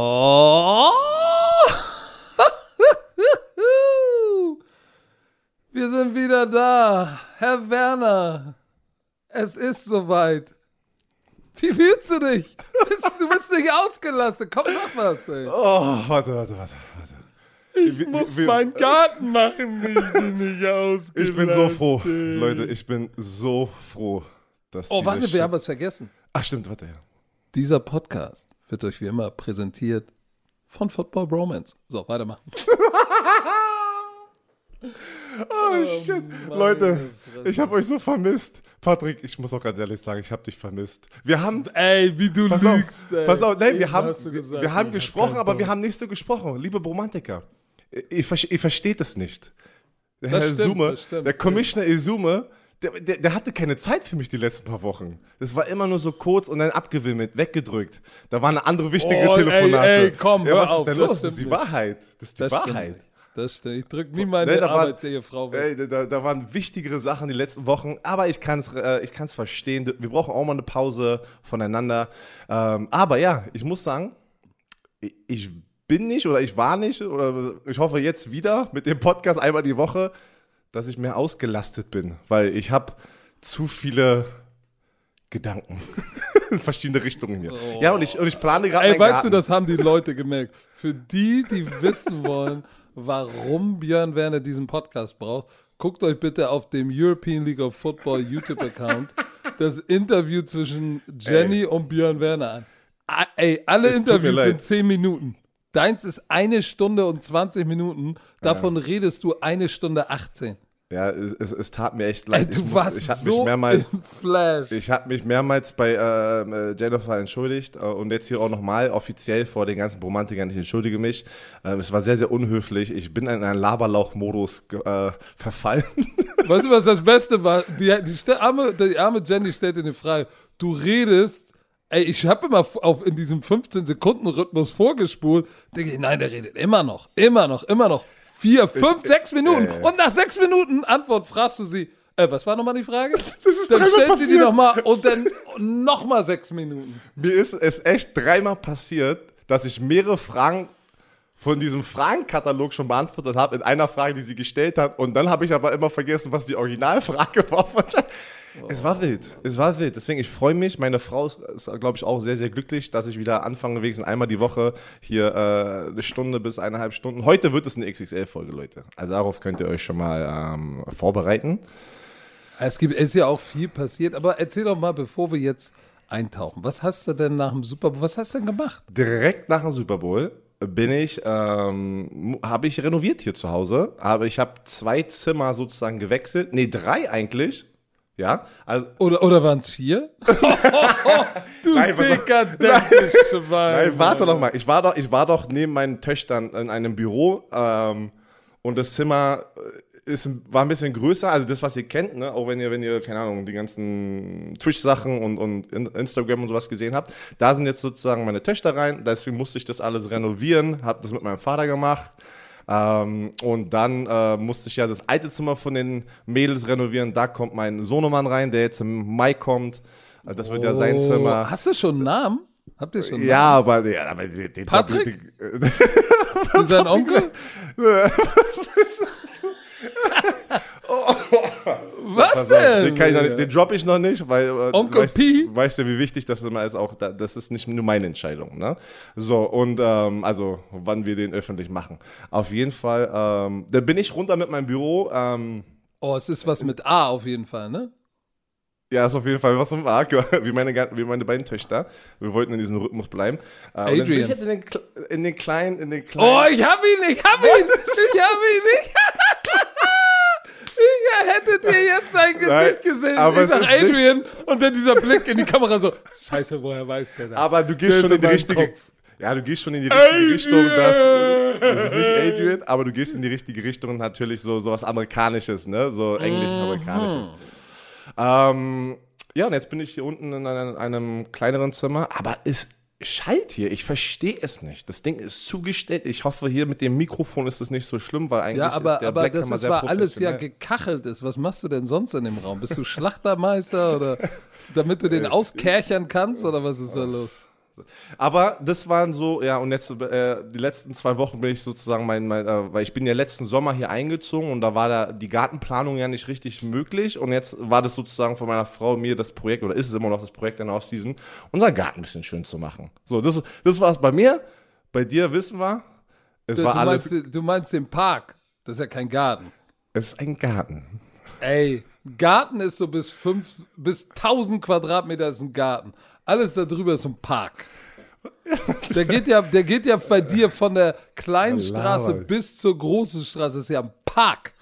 Oh. Wir sind wieder da. Herr Werner, es ist soweit. Wie fühlst du dich? Du bist nicht ausgelastet. Komm noch was, ey. Oh, warte, warte, warte. warte. Ich wir- muss wir- meinen Garten machen. Ich bin nicht ausgelastet. Ich bin so froh, Leute, ich bin so froh, dass Oh, warte, wir haben was vergessen. Ach, stimmt, warte, ja. Dieser Podcast wird euch wie immer präsentiert von Football Bromance. So, weitermachen. Oh, shit. Leute, ich habe euch so vermisst. Patrick, ich muss auch ganz ehrlich sagen, ich habe dich vermisst. Wir haben Ey, wie du Pass auf, lügst, ey. pass auf, nein, wir haben, gesagt, wir haben gesprochen, aber wir haben nicht so gesprochen. Liebe Bromantiker, ihr, ihr versteht es nicht. Der Das Herr stimmt, stimmt, der Commissioner Izume, der, der, der hatte keine Zeit für mich die letzten paar Wochen. Das war immer nur so kurz und dann abgewimmelt, weggedrückt. Da war eine andere wichtige Oh, ey, Telefonate. ey, komm, ja, was auf, ist denn los? Das stimmt ist die. Wahrheit. Das ist die Das stimmt Wahrheit. nicht. Das stimmt. Ich drück nie meine Nee, Arbeitsehefrau weg. Ey, da, da waren wichtigere Sachen die letzten Wochen, aber ich kann es äh, ich kann's verstehen. Wir brauchen auch mal eine Pause voneinander. Ähm, aber ja, ich muss sagen, ich, ich bin nicht oder ich war nicht oder ich hoffe jetzt wieder mit dem Podcast einmal die Woche, dass ich mehr ausgelastet bin, weil ich habe zu viele Gedanken in verschiedene Richtungen hier. Ja, und ich, und ich plane gerade Ey, weißt Garten. du, das haben die Leute gemerkt. Für die, die wissen wollen, warum Björn Werner diesen Podcast braucht, guckt euch bitte auf dem European League of Football YouTube-Account das Interview zwischen Jenny und Björn Werner an. Ey, alle Es Interviews sind 10 Minuten. Deins ist eine Stunde und 20 Minuten. Davon redest du eine Stunde 18. Ja, es, es, tat mir echt Ey, leid. du ich muss- warst ich hab so mich mehrmals Flash. Ich habe mich mehrmals bei ähm, äh, Jennifer entschuldigt äh, und jetzt hier auch nochmal offiziell vor den ganzen Romantikern. Ich entschuldige mich. Ähm, es war sehr, sehr unhöflich. Ich bin in einen Laberlauch-Modus äh, verfallen. Weißt du, was das Beste war? Die, die, arme, die arme Jenny stellt dir eine Frage. Du redest, ey, ich habe immer auf, in diesem 15-Sekunden-Rhythmus vorgespult. Denke ich, nein, der redet immer noch, immer noch, immer noch. Vier, fünf, sechs Minuten. äh, Und nach sechs Minuten Antwort fragst du sie, äh, was war nochmal die Frage? Das ist dann stellt sie die passiert. nochmal und dann nochmal sechs Minuten. Mir ist es echt dreimal passiert, dass ich mehrere Fragen von diesem Fragenkatalog schon beantwortet habe in einer Frage, die sie gestellt hat. Und dann habe ich aber immer vergessen, was die Originalfrage war. Es war wild. Es war wild. Deswegen, ich freue mich. Meine Frau ist, ist glaube ich, auch sehr, sehr glücklich, dass ich wieder anfange, wenigstens einmal die Woche hier äh, eine Stunde bis eineinhalb Stunden. Heute wird es eine XXL-Folge, Leute. Also darauf könnt ihr euch schon mal ähm, vorbereiten. Es gibt, ist ja auch viel passiert, aber erzähl doch mal, bevor wir jetzt eintauchen. Was hast du denn nach dem Super Bowl, was hast du denn gemacht? direkt nach dem Super Bowl bin ich, ähm, habe ich renoviert hier zu Hause. Aber ich habe zwei Zimmer sozusagen gewechselt. Nee, drei eigentlich. Ja, also, Oder, oder waren es vier? du Nein, dekadentes Schwein. nein, warte doch mal. Ich war doch, ich war doch neben meinen Töchtern in einem Büro ähm, und das Zimmer äh, ist, war ein bisschen größer. Also das, was ihr kennt, ne? auch wenn ihr, wenn ihr, keine Ahnung, die ganzen Twitch-Sachen und, und in- Instagram und sowas gesehen habt. Da sind jetzt sozusagen meine Töchter rein. Deswegen musste ich das alles renovieren. Habe das mit meinem Vater gemacht. Ähm, und dann äh, musste ich ja das alte Zimmer von den Mädels renovieren. Da kommt mein Sohnemann rein, der jetzt im Mai kommt. Äh, Das wird ja sein Oh, Zimmer. Hast du schon einen Namen? Habt ihr schon einen Ja, aber, ja, aber den, den Patrick? den- Namen? Sein Onkel? Was denn? Den, kann ich noch nicht, den droppe ich noch nicht, weil äh, Onkel weißt, P? weißt du, wie wichtig das immer ist. Auch da, das ist nicht nur meine Entscheidung. Ne? So und ähm, also wann wir den öffentlich machen. Auf jeden Fall. Ähm, da bin ich runter mit meinem Büro. Ähm, Oh, es ist was mit A auf jeden Fall, ne? ja, ist auf jeden Fall was im Arg, wie meine, wie meine beiden Töchter. Wir wollten in diesem Rhythmus bleiben. Äh, und dann bin Adrian. ich jetzt in den, in den kleinen, in den Oh, kleinen. ich hab ihn, ich hab ihn, ich hab ihn, ich Ich hättet ihr jetzt sein Gesicht Nein, gesehen. aber ich sag ist nicht- Adrian und dann dieser Blick in die Kamera so, scheiße, woher weiß der das? Aber du gehst Der schon ist in die richtige. Kopf. Ja, du gehst schon in die richtige Adrian! Richtung. Das, das ist nicht Adrian, aber du gehst in die richtige Richtung und natürlich so sowas Amerikanisches, ne? So Englisch-Amerikanisches. Ähm, ja, und jetzt bin ich hier unten in einem, einem kleineren Zimmer, aber es schallt hier. Ich verstehe es nicht. Das Ding ist zugestellt. Ich hoffe, hier mit dem Mikrofon ist es nicht so schlimm, weil eigentlich Ja, aber, ist der aber das Blackhammer ist, sehr weil alles ja gekachelt ist. Was machst du denn sonst in dem Raum? Bist du Schlachtermeister oder damit du den auskärchern kannst oder was ist da los? Aber das waren so, ja, und jetzt äh, die letzten zwei Wochen bin ich sozusagen mein, mein äh, weil ich bin ja letzten Sommer hier eingezogen und da war da die Gartenplanung ja nicht richtig möglich und jetzt war das sozusagen von meiner Frau mir das Projekt oder ist es immer noch das Projekt in der Offseason, unser Garten ein bisschen schön zu machen. So, das, das war es bei mir. Bei dir wissen wir, es Du, war du, alles. meinst, du meinst den Park. Das ist ja kein Garten. Es ist ein Garten. Ey, Garten ist so bis fünf, bis 1000 Quadratmeter ist ein Garten. Alles darüber ist ein Park. Der geht ja, der geht ja bei dir von der kleinen Straße bis zur großen Straße. Das ist ja ein Park.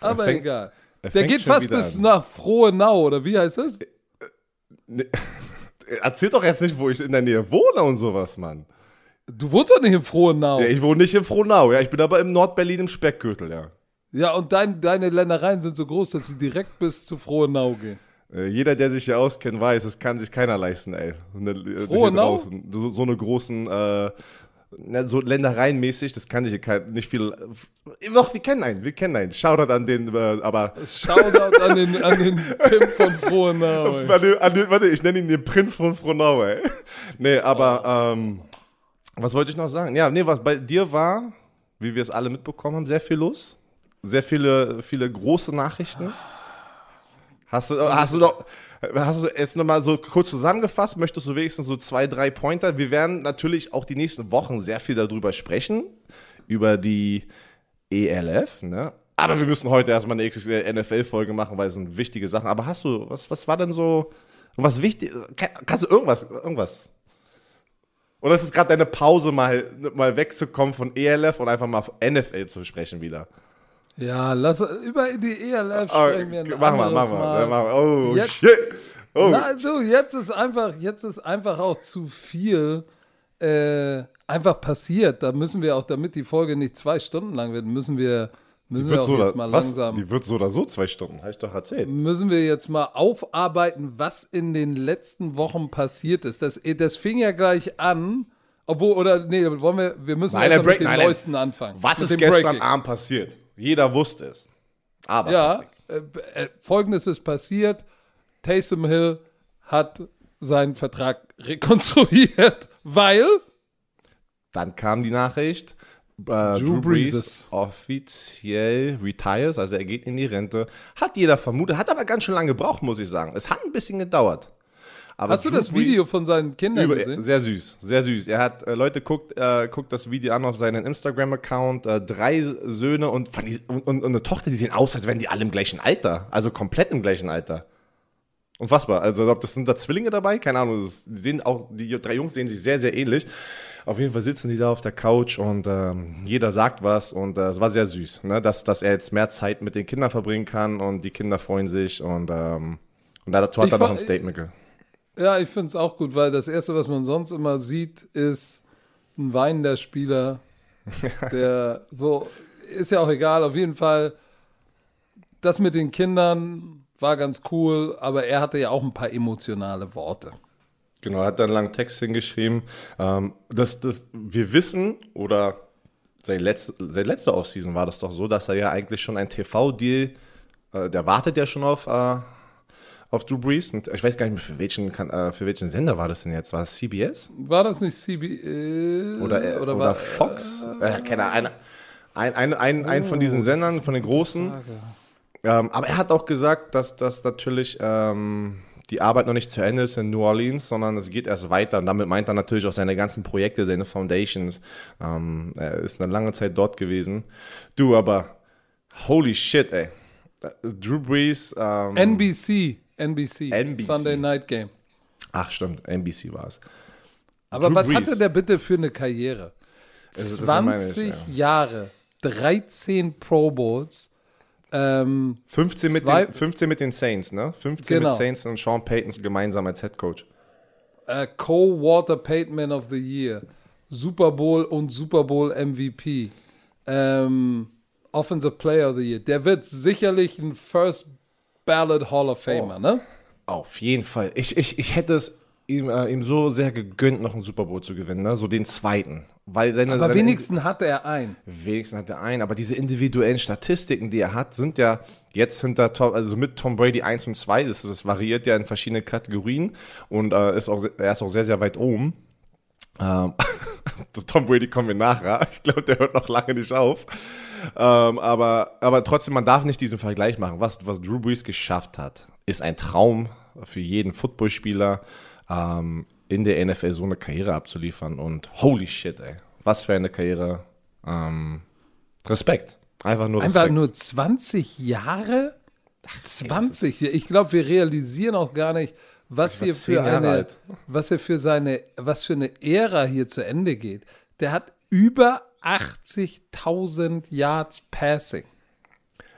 Aber fängt- egal. er Der geht fast bis an. nach Frohenau, oder wie heißt das? Nee. Erzähl doch jetzt nicht, wo ich in der Nähe wohne und sowas, Mann. Du wohnst doch nicht in Frohenau. Ja, ich wohne nicht in Frohnau, ja. Ich bin aber im Nordberlin im Speckgürtel, ja. Ja, und dein, deine Ländereien sind so groß, dass sie direkt bis zu Frohenau gehen. Äh, jeder, der sich hier auskennt, weiß, das kann sich keiner leisten, ey. So Eine, äh, Frohe draußen. So, so eine großen, äh, so Ländereienmäßig, das kann sich hier nicht viel. Äh, doch, wir kennen einen, wir kennen einen. Shoutout an den, äh, aber. Shoutout an den, an den Pimp von den- warte, ich nenne ihn den Prinz von Frohnau, ey. Nee, aber, Oh. ähm, was wollte ich noch sagen? Ja, nee, was bei dir war, wie wir es alle mitbekommen haben, sehr viel los. Sehr viele, viele große Nachrichten. Hast du, hast du doch, hast du jetzt nochmal so kurz zusammengefasst? Möchtest du wenigstens so zwei, drei Pointer? Wir werden natürlich auch die nächsten Wochen sehr viel darüber sprechen, über die ELF, ne? Aber wir müssen heute erstmal eine NFL-Folge machen, weil es sind wichtige Sachen. Aber hast du, was, was war denn so, was wichtig, kann, kannst du irgendwas, irgendwas? Oder ist es gerade deine Pause, mal, mal wegzukommen von ELF und einfach mal auf NFL zu sprechen wieder? Ja, lass über die ELF Oh, sprechen wir ein mach mal, anderes mach mal. Ja, mach. Oh, Jetzt- shit. Oh. Na, also jetzt ist einfach, jetzt ist einfach auch zu viel äh, einfach passiert. Da müssen wir auch, damit die Folge nicht zwei Stunden lang wird, müssen wir, müssen wir auch so jetzt mal was? langsam, Die wird so oder so zwei Stunden, habe ich doch erzählt. müssen wir jetzt mal aufarbeiten, was in den letzten Wochen passiert ist. Das, das fing ja gleich an, obwohl, oder nee, wollen wir, wir müssen Nein, erst mit dem nein, nein. Neuesten anfangen. Was mit ist gestern Breaking. Abend passiert? Jeder wusste es. Aber, Ja, äh, äh, folgendes ist passiert. Taysom Hill hat seinen Vertrag rekonstruiert, weil dann kam die Nachricht, äh, Drew, Brees Brees ist- offiziell retires, also er geht in die Rente. Hat jeder vermutet, hat aber ganz schön lange gebraucht, muss ich sagen. Es hat ein bisschen gedauert. Aber Hast du das Video von seinen Kindern Über, gesehen? sehr süß, sehr süß. Er hat, äh, Leute, guckt, äh, guckt das Video an auf seinen Instagram-Account. Äh, drei Söhne und, und, und, eine Tochter, die sehen aus, als wären die alle im gleichen Alter. Also komplett im gleichen Alter. Unfassbar. Also, ob das sind da Zwillinge dabei? Keine Ahnung. Das, die sehen auch, die drei Jungs sehen sich sehr, sehr ähnlich. Auf jeden Fall sitzen die da auf der Couch und ähm, jeder sagt was und äh, es war sehr süß, ne? dass, dass er jetzt mehr Zeit mit den Kindern verbringen kann und die Kinder freuen sich und, ähm, und dazu hat Ich er noch ein Statement. ge- Ja, ich finde es auch gut, weil das Erste, was man sonst immer sieht, ist ein weinender Spieler, der so, ist ja auch egal, auf jeden Fall, das mit den Kindern war ganz cool, aber er hatte ja auch ein paar emotionale Worte. Genau, er hat dann einen langen Text hingeschrieben. Ähm, das, das, wir wissen, oder seit letzte, seit letzter Offseason war das doch so, dass er ja eigentlich schon ein TV-Deal, äh, der wartet ja schon auf, äh, auf Drew Brees. Und ich weiß gar nicht mehr, für welchen, äh, für welchen Sender war das denn jetzt? War es CBS? War das nicht CB äh, Oder, äh, oder, war, Fox? Äh, keine Ahnung. Ein, ein, ein, ein von diesen Oh, das Sendern, von den großen. Ähm, aber er hat auch gesagt, dass, dass natürlich ähm, die Arbeit noch nicht zu Ende ist in New Orleans, sondern es geht erst weiter. Und damit meint er natürlich auch seine ganzen Projekte, seine Foundations. Ähm, er ist eine lange Zeit dort gewesen. Du, aber holy shit, ey. Drew Brees. Ähm, NBC, NBC, NBC. Sunday Night Game. ach, stimmt, NBC war es. Aber Drew was Brees. hatte der bitte für eine Karriere? Das- das meine ich, 20 ja. Jahre, 13 Pro Bowls. Ähm, 15 mit, den, 15 mit den Saints, ne? 15 Genau. mit Saints und Sean Payton gemeinsam als Head Coach. äh, Co-Walter Payton of the Year, Super Bowl und Super Bowl MVP, ähm, Offensive Player of the Year. Der wird sicherlich ein First Ballot Hall of Famer, ne? Auf jeden Fall. Ich, ich, ich hätte es ihm, äh, ihm so sehr gegönnt, noch einen Super Bowl zu gewinnen, ne? so den zweiten. Weil seine, Aber seine wenigstens hat er einen. wenigstens hat er einen, aber diese individuellen Statistiken, die er hat, sind ja jetzt hinter Tom, also mit Tom Brady 1 und 2, das, das variiert ja in verschiedenen Kategorien und äh, ist auch, er ist auch sehr, sehr weit oben. Ähm, Tom Brady kommen wir nachher. Ich glaube, der hört noch lange nicht auf. Ähm, aber, aber trotzdem, man darf nicht diesen Vergleich machen. Was, was Drew Brees geschafft hat, ist ein Traum für jeden Footballspieler, ähm, in der NFL so eine Karriere abzuliefern. Und holy shit, ey. Was für eine Karriere. Ähm, Respekt. Einfach nur Respekt. Einfach nur 20 Jahre? 20. Ich glaube, wir realisieren auch gar nicht, was hier für eine, was er für seine, was für eine Ära hier zu Ende geht. Der hat über 80.000 Yards Passing.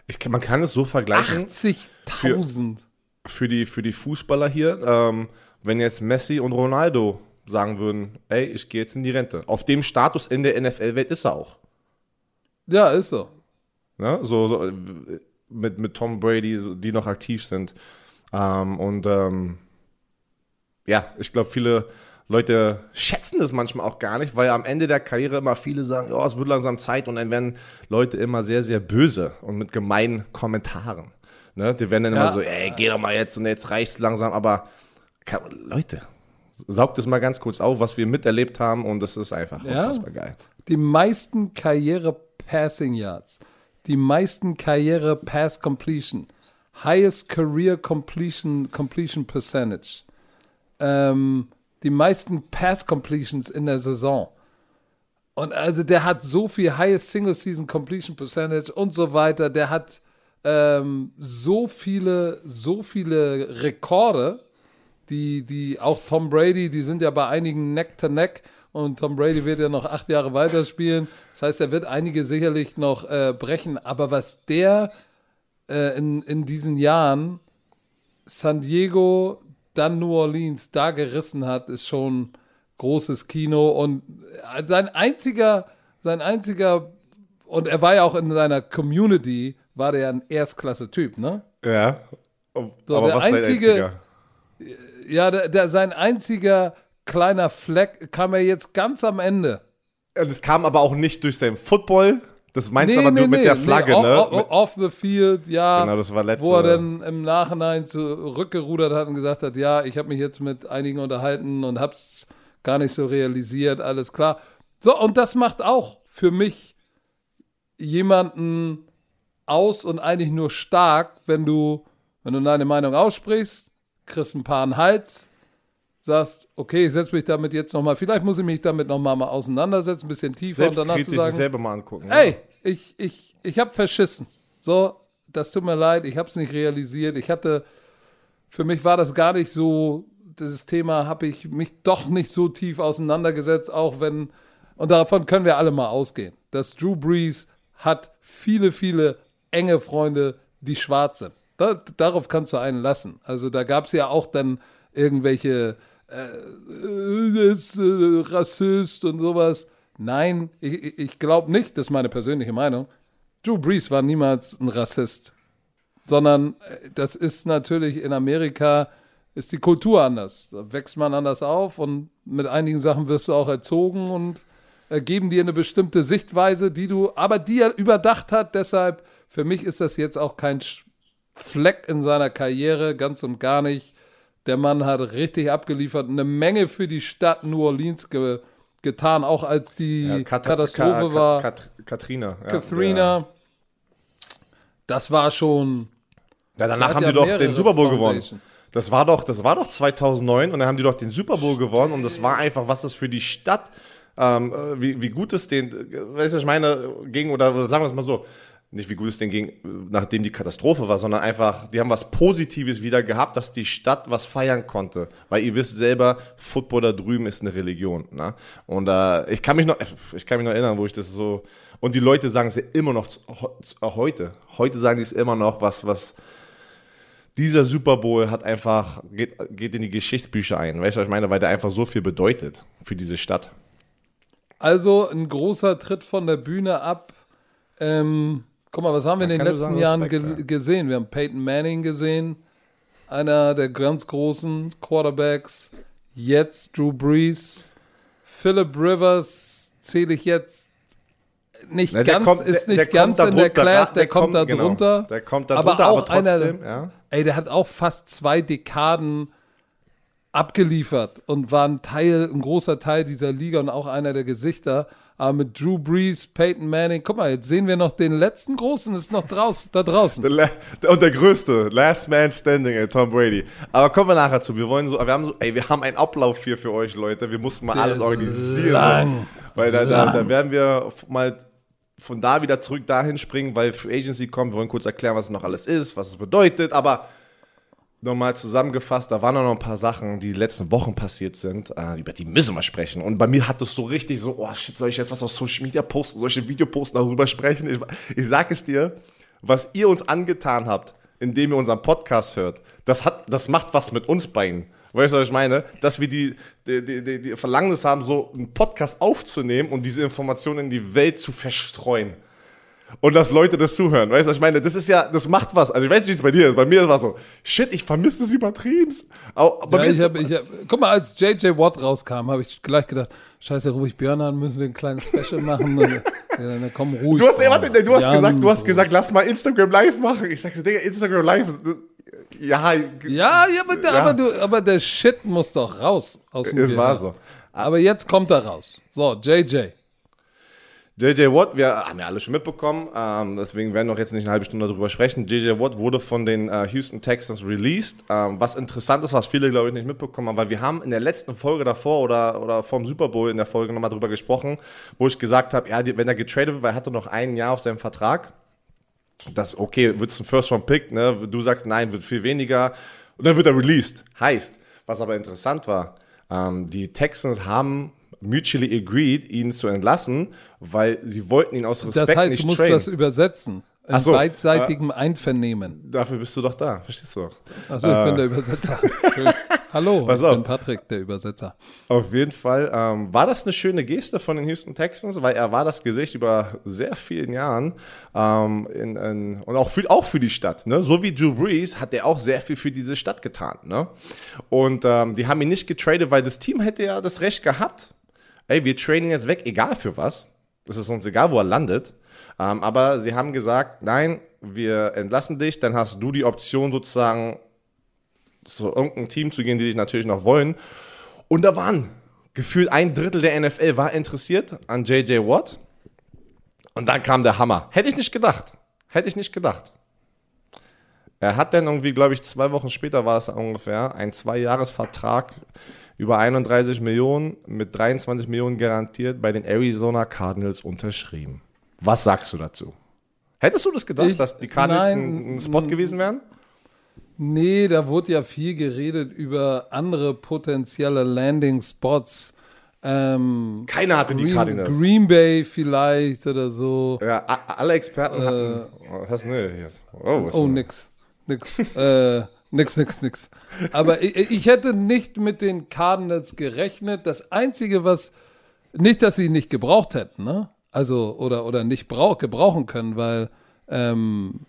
Ich, man kann es so vergleichen. 80.000. Für, für, die, für die Fußballer hier, ähm, wenn jetzt Messi und Ronaldo sagen würden, ey, ich gehe jetzt in die Rente. Auf dem Status in der NFL-Welt ist er auch. Ja, ist so. Ja, so, so mit, mit Tom Brady, die noch aktiv sind. Ähm, und ähm, ja, ich glaube, viele Leute schätzen das manchmal auch gar nicht, weil am Ende der Karriere immer viele sagen, oh, es wird langsam Zeit und dann werden Leute immer sehr, sehr böse und mit gemeinen Kommentaren. Ne? Die werden dann ja. immer so, ey, geh doch mal jetzt und jetzt reicht's langsam, aber Leute, saugt es mal ganz kurz auf, was wir miterlebt haben und das ist einfach ja. unfassbar geil. Die meisten Karriere-Passing Yards, die meisten Karriere-Pass-Completion, highest Career Completion, Completion Percentage ähm, die meisten Pass-Completions in der Saison. Und also der hat so viel Highest Single Season Completion Percentage und so weiter. Der hat ähm, so viele, so viele Rekorde, die, die auch Tom Brady, die sind ja bei einigen Neck to Neck und Tom Brady wird ja noch acht Jahre weiterspielen. Das heißt, er wird einige sicherlich noch äh, brechen. Aber was der äh, in, in diesen Jahren San Diego, dann New Orleans da gerissen hat, ist schon großes Kino. Und sein einziger, sein einziger, und er war ja auch in seiner Community, war der ein Erstklasse-Typ, ne? Ja. So, aber der was einzige, einziger? Ja, der, der, sein einziger kleiner Fleck kam er jetzt ganz am Ende. Und es kam aber auch nicht durch seinen Football, das meinst du nee, aber nee, nur mit nee, der Flagge, nee, ne? Off, off, the field, ja. Genau, das war letzte. Wo er dann im Nachhinein zurückgerudert hat und gesagt hat, ja, ich habe mich jetzt mit einigen unterhalten und hab's gar nicht so realisiert, alles klar. So, und das macht auch für mich jemanden aus und eigentlich nur stark, wenn du, wenn du deine Meinung aussprichst, kriegst ein paar einen Hals, sagst, okay, ich setze mich damit jetzt nochmal, vielleicht muss ich mich damit nochmal mal auseinandersetzen, ein bisschen tiefer und danach zu sagen, selber mal angucken. Ey, ja. Ich, ich, ich habe verschissen. So, das tut mir leid, ich habe es nicht realisiert. Ich hatte, für mich war das gar nicht so, dieses Thema habe ich mich doch nicht so tief auseinandergesetzt, auch wenn, und davon können wir alle mal ausgehen, dass Drew Brees hat viele, viele enge Freunde, die schwarz sind. Da, darauf kannst du einen lassen. Also da gab es ja auch dann irgendwelche äh, ist äh, Rassist und sowas. Nein, ich, ich glaube nicht, das ist meine persönliche Meinung. Drew Brees war niemals ein Rassist, sondern äh, das ist natürlich in Amerika ist die Kultur anders. Da wächst man anders auf und mit einigen Sachen wirst du auch erzogen und äh, geben dir eine bestimmte Sichtweise, die du, aber die er überdacht hat. Deshalb, für mich ist das jetzt auch kein Fleck in seiner Karriere, ganz und gar nicht. Der Mann hat richtig abgeliefert, eine Menge für die Stadt New Orleans ge getan, auch als die ja, Kat Katastrophe Ka war. Kat Katrina. Ja, Katharina. Das war schon. Ja, danach haben die doch den Super Bowl gewonnen. Das war doch, das war doch 2009 und dann haben die doch den Super Bowl gewonnen und das war einfach, was das für die Stadt, ähm, wie, wie gut es den, weißt du, ich meine, ging oder, oder sagen wir es mal so, nicht wie gut es denn ging, nachdem die Katastrophe war, sondern einfach, die haben was Positives wieder gehabt, dass die Stadt was feiern konnte. Weil ihr wisst selber, Football da drüben ist eine Religion. Ne? Und äh, ich kann mich noch, ich kann mich noch erinnern, wo ich das so, und die Leute sagen es ja immer noch heute. Heute sagen die es immer noch, was, was, dieser Super Bowl hat einfach, geht, geht in die Geschichtsbücher ein. Weißt du, was ich meine? Weil der einfach so viel bedeutet für diese Stadt. Also ein großer Tritt von der Bühne ab. Ähm, Guck mal, was haben wir in den letzten Jahren ge gesehen? Wir haben Peyton Manning gesehen, einer der ganz großen Quarterbacks. Jetzt Drew Brees. Philip Rivers zähle ich jetzt nicht Na, ganz, kommt, ist nicht ganz in der Class, der, der kommt, da genau. drunter. Der kommt da drunter, aber, auch aber trotzdem, einer, ja. Ey, der hat auch fast zwei Dekaden abgeliefert und war ein Teil, ein großer Teil dieser Liga und auch einer der Gesichter. Aber mit Drew Brees, Peyton Manning, guck mal, jetzt sehen wir noch den letzten Großen, ist noch draußen, da draußen. Und der größte, Last Man Standing, ey, Tom Brady. Aber kommen wir nachher zu. Wir wollen so, wir haben so, ey, wir haben einen Ablauf hier für euch, Leute. Wir mussten mal der alles organisieren. Lang, weil da, da, da werden wir mal von da wieder zurück dahin springen, weil Free Agency kommt. Wir wollen kurz erklären, was noch alles ist, was es bedeutet. Aber nochmal zusammengefasst, da waren noch ein paar Sachen, die, die letzten Wochen passiert sind, äh, über die müssen wir sprechen. Und bei mir hat es so richtig so, oh shit, soll ich jetzt was auf Social Media posten, solche Videoposten darüber sprechen? Ich, ich sag es dir, was ihr uns angetan habt, indem ihr unseren Podcast hört, das, hat, das macht was mit uns beiden. Weißt du, was ich meine? Dass wir die, die, die, die Verlangnis haben, so einen Podcast aufzunehmen und diese Informationen in die Welt zu verstreuen und dass Leute das zuhören. Weißt du, ich meine, das ist ja, das macht was. Also ich weiß nicht, wie es bei dir ist. Bei mir war es so, shit, ich vermisse das übertrieben. Ja, ich hab, ich hab, guck mal, als JJ Watt rauskam, habe ich gleich gedacht, scheiße, rufe ich Björn an, müssen wir ein kleines Special machen. und, ja, dann komm ruhig. Du hast, ey, warte, du hast Jan, gesagt, du hast so. gesagt, lass mal Instagram live machen. Ich sag so, Digga, Instagram live. Ja, ja, ja, aber, der, ja. Aber, du, aber der Shit muss doch raus. Aus dem es war so. Aber jetzt kommt er raus. So, JJ. JJ Watt, wir haben ja alle schon mitbekommen, ähm, deswegen werden wir auch jetzt nicht eine halbe Stunde darüber sprechen. JJ Watt wurde von den äh, Houston Texans released, ähm, was interessant ist, was viele, glaube ich, nicht mitbekommen haben, weil wir haben in der letzten Folge davor oder, oder vom Super Bowl in der Folge nochmal darüber gesprochen, wo ich gesagt habe, ja, wenn er getradet wird, weil er hatte noch ein Jahr auf seinem Vertrag, das, okay, wird es ein First-Round-Pick, ne? du sagst, nein, wird viel weniger und dann wird er released. Heißt, was aber interessant war, ähm, die Texans haben mutually agreed, ihn zu entlassen, weil sie wollten ihn aus Respekt das heißt, nicht du musst das übersetzen. In so, beidseitigem äh, Einvernehmen. Dafür bist du doch da, verstehst du? Achso, ich äh, bin der Übersetzer. Hallo, Pass ich bin Patrick, der Übersetzer. Auf jeden Fall ähm, war das eine schöne Geste von den Houston Texans, weil er war das Gesicht über sehr vielen Jahren ähm, in, in, und auch für, auch für die Stadt. Ne? So wie Drew Brees hat er auch sehr viel für diese Stadt getan. Ne? Und ähm, die haben ihn nicht getradet, weil das Team hätte ja das Recht gehabt, ey, wir trainen jetzt weg, egal für was. Es ist uns egal, wo er landet. Ähm, aber sie haben gesagt, nein, wir entlassen dich, dann hast du die Option sozusagen zu irgendeinem Team zu gehen, die dich natürlich noch wollen. Und da waren gefühlt ein Drittel der NFL war interessiert an JJ Watt. Und dann kam der Hammer. Hätte ich nicht gedacht. Hätte ich nicht gedacht. Er hat dann irgendwie, glaube ich, zwei Wochen später war es ungefähr, einen Zwei-Jahres-Vertrag über 31 Millionen mit 23 Millionen garantiert bei den Arizona Cardinals unterschrieben. Was sagst du dazu? Hättest du das gedacht, ich, dass die Cardinals nein, ein, Spot gewesen wären? Nee, da wurde ja viel geredet über andere potenzielle Landing-Spots. Ähm, Keiner hatte Green, die Cardinals. Green Bay vielleicht oder so. Ja, alle Experten äh, hatten. Was hast du denn jetzt? Oh, oh nix. Nix. äh, Nix, nix, nix. Aber ich, ich, hätte nicht mit den Cardinals gerechnet. Das Einzige, was, nicht, dass sie nicht gebraucht hätten, ne? Also, oder, oder nicht brauch, gebrauchen können, weil, ähm,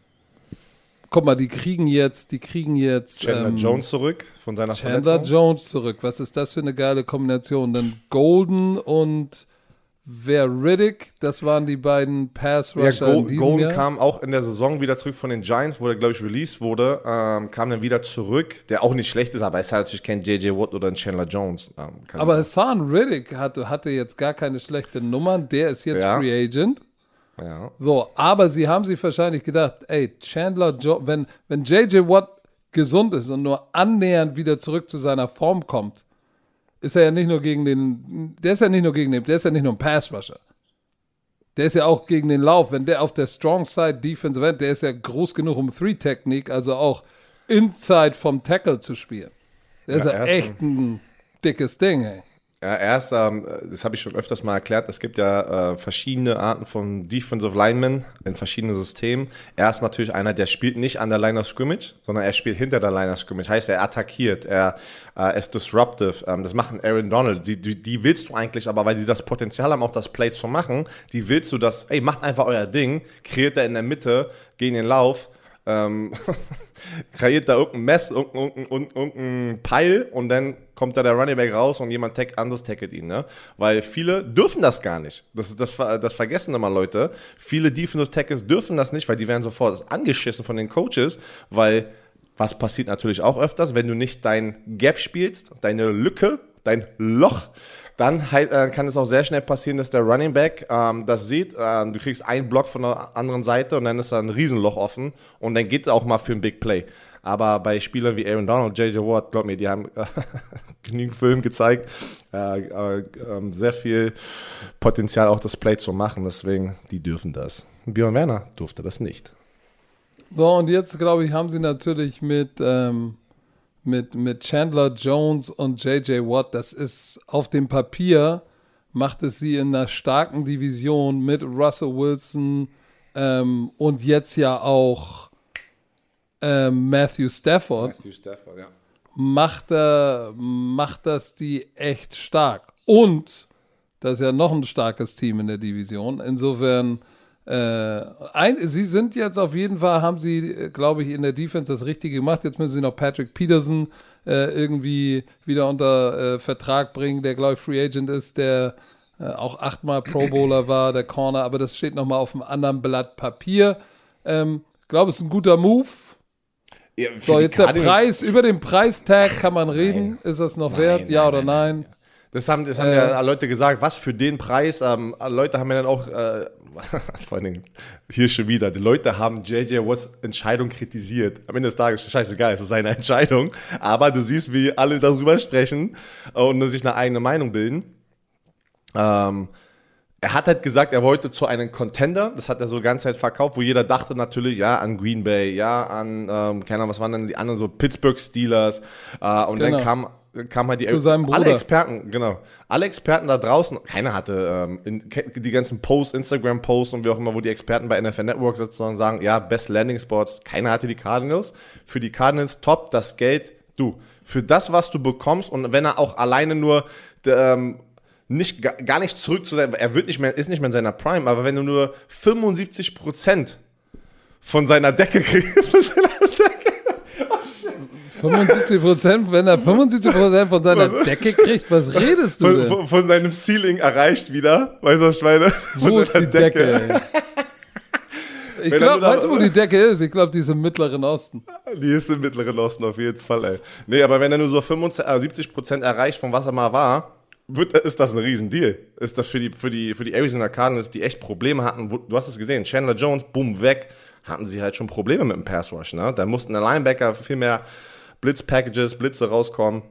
guck mal, die kriegen jetzt, die kriegen jetzt. Chandler ähm, Jones zurück von seiner Chandler Verletzung. Jones zurück. Was ist das für eine geile Kombination? Dann Golden und Wer Riddick, das waren die beiden Pass-Rusher ja, Go Golden kam auch in der Saison wieder zurück von den Giants, wo er, glaube ich, released wurde, ähm, kam dann wieder zurück, der auch nicht schlecht ist, aber er ist halt natürlich kein J.J. Watt oder ein Chandler Jones. Ähm, aber Hassan Riddick hatte, hatte jetzt gar keine schlechten Nummern, der ist jetzt ja. Free Agent. Ja. So, aber sie haben sich wahrscheinlich gedacht, ey, Chandler Jones, wenn, wenn J.J. Watt gesund ist und nur annähernd wieder zurück zu seiner Form kommt, ist er ja nicht nur gegen den, der ist ja nicht nur gegen den, der ist ja nicht nur ein Pass-Rusher. Der ist ja auch gegen den Lauf. Wenn der auf der Strong Side Defensive End, der ist ja groß genug, um Three-Technik, also auch Inside vom Tackle zu spielen. Der ja, ist ja echt ein dickes Ding, ey. Ja, erst, ähm, das habe ich schon öfters mal erklärt, es gibt ja äh, verschiedene Arten von Defensive Linemen in verschiedenen Systemen. Er ist natürlich einer, der spielt nicht an der Line of Scrimmage, sondern er spielt hinter der Line of Scrimmage. Heißt, er attackiert, er äh, ist disruptive. Ähm, das machen Aaron Donald. Die, die, die willst du eigentlich, aber weil sie das Potenzial haben, auch das Play zu machen, die willst du das, ey, macht einfach euer Ding, kreiert er in der Mitte, gegen den Lauf ähm, kreiert da irgendein Mess, irgendein, irgendein, irgendein Peil und dann kommt da der Running Back raus und jemand tag, anderes tackelt ihn. Ne? Weil viele dürfen das gar nicht. Das, das, das vergessen immer Leute. Viele Defensive Tackles dürfen das nicht, weil die werden sofort angeschissen von den Coaches, weil Was passiert natürlich auch öfters, wenn du nicht dein Gap spielst, deine Lücke, dein Loch, dann äh, kann es auch sehr schnell passieren, dass der Running Back ähm, das sieht. Äh, du kriegst einen Block von der anderen Seite und dann ist da ein Riesenloch offen und dann geht es auch mal für ein Big Play. Aber bei Spielern wie Aaron Donald, JJ Watt, glaub mir, die haben äh, genügend Film gezeigt, äh, äh, ähm, sehr viel Potenzial auch das Play zu machen. Deswegen, die dürfen das. Björn Werner durfte das nicht. So, und jetzt, glaube ich, haben sie natürlich mit, ähm, mit, mit Chandler Jones und JJ Watt, das ist auf dem Papier, macht es sie in einer starken Division mit Russell Wilson ähm, und jetzt ja auch ähm, Matthew Stafford. Matthew Stafford, ja. Macht, er, macht das die echt stark. Und das ist ja noch ein starkes Team in der Division. Insofern äh, ein, sie sind jetzt auf jeden Fall, haben sie, äh, glaube ich, in der Defense das Richtige gemacht. Jetzt müssen sie noch Patrick Peterson äh, irgendwie wieder unter äh, Vertrag bringen, der, glaube ich, Free Agent ist, der äh, auch achtmal Pro Bowler war, der Corner, aber das steht nochmal auf einem anderen Blatt Papier. Ähm, ich glaube, es ist ein guter Move. Ja, so, jetzt der Preis, über den Preistag kann man reden. Nein. Ist das noch nein, wert? Nein, ja oder nein? Das haben, das haben äh, ja Leute gesagt, was für den Preis. Ähm, Leute haben ja dann auch äh, vor allen Dingen hier schon wieder, die Leute haben JJ Watts Entscheidung kritisiert. Am Ende des Tages, scheißegal, es ist seine Entscheidung. Aber du siehst, wie alle darüber sprechen und sich eine eigene Meinung bilden. Ähm, er hat halt gesagt, er wollte zu einem Contender, das hat er so die ganze Zeit verkauft, wo jeder dachte natürlich, ja, an Green Bay, ja, an, ähm, keine Ahnung, was waren denn die anderen, so Pittsburgh Steelers. Äh, und genau. dann kam kam halt die Zu seinem Bruder. alle Experten, genau, alle Experten da draußen, keiner hatte ähm, in, die ganzen Posts, Instagram-Posts und wie auch immer, wo die Experten bei NFL Network sitzen und sagen, ja, Best Landing Spots, keiner hatte die Cardinals. Für die Cardinals top, das Geld, du, für das, was du bekommst und wenn er auch alleine nur ähm, nicht, gar nicht zurück zu sein, er wird nicht mehr, ist nicht mehr in seiner Prime, aber wenn du nur 75 Prozent von seiner Decke kriegst, von seiner 75 Prozent, wenn er 75 Prozent von seiner Decke kriegt, was redest du von, denn? Von, von, seinem Ceiling erreicht wieder, weißt du, Schweine? Wo ist die Decke, Decke Ich glaube, weißt du, wo die Decke ist? Ich glaube, die ist im Mittleren Osten. Die ist im Mittleren Osten auf jeden Fall, ey. Nee, aber wenn er nur so 75 äh, Prozent erreicht, von was er mal war, wird, ist das ein Riesendeal. Ist das für die, für die, für die Arizona Cardinals, die echt Probleme hatten, du hast es gesehen, Chandler Jones, boom, weg, hatten sie halt schon Probleme mit dem Pass Rush, ne? Da mussten der Linebacker viel mehr Blitz-Packages, Blitze rauskommen.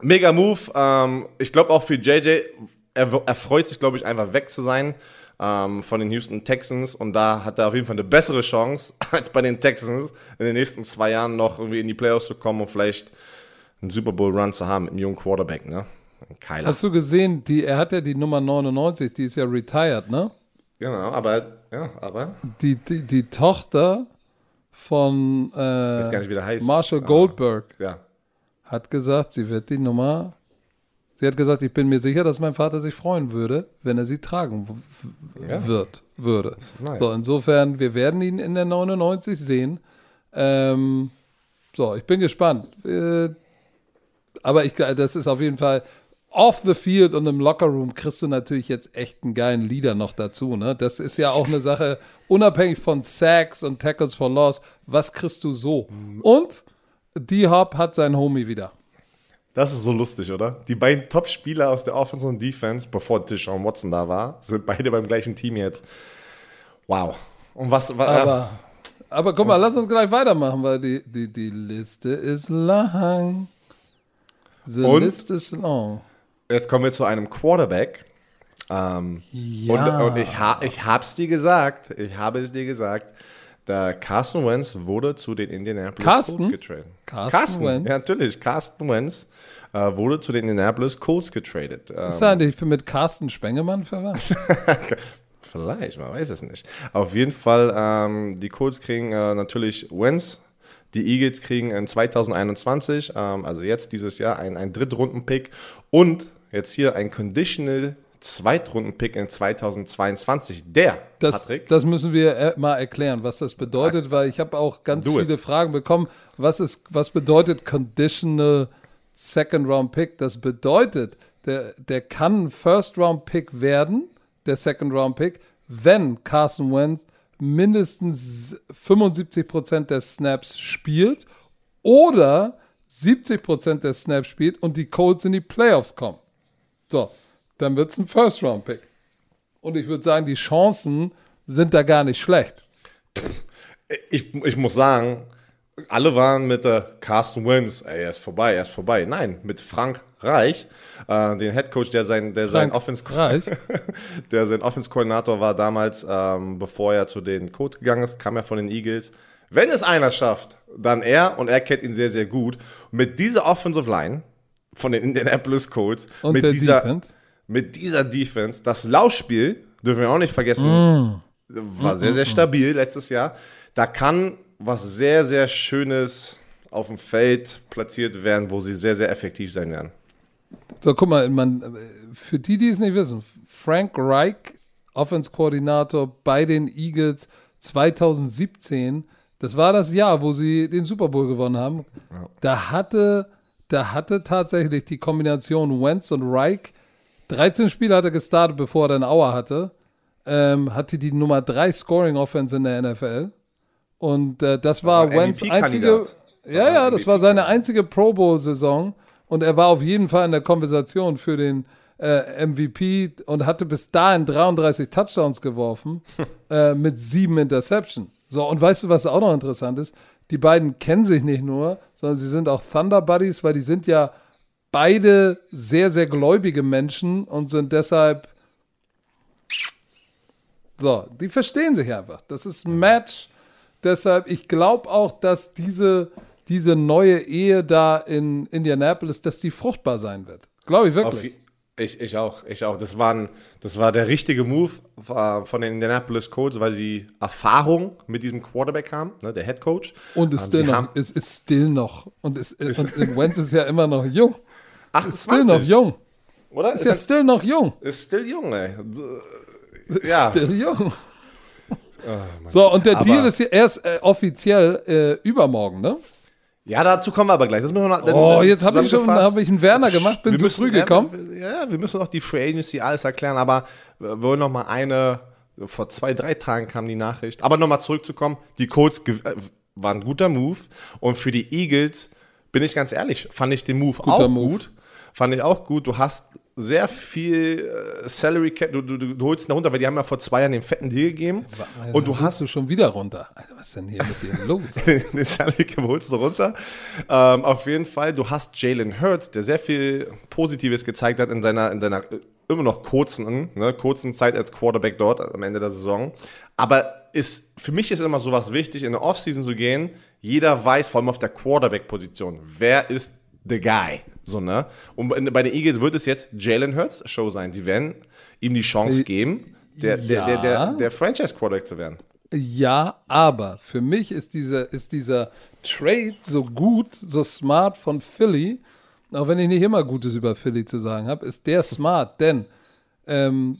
Mega Move. Ähm, ich glaube auch für JJ, er, er freut sich, glaube ich, einfach weg zu sein ähm, von den Houston Texans. Und da hat er auf jeden Fall eine bessere Chance, als bei den Texans in den nächsten zwei Jahren noch irgendwie in die Playoffs zu kommen und vielleicht einen Super Bowl-Run zu haben mit einem jungen Quarterback, ne? Kyler. Hast du gesehen, die, er hat ja die Nummer 99, die ist ja retired, ne? Genau, aber, ja, aber. Die, die, die Tochter von äh, Marshall Goldberg ah, ja. hat gesagt, sie wird die Nummer. Sie hat gesagt, ich bin mir sicher, dass mein Vater sich freuen würde, wenn er sie tragen ja. wird, würde. Nice. So, insofern, wir werden ihn in der 99 sehen. Ähm, so, ich bin gespannt. Äh, aber ich, das ist auf jeden Fall off the field und im Lockerroom kriegst du natürlich jetzt echt einen geilen Leader noch dazu. Ne? Das ist ja auch eine Sache, unabhängig von Sacks und Tackles for Loss, was kriegst du so? Und D-Hop hat sein Homie wieder. Das ist so lustig, oder? Die beiden Top-Spieler aus der Offense und Defense, bevor Deshaun Watson da war, sind beide beim gleichen Team jetzt. Wow. Und was. was aber, aber guck mal, lass uns gleich weitermachen, weil die, die, die Liste ist lang. The und, list is long. Jetzt kommen wir zu einem Quarterback. Ähm, ja. Und, und ich, ha, ich habe es dir gesagt, ich habe es dir gesagt, der Carson Wentz wurde zu den Indianapolis Carsten? Colts getradet. Carsten, Carsten Wentz? Ja, natürlich. Carsten Wentz äh, wurde zu den Indianapolis Colts getradet. Ähm, ist er eigentlich mit Carsten Spengemann verwandt? Vielleicht, man weiß es nicht. Auf jeden Fall, ähm, die Colts kriegen äh, natürlich Wentz. Die Eagles kriegen in 2021, ähm, also jetzt dieses Jahr, einen, einen Drittrunden-Pick und jetzt hier ein Conditional Zweitrunden-Pick in 2022. Der, das, Patrick. Das müssen wir äh, mal erklären, was das bedeutet, weil ich habe auch ganz Do viele it. Fragen bekommen. Was, ist, was bedeutet Conditional Second-Round-Pick? Das bedeutet, der, der kann First-Round-Pick werden, der Second-Round-Pick, wenn Carson Wentz mindestens 75% der Snaps spielt oder 70% der Snaps spielt und die Colts in die Playoffs kommen. So, dann wird es ein First-Round-Pick. Und ich würde sagen, die Chancen sind da gar nicht schlecht. Ich, ich muss sagen, alle waren mit der Carsten ey, er ist vorbei, er ist vorbei. Nein, mit Frank Reich, äh, den Head Coach, der sein, der sein Offense, Reich. der sein Offense-Koordinator war damals, ähm, bevor er zu den Colts gegangen ist, kam er von den Eagles. Wenn es einer schafft, dann er und er kennt ihn sehr, sehr gut. Mit dieser Offensive Line von den Indianapolis Colts, Und mit dieser, Defense. mit dieser Defense, das Laufspiel, dürfen wir auch nicht vergessen, Mm. war sehr, sehr stabil letztes Jahr. Da kann was sehr, sehr Schönes auf dem Feld platziert werden, wo sie sehr, sehr effektiv sein werden. So, guck mal, man, für die, die es nicht wissen, Frank Reich, Offense-Koordinator bei den Eagles 2017, das war das Jahr, wo sie den Super Bowl gewonnen haben. Da hatte, da hatte tatsächlich die Kombination Wentz und Reich, 13 Spiele hat er gestartet, bevor er dann Auer hatte, ähm, hatte die Nummer 3 Scoring-Offense in der NFL. Und äh, das war war Wentz einzige, ja, ja, das war seine einzige Pro Bowl-Saison und er war auf jeden Fall in der Konversation für den äh, MVP und hatte bis dahin 33 Touchdowns geworfen äh, mit sieben Interception. So, und weißt du, was auch noch interessant ist? Die beiden kennen sich nicht nur, sondern sie sind auch Thunder Buddies, weil die sind ja beide sehr, sehr gläubige Menschen und sind deshalb. So, die verstehen sich einfach. Das ist ein Match. Deshalb, ich glaube auch, dass diese, diese neue Ehe da in Indianapolis, dass die fruchtbar sein wird. Glaube ich wirklich. Ich, ich auch, ich auch. Das, waren, das war der richtige Move von den Indianapolis Colts, weil sie Erfahrung mit diesem Quarterback haben, ne, der Head Coach. Und ist still noch, ist, ist still noch. Und, ist, und und Wentz ist ja immer noch jung. Ist still 28, noch jung. oder? Ist ja Ist, still noch jung. ist still jung, ey. Ist Ja. Still jung. So, und der Aber- Deal ist hier erst äh, offiziell äh, übermorgen, ne? Ja, dazu kommen wir aber gleich. Das müssen wir noch, dann- Oh, jetzt habe ich schon hab ich einen Werner gemacht, bin Wir zu müssen- früh gekommen. Ja, ja, wir müssen noch die Free Agency alles erklären, aber wir wollen noch mal eine, vor zwei, drei Tagen kam die Nachricht, aber noch mal zurückzukommen, die Colts äh, war ein guter Move und für die Eagles, bin ich ganz ehrlich, fand ich den Move auch Move. gut, fand ich auch gut, du hast sehr viel äh, Salary Cap, du, du, du, holst ihn runter, weil die haben ja vor zwei Jahren den fetten Deal gegeben und du hast du schon wieder runter. Alter, was ist denn hier mit dir los? den, den Salary Cap holst du runter. Ähm, auf jeden Fall, du hast Jalen Hurts, der sehr viel Positives gezeigt hat in seiner, in seiner äh, immer noch kurzen, ne, kurzen Zeit als Quarterback dort am Ende der Saison. Aber ist, für mich ist immer sowas wichtig, in der Offseason zu gehen. Jeder weiß, vor allem auf der Quarterback-Position, wer ist the guy. So, ne? Und bei- den Eagles wird es jetzt Jalen Hurts Show sein. Die werden ihm die Chance geben, der, der, der, der, Ja. der Franchise-Quarterback zu werden. Ja, aber für mich ist dieser, ist dieser Trade so gut, so smart von Philly, auch wenn ich nicht immer Gutes über Philly zu sagen habe, ist der smart, denn ähm,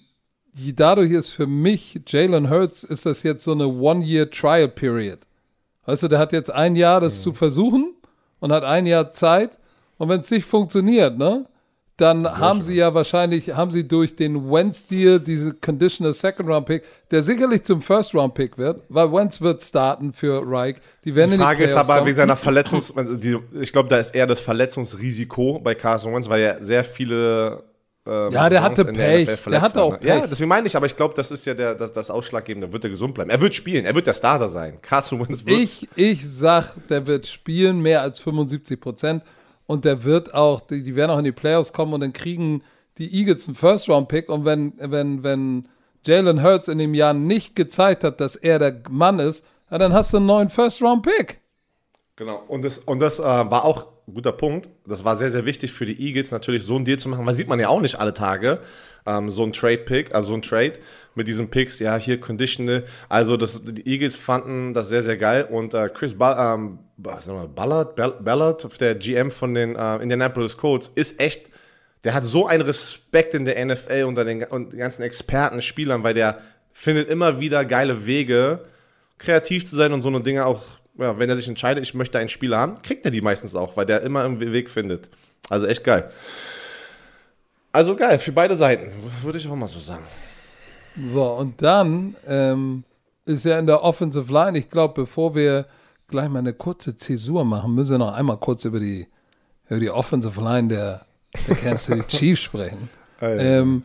die, dadurch ist für mich, Jalen Hurts, ist das jetzt so eine One-Year-Trial-Period. Weißt du, der hat jetzt ein Jahr, das zu versuchen und hat ein Jahr Zeit. Und wenn es nicht funktioniert, ne, dann haben sie ja wahrscheinlich, haben sie durch den Wentz-Deal diese Conditional Second-Round-Pick, der sicherlich zum First-Round-Pick wird, weil Wentz wird starten für Reich. Die werden Die Frage ist aber kommen. wegen seiner Verletzungs... ich glaube, da ist eher das Verletzungsrisiko bei Carson Wentz, weil er sehr viele... ähm, Ja, der hatte Pech. NFL Der hatte auch ne? Ja, Pech. deswegen meine ich, aber ich glaube, das ist ja der, das, das Ausschlaggebende. Wird er gesund bleiben? Er wird spielen. Er wird der Starter sein. Carson Wentz wird... Ich, ich sag, der wird spielen mehr als 75 Prozent und der wird auch, die, die werden auch in die Playoffs kommen und dann kriegen die Eagles einen First-Round-Pick und wenn, wenn, wenn Jalen Hurts in dem Jahr nicht gezeigt hat, dass er der Mann ist, ja, dann hast du einen neuen First-Round-Pick. Genau. Und das, und das äh, war auch ein guter Punkt. Das war sehr, sehr wichtig für die Eagles, natürlich so einen Deal zu machen, weil sieht man ja auch nicht alle Tage. Ähm, so ein Trade-Pick, also so ein Trade mit diesen Picks, ja, hier Conditional. Also das, die Eagles fanden das sehr, sehr geil. Und äh, Chris Ball, ähm, wir, Ballard, Ball- Ballard, der GM von den äh, Indianapolis Colts, ist echt, der hat so einen Respekt in der NFL unter den, und den ganzen Experten, Spielern, weil der findet immer wieder geile Wege, kreativ zu sein und so eine Dinge auch, ja, wenn er sich entscheidet, ich möchte einen Spieler haben, kriegt er die meistens auch, weil der immer einen Weg findet. Also echt geil. Also geil, für beide Seiten, würde ich auch mal so sagen. So, und dann ähm, ist ja in der Offensive Line, ich glaube, bevor wir gleich mal eine kurze Zäsur machen, müssen wir noch einmal kurz über die, über die Offensive Line der, der Kansas City Chiefs sprechen. Ähm,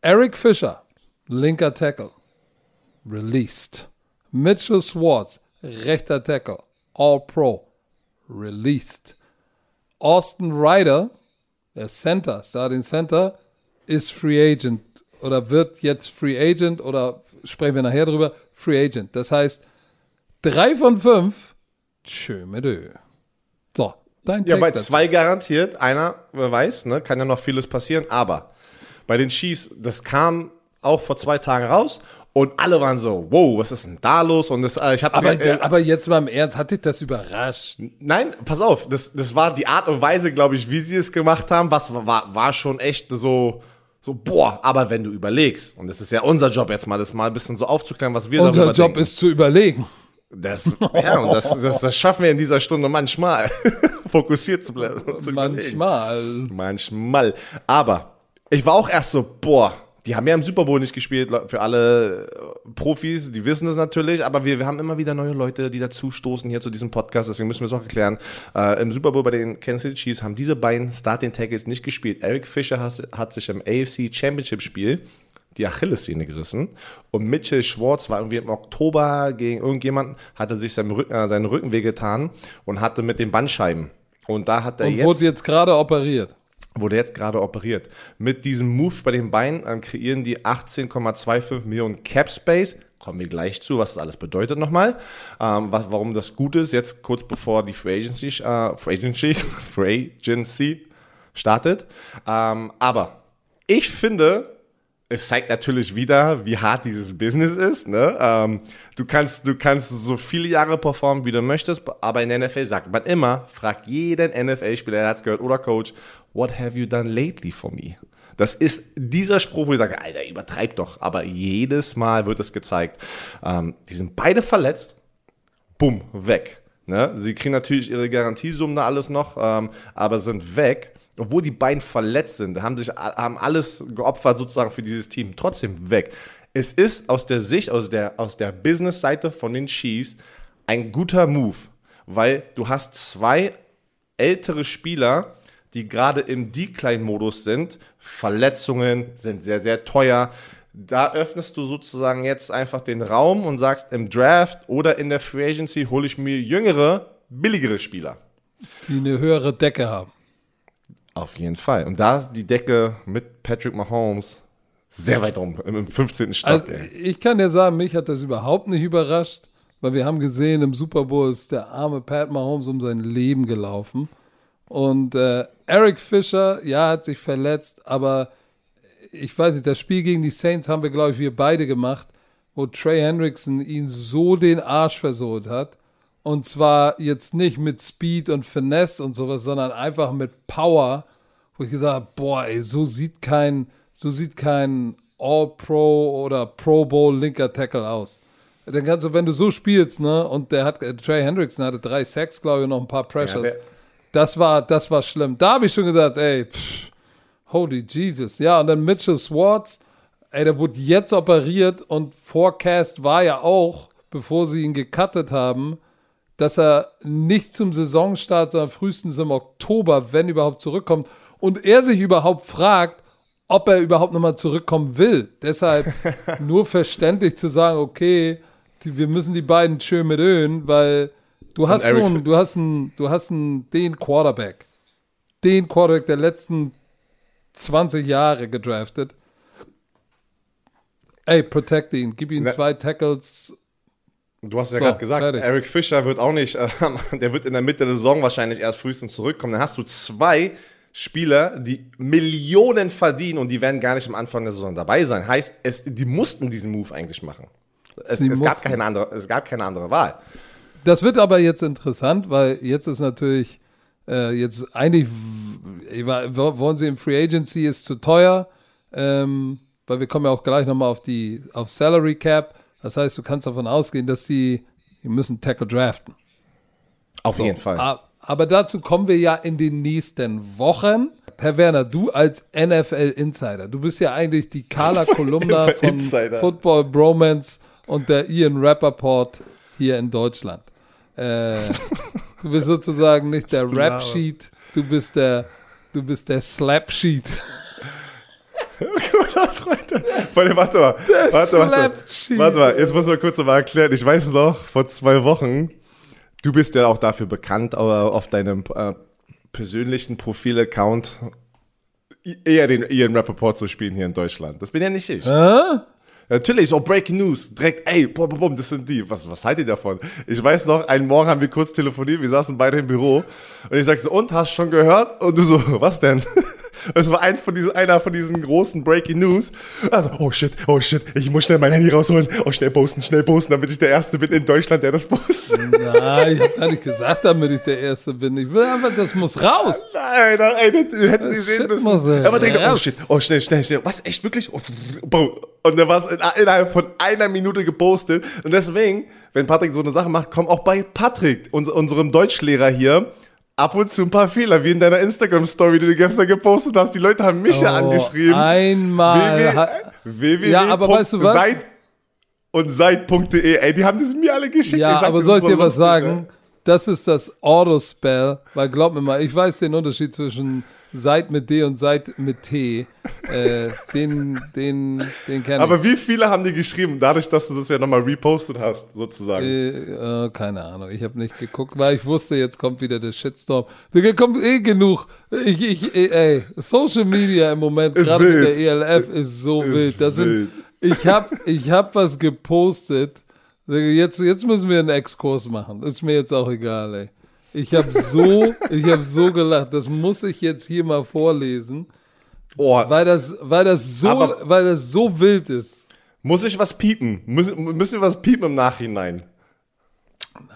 Eric Fischer, linker Tackle, released. Mitchell Swartz, rechter Tackle, All Pro, released. Austin Ryder, der Center, Starting Center, ist Free Agent oder wird jetzt Free Agent oder sprechen wir nachher drüber, Free Agent. Das heißt, drei von fünf, tschö mit Ö. So, dein Ja, Take bei dazu. zwei garantiert. Einer, wer weiß, ne, kann ja noch vieles passieren. Aber bei den Chiefs, das kam auch vor zwei Tagen raus und alle waren so, wow, was ist denn da los? Und das, äh, ich habe Aber, äh, aber jetzt mal im Ernst, hat dich das überrascht? Nein, pass auf, das, das war die Art und Weise, glaube ich, wie sie es gemacht haben, was war, war schon echt so, so, boah, aber wenn du überlegst, und das ist ja unser Job jetzt mal, das mal ein bisschen so aufzuklären, was wir Unser darüber Job denken. ist zu überlegen. Das, ja, und das, das, das schaffen wir in dieser Stunde manchmal, fokussiert zu bleiben. Zu überlegen. Manchmal. Manchmal. Aber ich war auch erst so, boah, die haben ja im Super Bowl nicht gespielt, für alle äh, Profis, die wissen es natürlich, aber wir, wir haben immer wieder neue Leute, die dazustoßen hier zu diesem Podcast, deswegen müssen wir es auch erklären. Äh, Im Super Bowl bei den Kansas City Chiefs haben diese beiden Starting Tackles nicht gespielt. Eric Fischer hat, hat sich im AFC Championship Spiel die Achillessehne gerissen und Mitchell Schwartz war irgendwie im Oktober gegen irgendjemanden, hatte sich seinen Rücken, äh, seinen Rücken wehgetan und hatte mit den Bandscheiben. Und da hat er Und jetzt wurde jetzt gerade operiert. wurde jetzt gerade operiert. Mit diesem Move bei den Beinen ähm, kreieren die 18,25 Millionen Cap Space. Kommen wir gleich zu, was das alles bedeutet nochmal. Ähm, was, warum das gut ist, jetzt kurz bevor die Free Agency, äh, Free Agency, Free Agency startet. Ähm, aber ich finde, es zeigt natürlich wieder, wie hart dieses Business ist. Ne? Ähm, du, kannst, du kannst so viele Jahre performen, wie du möchtest, aber in der NFL sagt man immer, fragt jeden NFL-Spieler, der hat's gehört, oder Coach, what have you done lately for me? Das ist dieser Spruch, wo ich sage, Alter, übertreib doch. Aber jedes Mal wird es gezeigt. Ähm, die sind beide verletzt bumm, weg. Ne? Sie kriegen natürlich ihre Garantiesummen da alles noch, ähm, aber sind weg. Obwohl die beiden verletzt sind, haben sich haben alles geopfert sozusagen für dieses Team, trotzdem weg. Es ist aus der Sicht, aus der, aus der Business-Seite von den Chiefs ein guter Move, weil du hast zwei ältere Spieler, die gerade im Decline-Modus sind. Verletzungen sind sehr, sehr teuer. Da öffnest du sozusagen jetzt einfach den Raum und sagst, im Draft oder in der Free Agency hole ich mir jüngere, billigere Spieler. Die eine höhere Decke haben. Auf jeden Fall. Und da ist die Decke mit Patrick Mahomes sehr weit rum, im 15. Stock. Also, ich kann dir sagen, mich hat das überhaupt nicht überrascht, weil wir haben gesehen, im Super Bowl ist der arme Pat Mahomes um sein Leben gelaufen. Und äh, Eric Fischer, ja, hat sich verletzt, aber ich weiß nicht, das Spiel gegen die Saints haben wir, glaube ich, wir beide gemacht, wo Trey Hendrickson ihn so den Arsch versohlt hat. Und zwar jetzt nicht mit Speed und Finesse und sowas, sondern einfach mit Power, wo ich gesagt habe, boah, ey, so sieht kein, so sieht kein All-Pro oder Pro Bowl linker Tackle aus. Dann kannst du, wenn du so spielst, ne, und der hat, Trey Hendrickson hatte drei Sacks, glaube ich, noch ein paar Pressures. der- das war, das war schlimm. Da habe ich schon gesagt, ey, pff, holy Jesus. Ja, und dann Mitchell Swartz, ey, der wurde jetzt operiert und Forecast war ja auch, bevor sie ihn gecuttet haben, dass er nicht zum Saisonstart, sondern frühestens im Oktober, wenn überhaupt, zurückkommt. Und er sich überhaupt fragt, ob er überhaupt nochmal zurückkommen will. Deshalb nur verständlich zu sagen, okay, die, wir müssen die beiden schön mit ölen, weil du hast so einen, du hast einen, du hast einen, den Quarterback, den Quarterback der letzten 20 Jahre gedraftet. Ey, protect ihn, gib ihm zwei Tackles. Du hast ja So, gerade gesagt, fertig. Eric Fischer wird auch nicht, äh, der wird in der Mitte der Saison wahrscheinlich erst frühestens zurückkommen. Dann hast du zwei Spieler, die Millionen verdienen und die werden gar nicht am Anfang der Saison dabei sein. Heißt, es, die mussten diesen Move eigentlich machen. Es, es, gab keine andere, es gab keine andere Wahl. Das wird aber jetzt interessant, weil jetzt ist natürlich, äh, jetzt eigentlich, wollen sie im Free Agency, ist zu teuer, ähm, weil wir kommen ja auch gleich nochmal auf die, auf Salary Cap. Das heißt, du kannst davon ausgehen, dass sie, die müssen Tackle draften. Auf jeden Fall. Aber dazu kommen wir ja in den nächsten Wochen. Herr Werner, du als NFL-Insider, du bist ja eigentlich die Carla Kolumna von Insider. Football Bromance und der Ian Rappaport hier in Deutschland. Äh, du bist sozusagen nicht der Du Rap-Sheet, du bist der, du bist der Slap-Sheet. Warte, warte mal. Warte, warte. Warte mal, jetzt muss man kurz nochmal erklären. Ich weiß noch, vor zwei Wochen, du bist ja auch dafür bekannt, aber auf deinem äh, persönlichen Profil-Account eher den Ian Rappaport zu spielen hier in Deutschland. Das bin ja nicht ich. Hä? Natürlich, so Breaking News, direkt, ey, bum, bum, bum, das sind die. Was, was haltet ihr davon? Ich weiß noch, einen Morgen haben wir kurz telefoniert, wir saßen beide im Büro und ich sag so, und, hast du schon gehört? Und du so, was denn? Es war ein von diesen, einer von diesen großen Breaking News. Also, oh shit, oh shit, ich muss schnell mein Handy rausholen. Oh, schnell posten, schnell posten, damit ich der Erste bin in Deutschland, der das postet. Nein, ich hab gar nicht gesagt, damit ich der Erste bin. Ich will einfach, das muss raus. Nein, nein, das hätten Das sehen shit müssen. Aber denkt, oh shit, oh schnell, schnell, schnell. Was, echt, wirklich? Oh. Und dann war es in, innerhalb von einer Minute gepostet. Und deswegen, wenn Patrick so eine Sache macht, kommen auch bei Patrick, uns, unserem Deutschlehrer hier, ab und zu ein paar Fehler, wie in deiner Instagram-Story, die du gestern gepostet hast. Die Leute haben mich ja Oh, angeschrieben. Einmal. www. Ja, aber weißt du was? Seit und seit.de, ey, die haben das mir alle geschickt. Ja, sag, aber das soll ist ich so dir was lustig, sagen? Das ist das Autospell, weil glaub mir mal, ich weiß den Unterschied zwischen Seit mit D und Seit mit T. Äh, den, den, den kenne ich. Aber wie viele haben die geschrieben, dadurch, dass du das ja nochmal repostet hast, sozusagen? Äh, äh, keine Ahnung, ich habe nicht geguckt, weil ich wusste, jetzt kommt wieder der Shitstorm. Da kommt eh genug. Ich, ich, ey, Social Media im Moment, gerade mit der ELF, ist so Ist wild. Das wild. sind, ich habe ich hab was gepostet. Jetzt, jetzt müssen wir einen Exkurs machen. Ist mir jetzt auch egal, ey. Ich habe so, ich habe so gelacht. Das muss ich jetzt hier mal vorlesen, Oh, weil das, weil das so, Aber- weil das so wild ist. muss ich was piepen? Müssen, müssen wir was piepen im Nachhinein?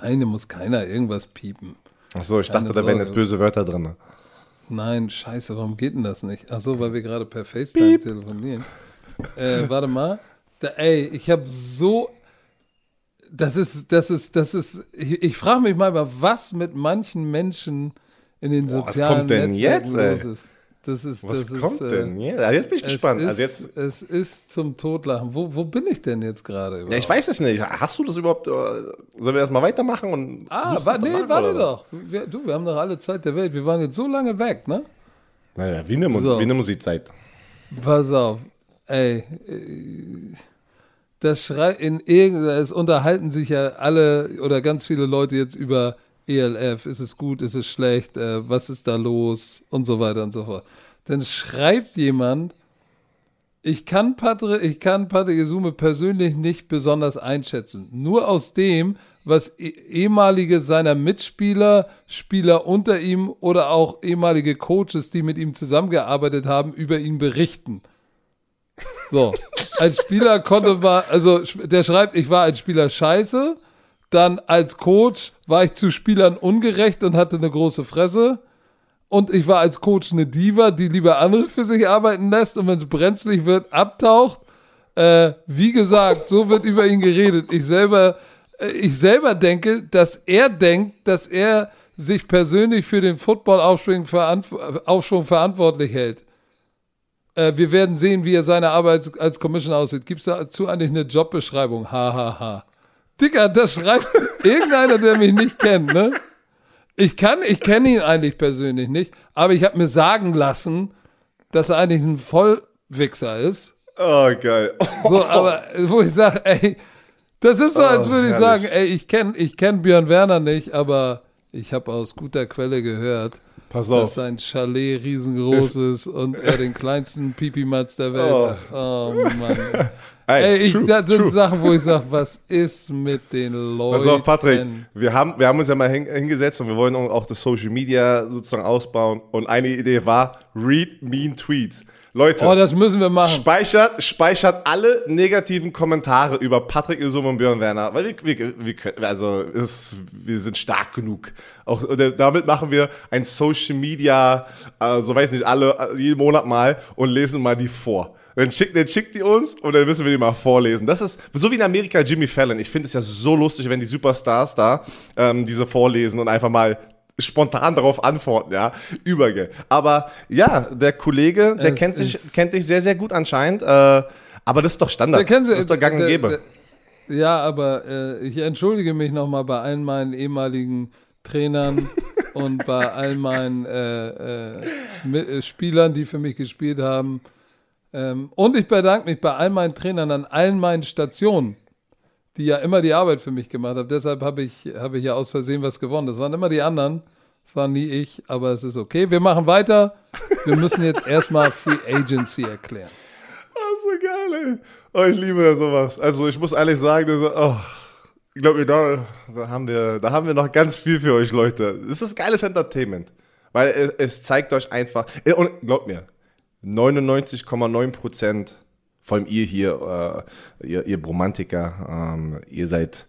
Nein, da muss keiner irgendwas piepen. Achso, ich dachte, Keine da wären jetzt böse Wörter drin. Nein, scheiße, warum geht denn das nicht? Ach so, weil wir gerade per FaceTime telefonieren. Äh, warte mal. Da, ey, ich habe so. Das ist, das ist, das ist. Ich, ich frage mich mal, was mit manchen Menschen in den Boah, was sozialen kommt denn Netzwerken jetzt, ey? los ist. Das ist, Was das kommt ist, denn? Äh, Ja, jetzt bin ich es gespannt. Ist, also jetzt, es ist zum Totlachen. Wo, wo bin ich denn jetzt gerade? ja, ich weiß es nicht. Hast du das überhaupt? äh, Sollen wir erstmal weitermachen? Und Ah, wa nee, warte doch. Wir, du, wir haben doch alle Zeit der Welt. Wir waren jetzt so lange weg, ne? was? Naja, wie Mus So. wie eine Musikzeit. Pass auf, ey, äh, das schreit in irgendeiner, es unterhalten sich ja alle oder ganz viele Leute jetzt über ELF, ist es gut, ist es schlecht, äh, was ist da los und so weiter und so fort. Dann schreibt jemand, ich kann Patrick, ich kann Patrick Isume persönlich nicht besonders einschätzen. Nur aus dem, was eh- ehemalige seiner Mitspieler, Spieler unter ihm oder auch ehemalige Coaches, die mit ihm zusammengearbeitet haben, über ihn berichten. So, als Spieler konnte man, also der schreibt, ich war als Spieler scheiße, dann als Coach war ich zu Spielern ungerecht und hatte eine große Fresse. Und ich war als Coach eine Diva, die lieber andere für sich arbeiten lässt und wenn es brenzlig wird, abtaucht. Äh, wie gesagt, so wird über ihn geredet. Ich selber, äh, ich selber denke, dass er denkt, dass er sich persönlich für den Football-Aufschwung verantw verantwortlich hält. Äh, wir werden sehen, wie er seine Arbeit als, als Commissioner aussieht. Gibt es dazu eigentlich eine Jobbeschreibung? Ha, ha, ha. Dicker, das schreibt irgendeiner, der mich nicht kennt, ne? Ich kann, ich kenne ihn eigentlich persönlich nicht, aber ich habe mir sagen lassen, dass er eigentlich ein Vollwichser ist. Oh, geil. So, aber wo ich sage, ey, das ist so, als Oh, würde ich herrlich. sagen, ey, ich kenne ich kenn Björn Werner nicht, aber ich habe aus guter Quelle gehört, Pass dass auf. sein Chalet riesengroß ist und er den kleinsten Pipi-Matz der Welt Oh. hat. Oh Mann. Ey, Ey, ich, true, das sind true. Sachen, wo ich sage, was ist mit den Leuten? Pass auf, Patrick. Wir haben, wir haben uns ja mal hin, hingesetzt und wir wollen auch das Social Media sozusagen ausbauen. Und eine Idee war, read mean Tweets. Leute, Oh, das müssen wir machen. speichert, speichert alle negativen Kommentare über Patrick Isum und Björn Werner. Weil wir, wir, wir können, also es, wir sind stark genug. Auch, und damit machen wir ein Social Media, äh, so weiß nicht, alle, äh, jeden Monat mal und lesen mal die vor. Dann schickt, dann schickt die uns und dann müssen wir die mal vorlesen. Das ist so wie in Amerika Jimmy Fallon. Ich finde es ja so lustig, wenn die Superstars da ähm, diese vorlesen und einfach mal spontan darauf antworten, ja. Übergeil. Aber ja, der Kollege, der Es kennt sich, ist- kennt dich sehr, sehr gut anscheinend. Äh, aber das ist doch Standard. Der kennt sie- das ist doch gang und gäbe. Ja, aber äh, ich entschuldige mich nochmal bei allen meinen ehemaligen Trainern und bei all meinen äh, äh, mit, äh, Spielern, die für mich gespielt haben. Ähm, und ich bedanke mich bei all meinen Trainern an allen meinen Stationen, die ja immer die Arbeit für mich gemacht haben. Deshalb habe ich, hab ich ja aus Versehen was gewonnen. Das waren immer die anderen. Das war nie ich, aber es ist okay. Wir machen weiter. Wir müssen jetzt erstmal Free Agency erklären. Oh, so geil, ey. Oh, ich liebe sowas. Also ich muss ehrlich sagen, das, oh, ich glaube, da, da, haben wir, da haben wir noch ganz viel für euch, Leute. Das ist geiles Entertainment. Weil es, es zeigt euch einfach, und glaubt mir, 99,9 Prozent, vor allem ihr hier, äh, ihr, ihr Bromantiker, ähm, ihr seid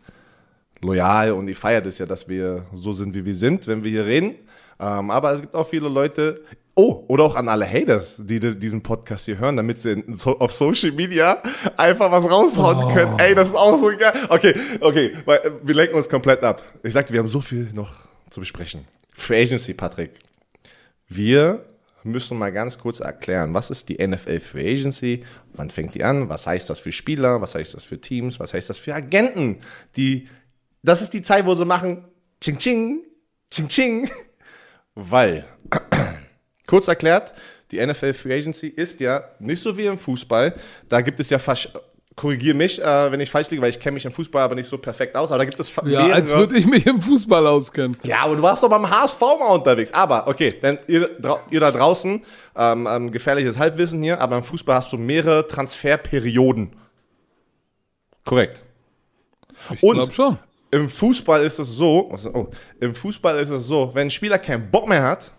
loyal und ihr feiert es ja, dass wir so sind, wie wir sind, wenn wir hier reden. Ähm, aber es gibt auch viele Leute, oh, oder auch an alle Haters, die das, diesen Podcast hier hören, damit sie in, so, auf Social Media einfach was raushauen oh. können. Ey, das ist auch so geil. Okay, okay, weil, wir lenken uns komplett ab. Ich sagte, wir haben so viel noch zu besprechen. Free Agency, Patrick. Wir müssen mal ganz kurz erklären, was ist die NFL Free Agency? Wann fängt die an? Was heißt das für Spieler? Was heißt das für Teams? Was heißt das für Agenten? Die, das ist die Zeit, wo sie machen, ching ching, ching ching, weil, kurz erklärt, die NFL Free Agency ist ja nicht so wie im Fußball. Da gibt es ja fast korrigiere mich, äh, wenn ich falsch liege, weil ich kenne mich im Fußball aber nicht so perfekt aus. Aber da gibt es ja, mehrere. als würde ich mich im Fußball auskennen. Ja, aber du warst doch beim HSV mal unterwegs. Aber okay, denn ihr, ihr da draußen, ähm, ähm, gefährliches Halbwissen hier, aber im Fußball hast du mehrere Transferperioden. Korrekt. Ich glaube schon. Im Fußball ist es so, oh, im Fußball ist es so, wenn ein Spieler keinen Bock mehr hat,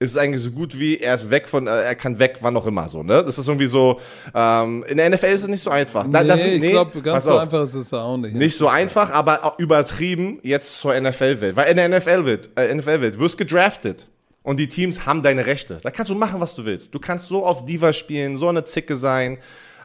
ist es eigentlich so gut wie er ist weg von, äh, er kann weg, wann auch immer so, ne? Das ist irgendwie so, ähm, in der NFL ist es nicht so einfach. Da, nee, das, nee, ich glaube, ganz so auf. einfach ist es auch nicht. Nicht so einfach, aber übertrieben jetzt zur NFL-Welt. Weil in der NFL-Welt, äh, NFL-Welt wirst gedraftet und die Teams haben deine Rechte. Da kannst du machen, was du willst. Du kannst so auf Diva spielen, so eine Zicke sein,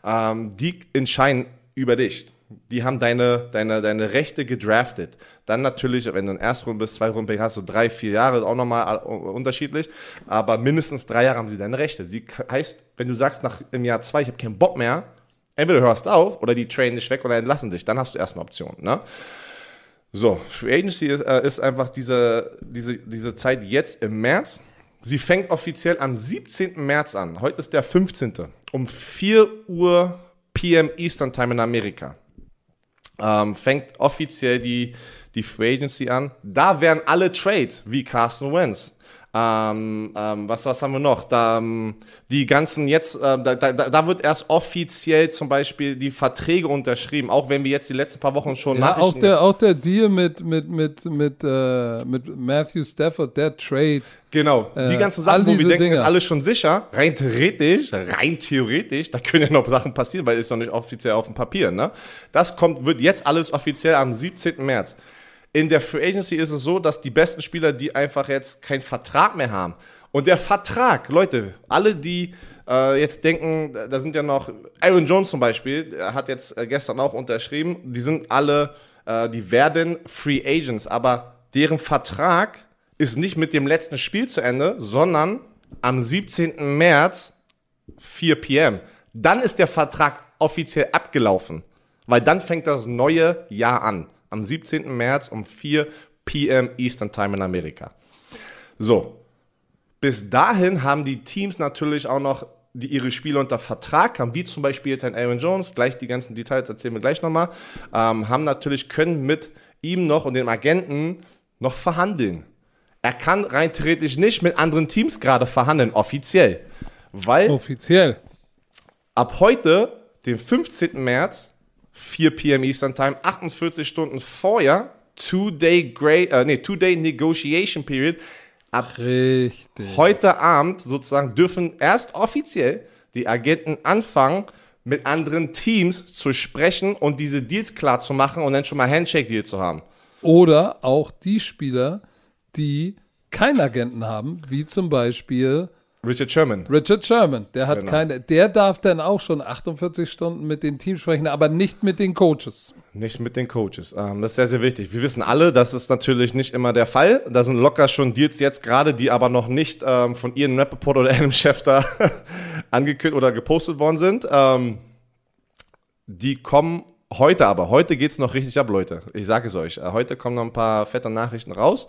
ähm, die entscheiden über dich die haben deine, deine, deine Rechte gedraftet. Dann natürlich, wenn du ein Erstrunden bis zwei Runden hast, so drei, vier Jahre, auch nochmal unterschiedlich. Aber mindestens drei Jahre haben sie deine Rechte. Die heißt, wenn du sagst nach im Jahr zwei, ich habe keinen Bock mehr, entweder hörst auf oder die trainen dich weg oder entlassen dich. Dann hast du erst eine Option. Ne? So, Free Agency ist, äh, ist einfach diese, diese, diese Zeit jetzt im März. Sie fängt offiziell am 17. März an. Heute ist der 15. Um 4 Uhr PM Eastern Time in Amerika ähm, fängt offiziell die, die Free Agency an. Da werden alle Trades wie Carson Wentz. Ähm, ähm, was, was haben wir noch? Da, ähm, die ganzen jetzt, äh, da, da, da, wird erst offiziell zum Beispiel die Verträge unterschrieben, auch wenn wir jetzt die letzten paar Wochen schon ja, Nachrichten... Auch der, auch der Deal mit, mit, mit, mit, äh, mit Matthew Stafford, der Trade. Genau, die äh, ganzen Sachen, wo wir denken, Dinge. ist alles schon sicher. Rein theoretisch, rein theoretisch, da können ja noch Sachen passieren, weil es ist noch nicht offiziell auf dem Papier. Ne? Das kommt, wird jetzt alles offiziell am 17. März. In der Free Agency ist es so, dass die besten Spieler, die einfach jetzt keinen Vertrag mehr haben. Und der Vertrag, Leute, alle, die äh, jetzt denken, da sind ja noch Aaron Jones zum Beispiel, hat jetzt äh, gestern auch unterschrieben, die sind alle, äh, die werden Free Agents, aber deren Vertrag ist nicht mit dem letzten Spiel zu Ende, sondern am 17. März 4 p.m. Dann ist der Vertrag offiziell abgelaufen, weil dann fängt das neue Jahr an am 17. März um 4 p.m. Eastern Time in Amerika. So, bis dahin haben die Teams natürlich auch noch die ihre Spiele unter Vertrag haben, wie zum Beispiel jetzt ein Aaron Jones, gleich die ganzen Details erzählen wir gleich nochmal, ähm, haben natürlich, können mit ihm noch und dem Agenten noch verhandeln. Er kann rein theoretisch nicht mit anderen Teams gerade verhandeln, offiziell. Weil offiziell. ab heute, dem 15. März, 4 p.m. Eastern Time, 48 Stunden vorher, Two-Day äh, nee, Two-Day Negotiation Period. Ab Richtig. heute Abend sozusagen dürfen erst offiziell die Agenten anfangen, mit anderen Teams zu sprechen und diese Deals klar zu machen und dann schon mal Handshake-Deal zu haben. Oder auch die Spieler, die keinen Agenten haben, wie zum Beispiel Richard Sherman. Richard Sherman, der hat genau. keine, der darf dann auch schon 48 Stunden mit den Teams sprechen, aber nicht mit den Coaches. Nicht mit den Coaches. Ähm, das ist sehr, sehr wichtig. Wir wissen alle, das ist natürlich nicht immer der Fall. Da sind locker schon Deals jetzt gerade, die aber noch nicht ähm, von Ian Rappaport oder Adam Schefter angekündigt oder gepostet worden sind. Ähm, die kommen Heute aber, heute geht es noch richtig ab, Leute. Ich sage es euch. Äh, heute kommen noch ein paar fette Nachrichten raus.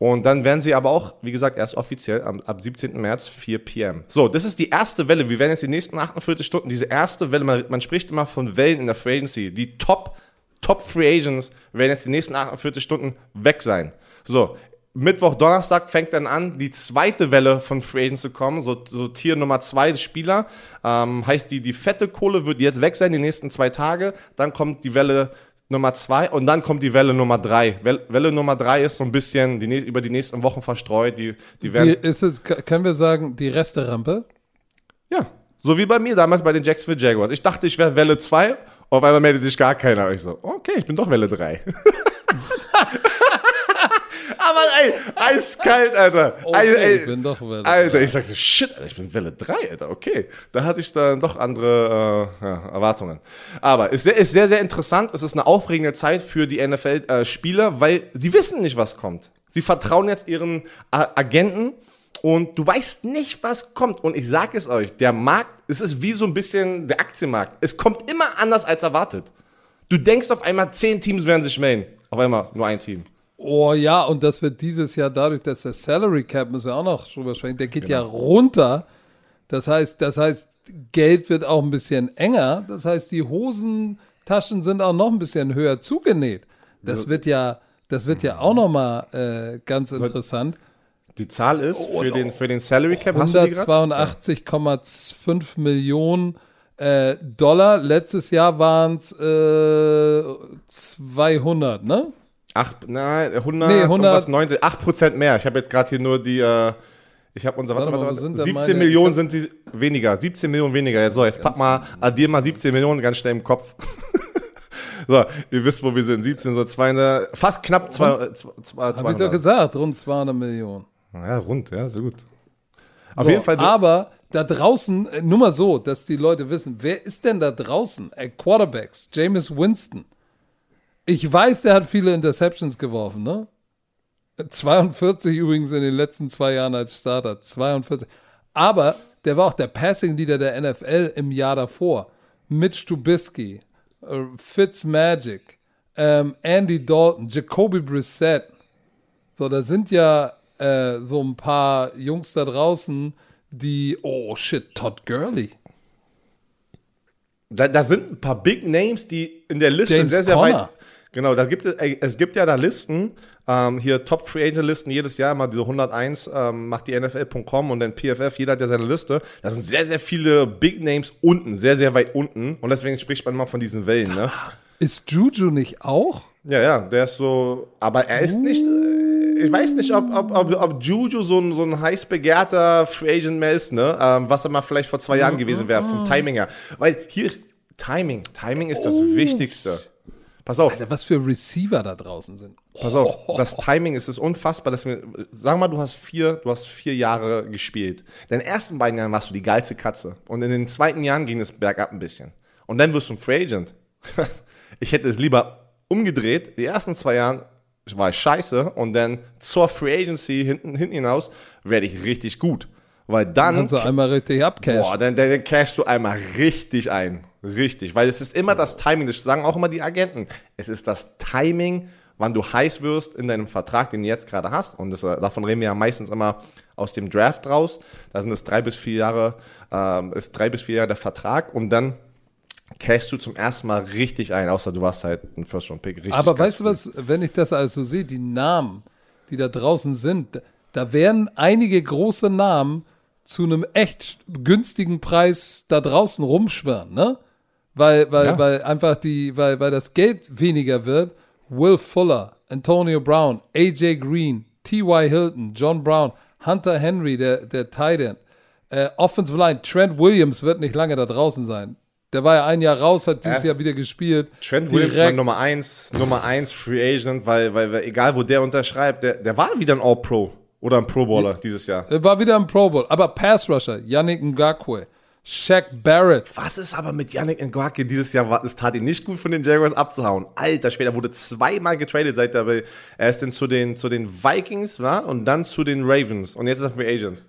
Und dann werden sie aber auch, wie gesagt, erst offiziell ab, ab 17. März 4 p.m. So, das ist die erste Welle. Wir werden jetzt die nächsten 48 Stunden, diese erste Welle, man, man spricht immer von Wellen in der Free Agency. Die Top, Top Free Agents werden jetzt die nächsten 48 Stunden weg sein. So, Mittwoch, Donnerstag fängt dann an, die zweite Welle von Free Agents zu kommen, so, so Tier Nummer zwei Spieler. Ähm, heißt, die, die fette Kohle wird jetzt weg sein, die nächsten zwei Tage. Dann kommt die Welle Nummer zwei und dann kommt die Welle Nummer drei. Welle Nummer drei ist so ein bisschen die, über die nächsten Wochen verstreut. Die, die werden die, ist es, können wir sagen, die Resterampe? Ja, so wie bei mir damals bei den Jacksonville Jaguars. Ich dachte, ich wäre Welle 2, auf einmal meldet sich gar keiner. Ich so, okay, ich bin doch Welle 3. Aber ey, eiskalt, Alter. Okay, ey, ich bin doch Welle Alter, ich sag so, shit, Alter, ich bin Welle 3, Alter, okay. Da hatte ich dann doch andere äh, ja, Erwartungen. Aber es ist, ist sehr, sehr interessant. Es ist eine aufregende Zeit für die NFL-Spieler, weil sie wissen nicht, was kommt. Sie vertrauen jetzt ihren A Agenten und du weißt nicht, was kommt. Und ich sage es euch, der Markt, es ist wie so ein bisschen der Aktienmarkt. Es kommt immer anders als erwartet. Du denkst auf einmal, zehn Teams werden sich melden. Auf einmal nur ein Team. Oh ja, und das wird dieses Jahr dadurch, dass der Salary Cap, müssen wir auch noch drüber sprechen, der geht genau. ja runter. Das heißt, das heißt, Geld wird auch ein bisschen enger. Das heißt, die Hosentaschen sind auch noch ein bisschen höher zugenäht. Das wird ja, das wird ja auch noch mal äh, ganz interessant. Die Zahl ist oh, für, den, für den Salary Cap 182,5 Millionen äh, Dollar. Letztes Jahr waren es äh, 200, ne? Ach, nein, 100, nee, 100 was, 90, 8% mehr. Ich habe jetzt gerade hier nur die, äh, ich habe unser, warte, warte, warte, 17 meine, Millionen sind die weniger, 17 Millionen weniger. Jetzt, so, jetzt pack mal, addier mal 17 Millionen ganz schnell im Kopf. so, ihr wisst, wo wir sind. 17, so 200, fast knapp 200. 200 Habe ich doch gesagt, rund 200 Millionen. Ja, rund, ja, so gut. Auf so, jeden Fall. Aber da draußen, äh, nur mal so, dass die Leute wissen, wer ist denn da draußen? Äh, Quarterbacks, Jameis Winston. Ich weiß, der hat viele Interceptions geworfen, ne? 42 übrigens in den letzten zwei Jahren als Starter. 42. Aber der war auch der Passing Leader der NFL im Jahr davor. Mitch Trubisky, äh, Fitzmagic, ähm, Andy Dalton, Jacoby Brissett. So, da sind ja äh, so ein paar Jungs da draußen, die, oh shit, Todd Gurley. Da, da sind ein paar Big Names, die in der Liste James sehr, sehr Conner. weit Genau, da gibt es, es gibt ja da Listen, ähm, hier Top Free Agent Listen jedes Jahr mal diese 101 ähm, macht die NFL.com und dann PFF, jeder hat ja seine Liste. Da sind sehr, sehr viele Big Names unten, sehr, sehr weit unten und deswegen spricht man immer von diesen Wellen, ne? Ist Juju nicht auch? Ja, ja, der ist so, aber er ist nicht, äh, ich weiß nicht, ob, ob, ob, ob Juju so ein, so ein heiß begehrter Free Agent mehr ist, ne? Ähm, was er mal vielleicht vor zwei Jahren gewesen wäre, vom Timing her. Weil hier, Timing, Timing ist das oh. Wichtigste. Pass auf. Alter, was für Receiver da draußen sind. Pass auf, das Timing ist es unfassbar, dass wir, sag mal, du hast vier, du hast vier Jahre gespielt. In den ersten beiden Jahren warst du die geilste Katze. Und in den zweiten Jahren ging es bergab ein bisschen. Und dann wirst du ein Free Agent. ich hätte es lieber umgedreht. Die ersten zwei Jahre war ich scheiße und dann zur Free Agency hinten, hinten hinaus werde ich richtig gut. Weil dann. Kannst du einmal richtig abcashen. Boah, dann, dann, dann cashst du einmal richtig ein. Richtig. Weil es ist immer das Timing. Das sagen auch immer die Agenten. Es ist das Timing, wann du heiß wirst in deinem Vertrag, den du jetzt gerade hast. Und das, davon reden wir ja meistens immer aus dem Draft raus. Da sind es drei bis vier Jahre, ähm, ist drei bis vier Jahre der Vertrag. Und dann cashst du zum ersten Mal richtig ein, außer du warst halt ein First-Round-Pick. Richtig Aber weißt du was, wenn ich das also sehe, die Namen, die da draußen sind, da werden einige große Namen zu einem echt günstigen Preis da draußen rumschwirren, ne? Weil, weil, ja. weil einfach die, weil, weil das Geld weniger wird. Will Fuller, Antonio Brown, AJ Green, T.Y. Hilton, John Brown, Hunter Henry, der, der Tight End. Äh, Offensive Line, Trent Williams wird nicht lange da draußen sein. Der war ja ein Jahr raus, hat dieses Jahr wieder gespielt. Trent Williams war Nummer 1, Nummer 1 Free Agent, weil, weil, weil, egal wo der unterschreibt, der, der war wieder ein All-Pro. Oder ein Pro Bowler dieses Jahr. War wieder ein Pro Bowl, aber Pass Rusher, Yannick Ngakwe. Shaq Barrett. Was ist aber mit Yannick Ngakwe dieses Jahr? Es tat ihn nicht gut, von den Jaguars abzuhauen. Alter Schwede, er wurde zweimal getradet, seit er erst zu den, zu den Vikings war und dann zu den Ravens. Und jetzt ist er Free Agent.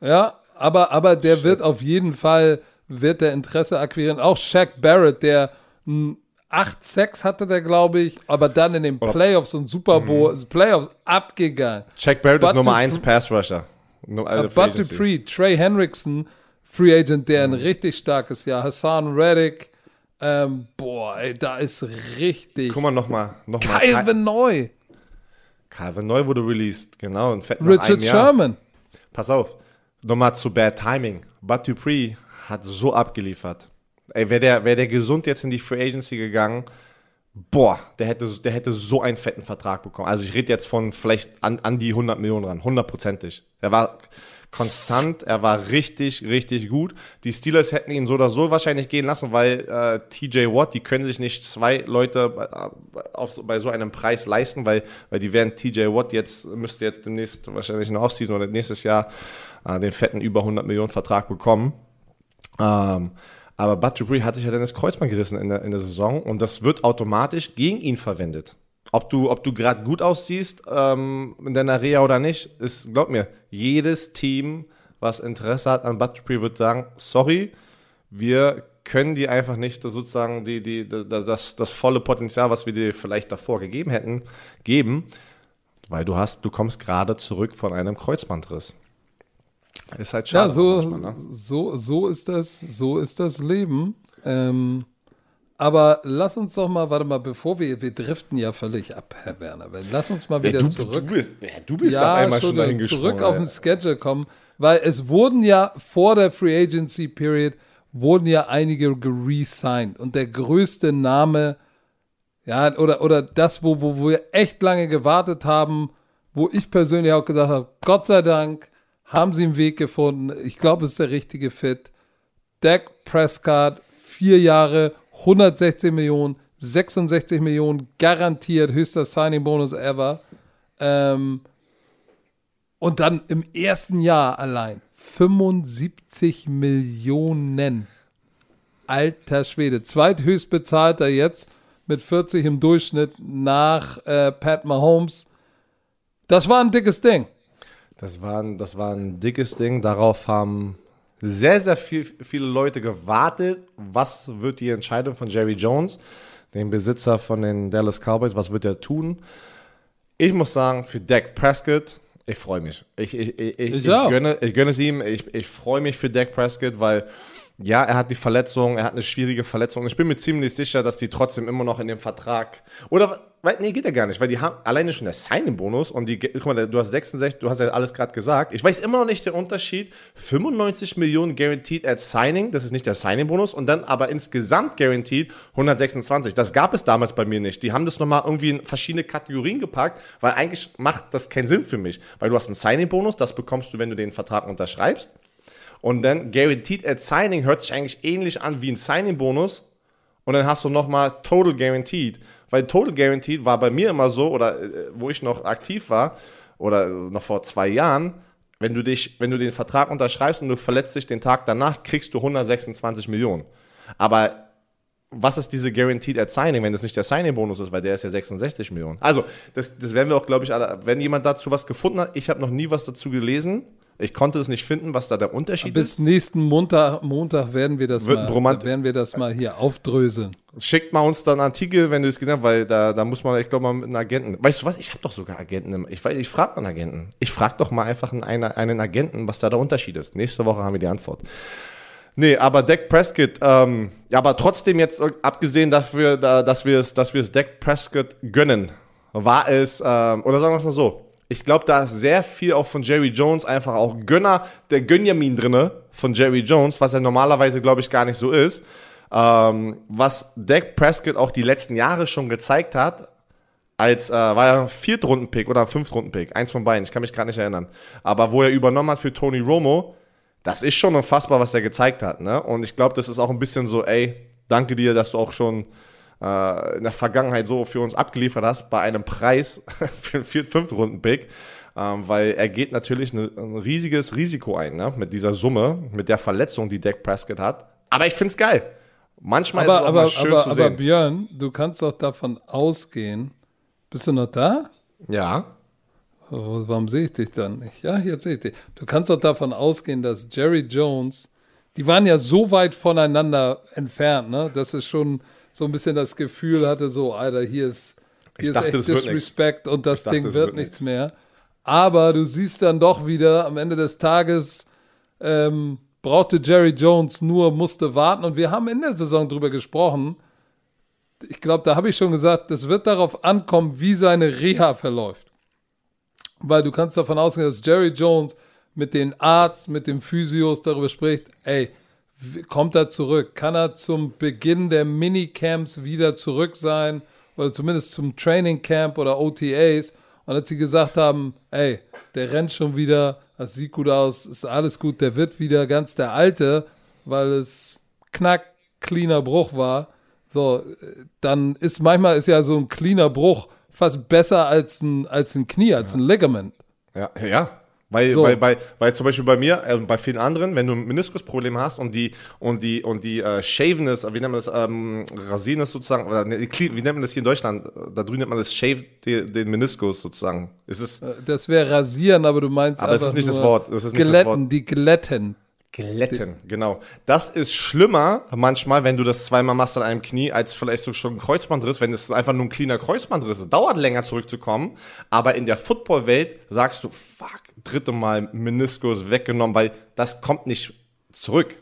Ja, aber, aber der Shit. wird auf jeden Fall, wird der Interesse akquirieren. Auch Shaq Barrett, der ein 8-6 hatte der, glaube ich, aber dann in den Playoffs und Super mhm. Bowl, mhm. Playoffs abgegangen. Jack Barrett But ist Nummer 1 Pass Rusher. No, äh, äh, Bud Dupree, Trey Henriksen, Free Agent, der mhm. ein richtig starkes Jahr. Hassan Reddick, ähm, boah, ey, da ist richtig. Guck mal nochmal. Noch Calvin Neu. Calvin Neu wurde released, genau. Und fett Richard Sherman. Pass auf, nochmal zu Bad Timing. Bud Dupree hat so abgeliefert. Ey, wäre der, wär der gesund jetzt in die Free Agency gegangen, boah, der hätte, der hätte so einen fetten Vertrag bekommen. Also ich rede jetzt von vielleicht an, an die 100 Millionen ran, hundertprozentig. Er war konstant, er war richtig, richtig gut. Die Steelers hätten ihn so oder so wahrscheinlich gehen lassen, weil äh, TJ Watt, die können sich nicht zwei Leute äh, auf, bei so einem Preis leisten, weil, weil die werden TJ Watt jetzt, müsste jetzt demnächst wahrscheinlich in der Offseason oder nächstes Jahr äh, den fetten über 100 Millionen Vertrag bekommen. Ähm, aber Bud Dupree hat sich ja dann das Kreuzband gerissen in der, in der Saison und das wird automatisch gegen ihn verwendet. Ob du, ob du gerade gut aussiehst ähm, in deiner Reha oder nicht, ist, glaub mir, jedes Team, was Interesse hat an Bud Dupree, wird sagen, sorry, wir können dir einfach nicht sozusagen die, die, das, das volle Potenzial, was wir dir vielleicht davor gegeben hätten, geben, weil du hast, du kommst gerade zurück von einem Kreuzbandriss. Ist halt schade. Ja, so, manchmal, ne? so, so ist das, so ist das Leben. Ähm, aber lass uns doch mal, warte mal, bevor wir, wir driften ja völlig ab, Herr Werner. Lass uns mal wieder du, zurück. Du bist, ja, du bist auf ja, einmal schon dahin zurück auf den Schedule kommen, weil es wurden ja vor der Free Agency Period wurden ja einige geresigned und der größte Name, ja, oder, oder das, wo, wo wir echt lange gewartet haben, wo ich persönlich auch gesagt habe, Gott sei Dank haben sie einen Weg gefunden. Ich glaube, es ist der richtige Fit. Dak Prescott, vier Jahre, 116 Millionen, 66 Millionen, garantiert, höchster Signing-Bonus ever. Ähm, und dann im ersten Jahr allein 75 Millionen. Alter Schwede. Zweithöchst bezahlter jetzt mit 40 im Durchschnitt nach äh, Pat Mahomes. Das war ein dickes Ding. Das war, ein, das war ein dickes Ding. Darauf haben sehr, sehr viel, viele Leute gewartet. Was wird die Entscheidung von Jerry Jones, dem Besitzer von den Dallas Cowboys, was wird er tun? Ich muss sagen, für Dak Prescott, ich freue mich. Ich, ich, ich, ich, Ich gönne, ich gönne es ihm. Ich, ich freue mich für Dak Prescott, weil ja, er hat die Verletzung, er hat eine schwierige Verletzung. Ich bin mir ziemlich sicher, dass die trotzdem immer noch in dem Vertrag. Oder, weil, nee, geht ja gar nicht, weil die haben alleine schon der Signing-Bonus und die, guck mal, du hast 66, du hast ja alles gerade gesagt. Ich weiß immer noch nicht den Unterschied. 95 Millionen guaranteed at Signing, das ist nicht der Signing-Bonus, und dann aber insgesamt guaranteed 126. Das gab es damals bei mir nicht. Die haben das nochmal irgendwie in verschiedene Kategorien gepackt, weil eigentlich macht das keinen Sinn für mich. Weil du hast einen Signing-Bonus, das bekommst du, wenn du den Vertrag unterschreibst. Und dann Guaranteed at Signing hört sich eigentlich ähnlich an wie ein Signing-Bonus. Und dann hast du nochmal Total Guaranteed. Weil Total Guaranteed war bei mir immer so, oder äh, wo ich noch aktiv war, oder noch vor zwei Jahren, wenn du dich, wenn du den Vertrag unterschreibst und du verletzt dich den Tag danach, kriegst du 126 Millionen. Aber was ist diese Guaranteed at Signing, wenn das nicht der Signing-Bonus ist, weil der ist ja 66 Millionen. Also, das, das werden wir auch, glaube ich, alle, wenn jemand dazu was gefunden hat, ich habe noch nie was dazu gelesen. Ich konnte es nicht finden, was da der Unterschied Bis ist. nächsten Montag, Montag werden wir das mal, werden wir das mal hier aufdröseln. Schickt mal uns dann einen Artikel, wenn du es gesehen hast, weil da, da muss man, ich glaube mal mit einem Agenten. Weißt du was? Ich habe doch sogar Agenten. im- Ich, weiß- ich frage mal einen Agenten. Ich frage doch mal einfach einen, einen Agenten, was da der Unterschied ist. Nächste Woche haben wir die Antwort. Nee, aber Dak Prescott, ähm, ja, aber trotzdem jetzt, abgesehen dafür, da, dass wir es, dass wir es Dak Prescott gönnen, war es, ähm, oder sagen wir es mal so, ich glaube, da ist sehr viel auch von Jerry Jones einfach auch Gönner, der Gönjamin drinne von Jerry Jones, was er normalerweise, glaube ich, gar nicht so ist. Ähm, was Dak Prescott auch die letzten Jahre schon gezeigt hat, als äh, war ein Viertrunden-Pick oder Fünftrunden-Pick, eins von beiden, ich kann mich gerade nicht erinnern. Aber wo er übernommen hat für Tony Romo, das ist schon unfassbar, was er gezeigt hat. Ne? Und ich glaube, das ist auch ein bisschen so, ey, danke dir, dass du auch schon äh, in der Vergangenheit so für uns abgeliefert hast, bei einem Preis für einen Viert-, Fünftrunden-Pick. Ähm, weil er geht natürlich eine, ein riesiges Risiko ein, ne? mit dieser Summe, mit der Verletzung, die Dak Prescott hat. Aber ich finde es geil. Manchmal ist es Aber, auch aber, mal schön aber, zu aber sehen. Björn, du kannst doch davon ausgehen. Bist du noch da? ja. Oh, warum sehe ich dich dann nicht? Ja, jetzt sehe ich dich. Du kannst doch davon ausgehen, dass Jerry Jones, die waren ja so weit voneinander entfernt, ne? Das ist schon so ein bisschen das Gefühl hatte, so, Alter, hier ist, hier Ich ist dachte, echt Disrespect und das dachte, Ding wird wird nichts mehr. Aber du siehst dann doch wieder, am Ende des Tages ähm, brauchte Jerry Jones nur, musste warten. Und wir haben in der Saison drüber gesprochen. Ich glaube, da habe ich schon gesagt, es wird darauf ankommen, wie seine Reha verläuft. Weil du kannst davon ausgehen, dass Jerry Jones mit den Arzt, mit den Physios darüber spricht, ey, kommt er zurück? Kann er zum Beginn der Minicamps wieder zurück sein? Oder zumindest zum Training Camp oder OTAs? Und als sie gesagt haben, ey, der rennt schon wieder, das sieht gut aus, ist alles gut, der wird wieder ganz der Alte, weil es knack, cleaner Bruch war. So, äh, dann ist manchmal ist ja so ein cleaner Bruch fast besser als ein, als ein Knie, als ein Ligament. Ja, ja. Weil, So. weil, weil, weil zum Beispiel bei mir, äh, bei vielen anderen, wenn du ein Meniskusproblem hast und die und die und die äh, Shaveness, wie nennt man das, ähm, Rasieren ist sozusagen, oder ne, wie nennt man das hier in Deutschland? Da drüben nennt man das Shave den, den Meniskus sozusagen. Es ist Das wäre rasieren, aber du meinst Aber das einfach ist nicht das Wort, das ist nicht das Glätten, Wort. die Glätten. Glätten, genau. Das ist schlimmer manchmal, wenn du das zweimal machst an einem Knie, als vielleicht so schon ein Kreuzbandriss, wenn es einfach nur ein cleaner Kreuzbandriss ist. Dauert länger zurückzukommen, aber in der Footballwelt sagst du, fuck, dritte Mal Meniskus weggenommen, weil das kommt nicht zurück.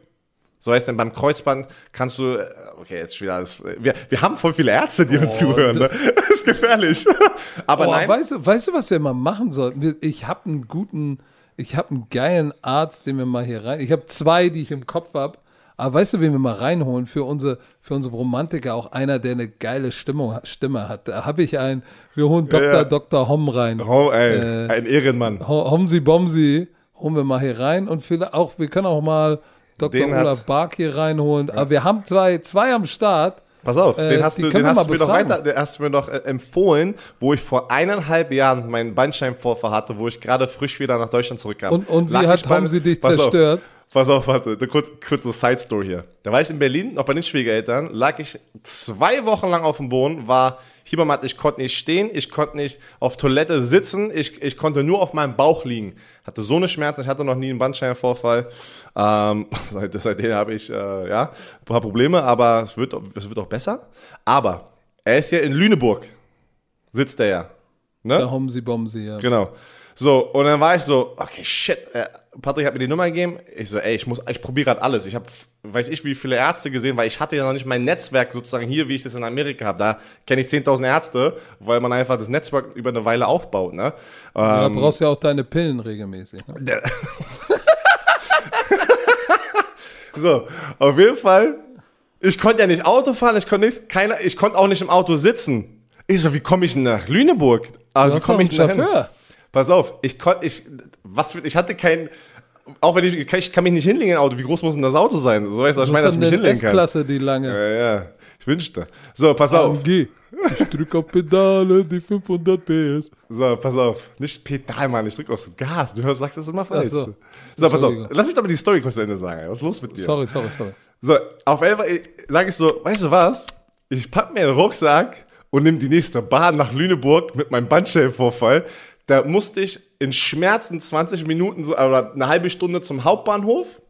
So heißt denn beim Kreuzband kannst du, äh, okay, jetzt schon wieder alles, wir, wir haben voll viele Ärzte, die uns zuhören, ne? Das ist gefährlich. Aber Oh, nein, weißt, du, weißt du, was wir mal machen sollten? Ich habe einen guten, ich habe einen geilen Arzt, den wir mal hier rein. Ich habe zwei, die ich im Kopf habe. Aber weißt du, wen wir mal reinholen für unsere, für unsere Romantiker? Auch einer, der eine geile Stimmung, Stimme hat. Da habe ich einen, wir holen Dr. Ja. Dr. Hom rein. oh, ey, Äh, ein Ehrenmann. Ho- Homsi Bomsi holen wir mal hier rein und vielleicht auch, wir können auch mal Dr. Den Olaf Bark hier reinholen. Aber wir haben zwei, zwei am Start. Pass auf, Äh, den hast die du, den hast du mir doch befragen. weiter, den hast du mir doch äh, empfohlen, wo ich vor eineinhalb Jahren meinen Bandscheibenvorfall hatte, wo ich gerade frisch wieder nach Deutschland zurückkam. Und, und wie hat ich bei- Homsi dich Pass auf, zerstört? Pass auf, warte, eine kurz, kurze Side-Story hier. Da war ich in Berlin, noch bei den Schwiegereltern, lag ich zwei Wochen lang auf dem Boden, war Hiebermatt, ich konnte nicht stehen, ich konnte nicht auf Toilette sitzen, ich, ich konnte nur auf meinem Bauch liegen. Hatte so eine Schmerzen, ich hatte noch nie einen Bandscheibenvorfall. Ähm, seit, seitdem habe ich, äh, ja, ein paar Probleme, aber es wird, es wird auch besser. Aber er ist ja in Lüneburg, sitzt er ja. Ne? Der Homsi Bomsi, ja. Genau. So, und dann war ich so, okay, shit. Äh, Patrick hat mir die Nummer gegeben. Ich so, ey, ich muss, ich probiere gerade alles. Ich habe, weiß ich, wie viele Ärzte gesehen, weil ich hatte ja noch nicht mein Netzwerk sozusagen hier, wie ich das in Amerika habe. Da kenne ich 10.000 Ärzte, weil man einfach das Netzwerk über eine Weile aufbaut. Ne? Da Ähm, brauchst du ja auch deine Pillen regelmäßig. Ne? so, auf jeden Fall. Ich konnte ja nicht Auto fahren, ich konnte nicht, keiner, ich konnte auch nicht im Auto sitzen. Ich so, wie komme ich nach Lüneburg? Also, wie komme ich denn dahin? Chauffeur. Pass auf, ich konnte, ich, was ich hatte kein, auch wenn ich, ich kann mich nicht hinlegen im Auto, wie groß muss denn das Auto sein? So weißt du, ich meine, dass ich mich hinlegen kann. S-Klasse, die lange. Ja, ja, ich wünschte. So, pass auf, AMG. Ich drücke auf Pedale, die 500 PS. so, pass auf. Nicht Pedal, Mann, ich drück aufs Gas. Du hörst, sagst das immer falsch. So. So, pass auf, lass mich doch mal die Story kurz zu Ende sagen. Was ist los mit dir? Sorry, sorry, sorry. So, auf einmal sage ich so, weißt du was? Ich pack mir einen Rucksack und nimm die nächste Bahn nach Lüneburg mit meinem Bandscheibenvorfall. Da musste ich in Schmerzen 20 Minuten oder eine halbe Stunde zum Hauptbahnhof,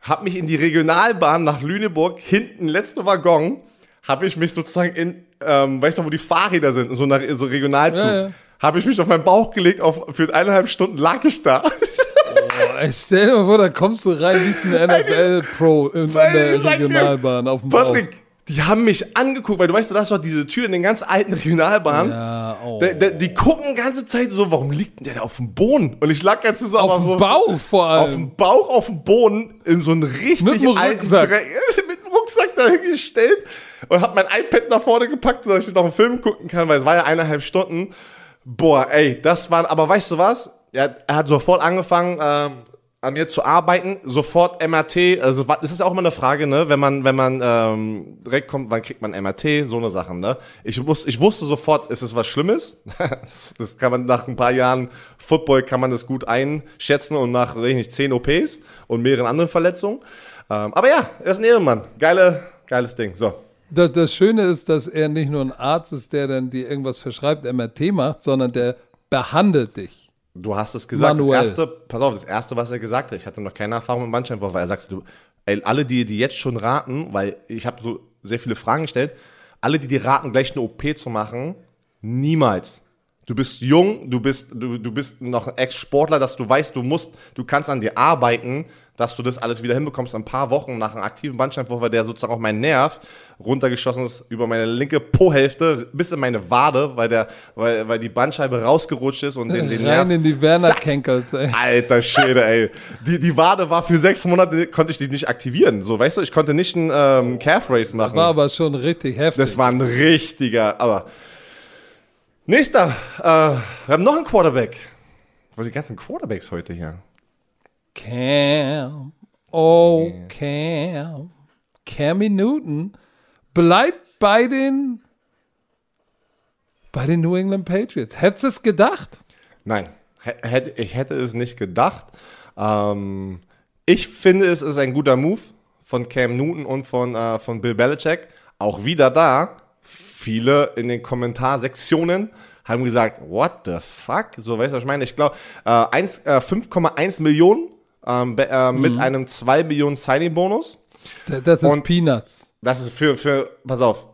hab mich in die Regionalbahn nach Lüneburg, hinten letzte Waggon, habe ich mich sozusagen in, ähm, weißt du, wo die Fahrräder sind, in so in so Regionalzug, Ja, ja. habe ich mich auf meinen Bauch gelegt, auf, für eineinhalb Stunden lag ich da. Boah, ey, stell dir mal vor, da kommst du rein wie ein NFL-Pro in, in der ich Regionalbahn auf dem Bauch. Patrick, die haben mich angeguckt, weil du weißt, du hast doch diese Tür in den ganz alten Regionalbahnen. Ja, oh. Da- da- die gucken die ganze Zeit so, warum liegt denn der da auf dem Boden? Und ich lag jetzt so auf dem so Bauch vor auf allem. dem Bauch, auf dem Boden, in so einen richtig Mit alten Rucksack. Dreck, mit dem Rucksack dahingestellt und hab mein iPad nach vorne gepackt, so dass ich noch einen Film gucken kann, weil es war ja eineinhalb Stunden. Boah, ey, das war, aber weißt du was? Er, er hat sofort angefangen, ähm, an mir zu arbeiten, sofort MRT, also das ist auch immer eine Frage, ne, wenn man, wenn man ähm, direkt kommt, wann kriegt man MRT, so eine Sachen, ne. Ich, wus, ich wusste sofort, ist es was Schlimmes? das, kann man nach ein paar Jahren Football kann man das gut einschätzen und nach, weiß ich nicht, 10 OPs und mehreren anderen Verletzungen. Ähm, aber ja, er ist ein Ehrenmann. Geile, geiles Ding. So. Das, das Schöne ist, dass er nicht nur ein Arzt ist, der dann dir irgendwas verschreibt, MRT macht, sondern der behandelt dich. Du hast es gesagt. Manuell. Das erste, pass auf, das erste, was er gesagt hat, ich hatte noch keine Erfahrung mit Bandscheibenvorfall. Er sagte, du, ey, alle, die, die jetzt schon raten, weil ich habe so sehr viele Fragen gestellt, alle, die dir raten, gleich eine OP zu machen, niemals. Du bist jung, du bist, du, du bist noch ein Ex-Sportler, dass du weißt, du musst, du kannst an dir arbeiten, dass du das alles wieder hinbekommst. Ein paar Wochen nach einem aktiven Bandscheibenvorfall, der sozusagen auch mein Nerv runtergeschossen ist über meine linke Po-Hälfte bis in meine Wade, weil, der, weil, weil die Bandscheibe rausgerutscht ist und den, den Rein Nerv. in die Werner-Kenkels, ey. Alter Schwede, ey. Die, die Wade war für sechs Monate, konnte ich die nicht aktivieren. So, weißt du, ich konnte nicht einen ähm, Calf Race machen. War aber schon richtig heftig. Das war ein richtiger, aber. Nächster, äh, wir haben noch einen Quarterback. Wo die ganzen Quarterbacks heute hier? Cam. Oh, Cam. Cammy Newton bleibt bei den bei den New England Patriots. Hättest du es gedacht? Nein, hätte, ich hätte es nicht gedacht. Ähm, ich finde, es ist ein guter Move von Cam Newton und von, äh, von Bill Belichick. Auch wieder da. Viele in den Kommentarsektionen haben gesagt, what the fuck? So, weißt du, was ich meine? Ich glaube, äh, eins- äh, 5,1 Millionen ähm, äh, mit einem 2 Millionen Signing-Bonus. Das ist Und- Peanuts. Das ist für, für, pass auf.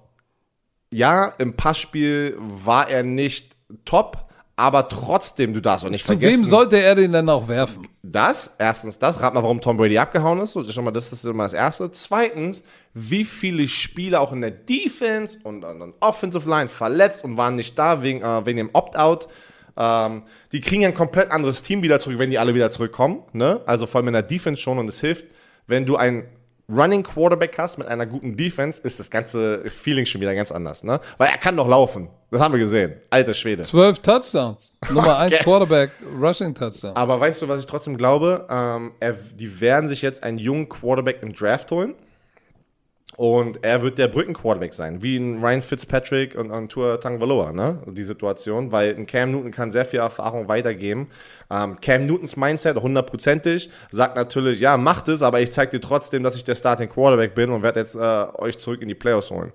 Ja, im Passspiel war er nicht top, aber trotzdem, du darfst auch nicht Zu vergessen. wem sollte er den denn auch werfen? Das, erstens das, rat mal, warum Tom Brady abgehauen ist. Das ist schon mal, das ist immer das Erste. Zweitens, wie viele Spieler auch in der Defense und an der Offensive Line verletzt und waren nicht da wegen, äh, wegen dem Opt-out. Ähm, die kriegen ja ein komplett anderes Team wieder zurück, wenn die alle wieder zurückkommen. Ne? Also vor allem in der Defense schon und es hilft, wenn du ein Running Quarterback hast mit einer guten Defense, ist das ganze Feeling schon wieder ganz anders. Ne? Weil er kann doch laufen. Das haben wir gesehen. Alter Schwede. Zwölf Touchdowns. Nummer eins Okay. Quarterback, Rushing Touchdown. Aber weißt du, was ich trotzdem glaube? Ähm, er, die werden sich jetzt einen jungen Quarterback im Draft holen. Und er wird der Brückenquarterback sein, wie ein Ryan Fitzpatrick und Tour Tangvaloa, ne? Die Situation, weil ein Cam Newton kann sehr viel Erfahrung weitergeben. Ähm, Cam Newtons Mindset, hundertprozentig, sagt natürlich, ja, macht es, aber ich zeige dir trotzdem, dass ich der Starting Quarterback bin und werde jetzt äh, euch zurück in die Playoffs holen.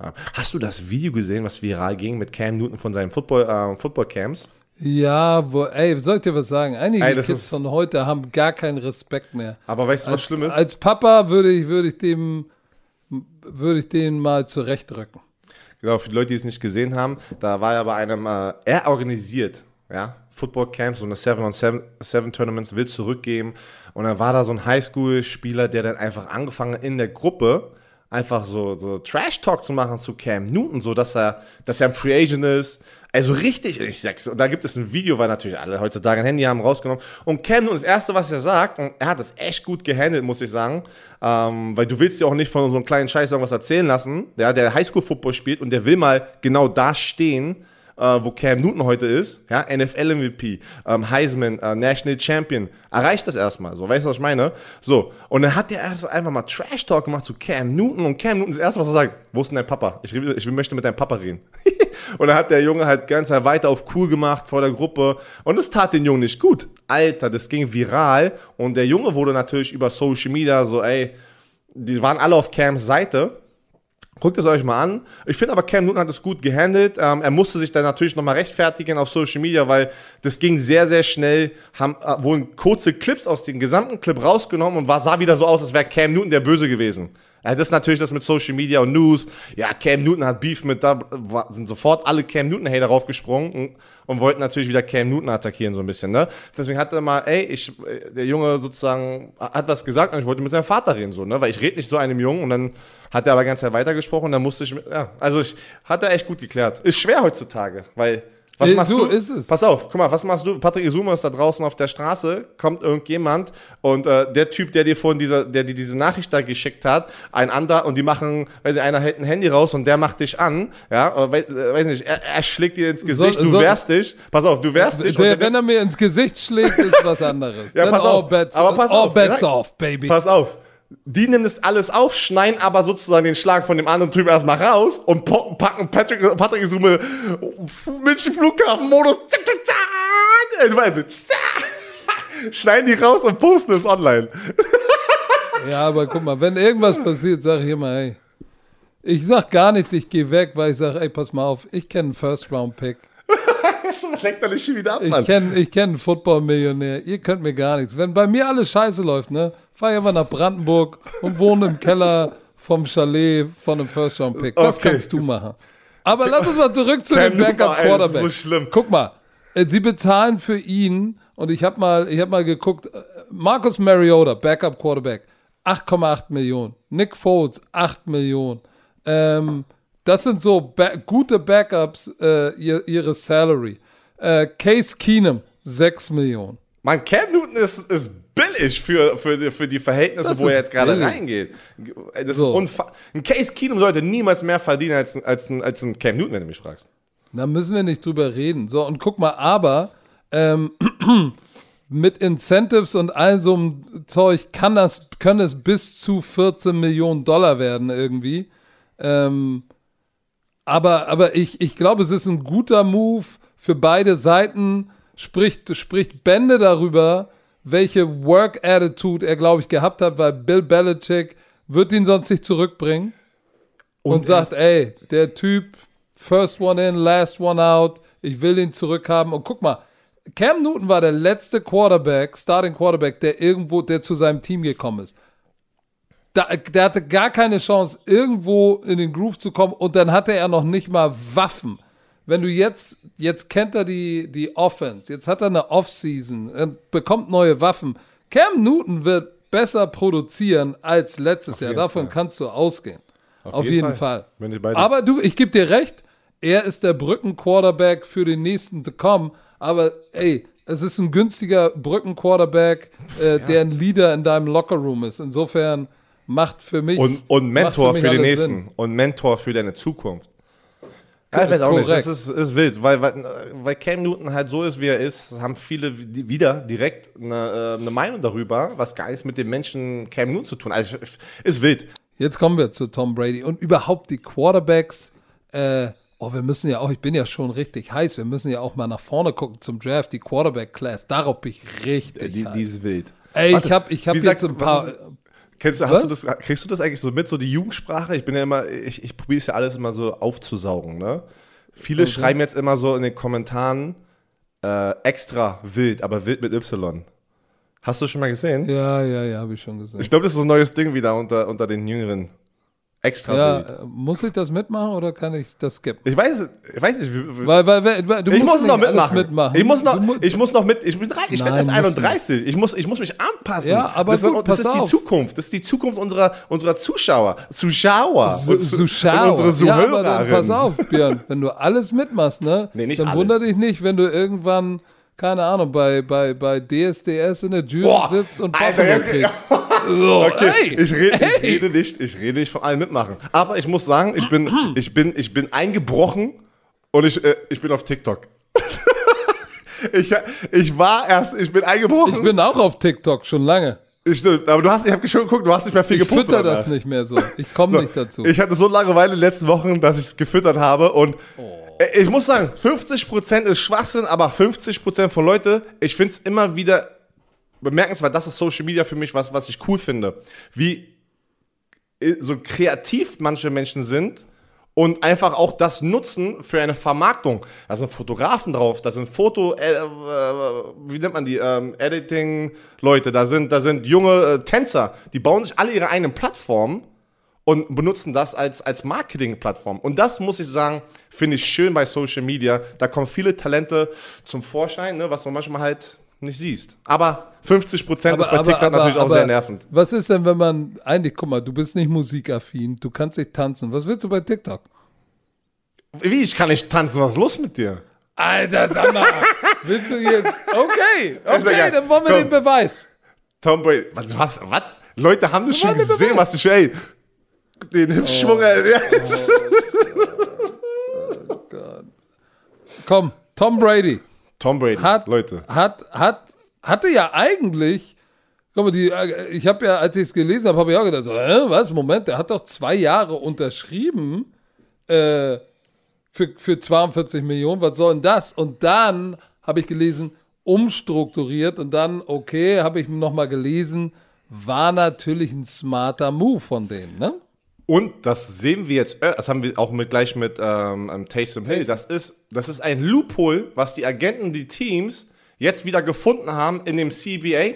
Äh, hast du das Video gesehen, was viral ging mit Cam Newton von seinen Football, äh, Football Camps? Ja, wo, ey, soll ich dir was sagen? Einige Ey, Kids von heute haben gar keinen Respekt mehr. Aber weißt du, was schlimm ist? Als Papa würde ich, würde ich dem, würde ich den mal zurechtrücken. Genau, für die Leute, die es nicht gesehen haben, da war er bei einem, äh, er organisiert, ja, Football Camps und eine 7 on 7, 7 Tournaments, will zurückgeben. Und dann war da so ein Highschool-Spieler, der dann einfach angefangen in der Gruppe einfach so, so Trash-Talk zu machen zu Cam Newton, so dass er, dass er ein Free Agent ist. Also richtig, ich sag's, und da gibt es ein Video, weil natürlich alle heutzutage ein Handy haben rausgenommen. Und Cam Newton, das Erste, was er sagt, und er hat das echt gut gehandelt, muss ich sagen, ähm, weil du willst ja auch nicht von so einem kleinen Scheiß irgendwas erzählen lassen, ja, der Highschool-Football spielt und der will mal genau da stehen, äh, wo Cam Newton heute ist, ja, NFL-MVP, ähm, Heisman, äh, National Champion, erreicht das erstmal, so, weißt du, was ich meine? So, und dann hat der erst einfach mal Trash-Talk gemacht zu Cam Newton und Cam Newton, das erste, was er sagt, wo ist denn dein Papa? Ich, ich möchte mit deinem Papa reden. und dann hat der Junge halt ganz weiter auf cool gemacht vor der Gruppe und es tat den Jungen nicht gut. Alter, das ging viral und der Junge wurde natürlich über Social Media so, ey, die waren alle auf Cams Seite Guckt es euch mal an. Ich finde aber, Cam Newton hat es gut gehandelt. Ähm, er musste sich dann natürlich nochmal rechtfertigen auf Social Media, weil das ging sehr, sehr schnell. Haben, äh, wurden kurze Clips aus dem gesamten Clip rausgenommen und war, sah wieder so aus, als wäre Cam Newton der Böse gewesen. Ja, das ist natürlich das mit Social Media und News. Ja, Cam Newton hat Beef mit, da sind sofort alle Cam Newton-Hater raufgesprungen und, und wollten natürlich wieder Cam Newton attackieren, so ein bisschen, ne? Deswegen hat er mal, ey, ich, äh, der Junge sozusagen hat das gesagt und ich wollte mit seinem Vater reden, so, ne? Weil ich rede nicht so einem Jungen und dann hat er aber ganz Zeit weitergesprochen, dann musste ich, ja, also ich, hat er echt gut geklärt. Ist schwer heutzutage, weil, was Äh, machst du, du? ist es. Pass auf, guck mal, was machst du? Patrick Isuma ist da draußen auf der Straße, kommt irgendjemand und äh, der Typ, der dir vorhin dieser, der dir diese Nachricht da geschickt hat, ein anderer und die machen, weiß nicht, einer hält ein Handy raus und der macht dich an, ja, oder, weiß, äh, weiß nicht, er, er schlägt dir ins Gesicht, Soll- du soll- wehrst dich, pass auf, du wehrst dich Der, der, wenn er mir ins Gesicht schlägt, ist was anderes. Ja, Dann pass auf. Bets, Aber pass all auf, bets off, baby. Pass auf. Die nehmen das alles auf, schneiden aber sozusagen den Schlag von dem anderen Typ erstmal raus und packen Patrick, Patrick Isume München Flughafen-Modus. zack, zack, zack, äh, Schneiden die raus und posten es online. Ja, aber guck mal, wenn irgendwas passiert, sag ich immer, ey. Ich sag gar nichts, ich gehe weg, weil ich sag, ey, pass mal auf, ich kenne einen First-Round-Pick. Das lenkt doch nicht schon wieder ab, Ich Mann. kenne ich kenn einen Football-Millionär. Ihr könnt mir gar nichts. Wenn bei mir alles scheiße läuft, ne, fahre ich einfach nach Brandenburg und wohne im Keller vom Chalet von einem First-Round-Pick. Das Okay. kannst du machen. Aber lass uns mal zurück zu dem Backup-Quarterback. so schlimm. Guck mal, äh, sie bezahlen für ihn und ich habe mal, ich hab mal geguckt, äh, Marcus Mariota, Backup-Quarterback, 8,8 Millionen. Nick Foles, 8 Millionen. Ähm, das sind so ba gute Backups äh, ihr, ihre Salary. Äh, Case Keenum, 6 Millionen. Mein Cam Newton ist, ist billig für, für, die, für die Verhältnisse, Das wo er jetzt gerade reingeht. Das So. ist ein Case Keenum sollte niemals mehr verdienen als, ein- als, ein, als ein Cam Newton, wenn du mich fragst. Da müssen wir nicht drüber reden. So, und guck mal, aber ähm, mit Incentives und all so einem Zeug kann das, können es bis zu 14 Millionen Dollar werden irgendwie. Ähm, aber aber ich, ich glaube, es ist ein guter Move für beide Seiten. Spricht, spricht Bände darüber, welche Work-Attitude er, glaube ich, gehabt hat, weil Bill Belichick wird ihn sonst nicht zurückbringen und, er sagt, ey, der Typ, first one in, last one out, ich will ihn zurückhaben. Und guck mal, Cam Newton war der letzte Quarterback, Starting Quarterback, der irgendwo, der zu seinem Team gekommen ist. Da, der hatte gar keine Chance, irgendwo in den Groove zu kommen und dann hatte er noch nicht mal Waffen. Wenn du jetzt, jetzt kennt er die, die Offense, jetzt hat er eine Offseason, bekommt neue Waffen. Cam Newton wird besser produzieren als letztes Jahr. jeden Davon Fall. kannst du ausgehen. Auf, jeden jeden, Fall. Fall. Aber du, ich gebe dir recht, er ist der Brückenquarterback für den nächsten to come. Aber ey, es ist ein günstiger Brückenquarterback, äh, der ein Leader in deinem Lockerroom ist. Insofern macht für mich. Und, und Mentor für, mich den nächsten. Sinn. Und Mentor für deine Zukunft. Ja, ich weiß auch nicht, das ist, ist wild, weil, weil, weil Cam Newton halt so ist, wie er ist, haben viele wieder direkt eine, äh, eine Meinung darüber, was gar nichts mit dem Menschen Cam Newton zu tun. Also ist wild. Jetzt kommen wir zu Tom Brady und überhaupt die Quarterbacks. Äh, oh, wir müssen ja auch, ich bin ja schon richtig heiß, wir müssen ja auch mal nach vorne gucken zum Draft, die Quarterback-Class. Darauf bin ich richtig Die, heiß. die ist wild. Ey, Warte, ich habe ich hab jetzt sagt- ein paar. Kennst du, hast Was? du das, kriegst du das eigentlich so mit, so die Jugendsprache? Ich bin ja immer, ich, ich probiere es ja alles immer so aufzusaugen, ne? Viele schreiben jetzt immer so in den Kommentaren äh, extra wild, aber wild mit Y. Hast du schon mal gesehen? ja, ja, ja, habe ich schon gesehen. Ich glaube, das ist so ein neues Ding wieder unter, unter den Jüngeren. Extra Ja, äh, muss ich das mitmachen oder kann ich das skippen? Ich weiß, ich weiß nicht. Weil, weil, weil, du ich musst muss noch mitmachen. mitmachen. Ich muss noch, Du ich muss noch mit. Ich bin drei, ich werde erst musst du 31. Ich muss, ich muss mich anpassen. Ja, aber das, gut, ist, das ist die. Zukunft. Das ist die Zukunft unserer, unserer Zuschauer. Zuschauer. so, Und so zu- schau. und Unsere Ja, aber dann Zuhörerinnen. pass auf, Björn, wenn du alles mitmachst, ne? Nee, nicht dann alles. wundere dich nicht, wenn du irgendwann, keine Ahnung, bei, bei, bei DSDS in der Jury Boah, sitzt und Alter, Buffalo jetzt- kriegst. So, Okay, ey, ich, rede, ich, ey. rede nicht, ich rede nicht von allen mitmachen. Aber ich muss sagen, ich bin, ich bin, ich bin eingebrochen und ich, äh, ich bin auf TikTok. ich, ich war erst, ich bin eingebrochen. Ich bin auch auf TikTok schon lange. Stimmt, aber du hast, ich habe schon geguckt, du hast nicht mehr viel Ich gepostet. fütter das nicht mehr so. Ich komme nicht dazu. Ich hatte so Langeweile in den letzten Wochen, dass ich es gefüttert habe und Oh. äh, ich muss sagen, 50% ist Schwachsinn, aber 50% von Leute, ich finde es immer wieder bemerkenswert, das ist Social Media für mich, was, was ich cool finde. Wie äh, so kreativ manche Menschen sind und einfach auch das nutzen für eine Vermarktung. Da sind Fotografen drauf, da sind Foto, äh, äh, wie nennt man die, ähm, Editing-Leute, da sind, da sind junge äh, Tänzer, die bauen sich alle ihre eigenen Plattformen und benutzen das als, als Marketing-Plattform. Und das muss ich sagen, finde ich schön bei Social Media. Da kommen viele Talente zum Vorschein, ne, was man manchmal halt nicht siehst. Aber 50 Prozent ist bei TikTok natürlich auch sehr nervend. Was ist denn, wenn man, eigentlich, guck mal, du bist nicht musikaffin, du kannst nicht tanzen. Was willst du bei TikTok? Wie, ich kann nicht tanzen, was ist los mit dir? Alter, sag mal, willst du jetzt, okay, okay, dann wollen wir Komm. den Beweis. Tom Brady, was, hast, was? Leute haben das schon gesehen, was ich, ey, den Hüftschwung, ey, ja. Komm, Tom Brady Tom Brady, hat, Leute. hat, hat, hatte ja eigentlich, guck mal, die, äh, ich habe ja, als ich es gelesen habe, habe ich auch gedacht, hä, was, Moment, der hat doch zwei Jahre unterschrieben äh, für, für 42 Millionen, was soll denn das? Und dann habe ich gelesen, umstrukturiert und dann, okay, habe ich nochmal gelesen, war natürlich ein smarter Move von denen, ne? Und das sehen wir jetzt, äh, das haben wir auch mit, gleich mit ähm, Taysom Hill. Das ist, das ist ein Loophole, was die Agenten, die Teams jetzt wieder gefunden haben in dem CBA.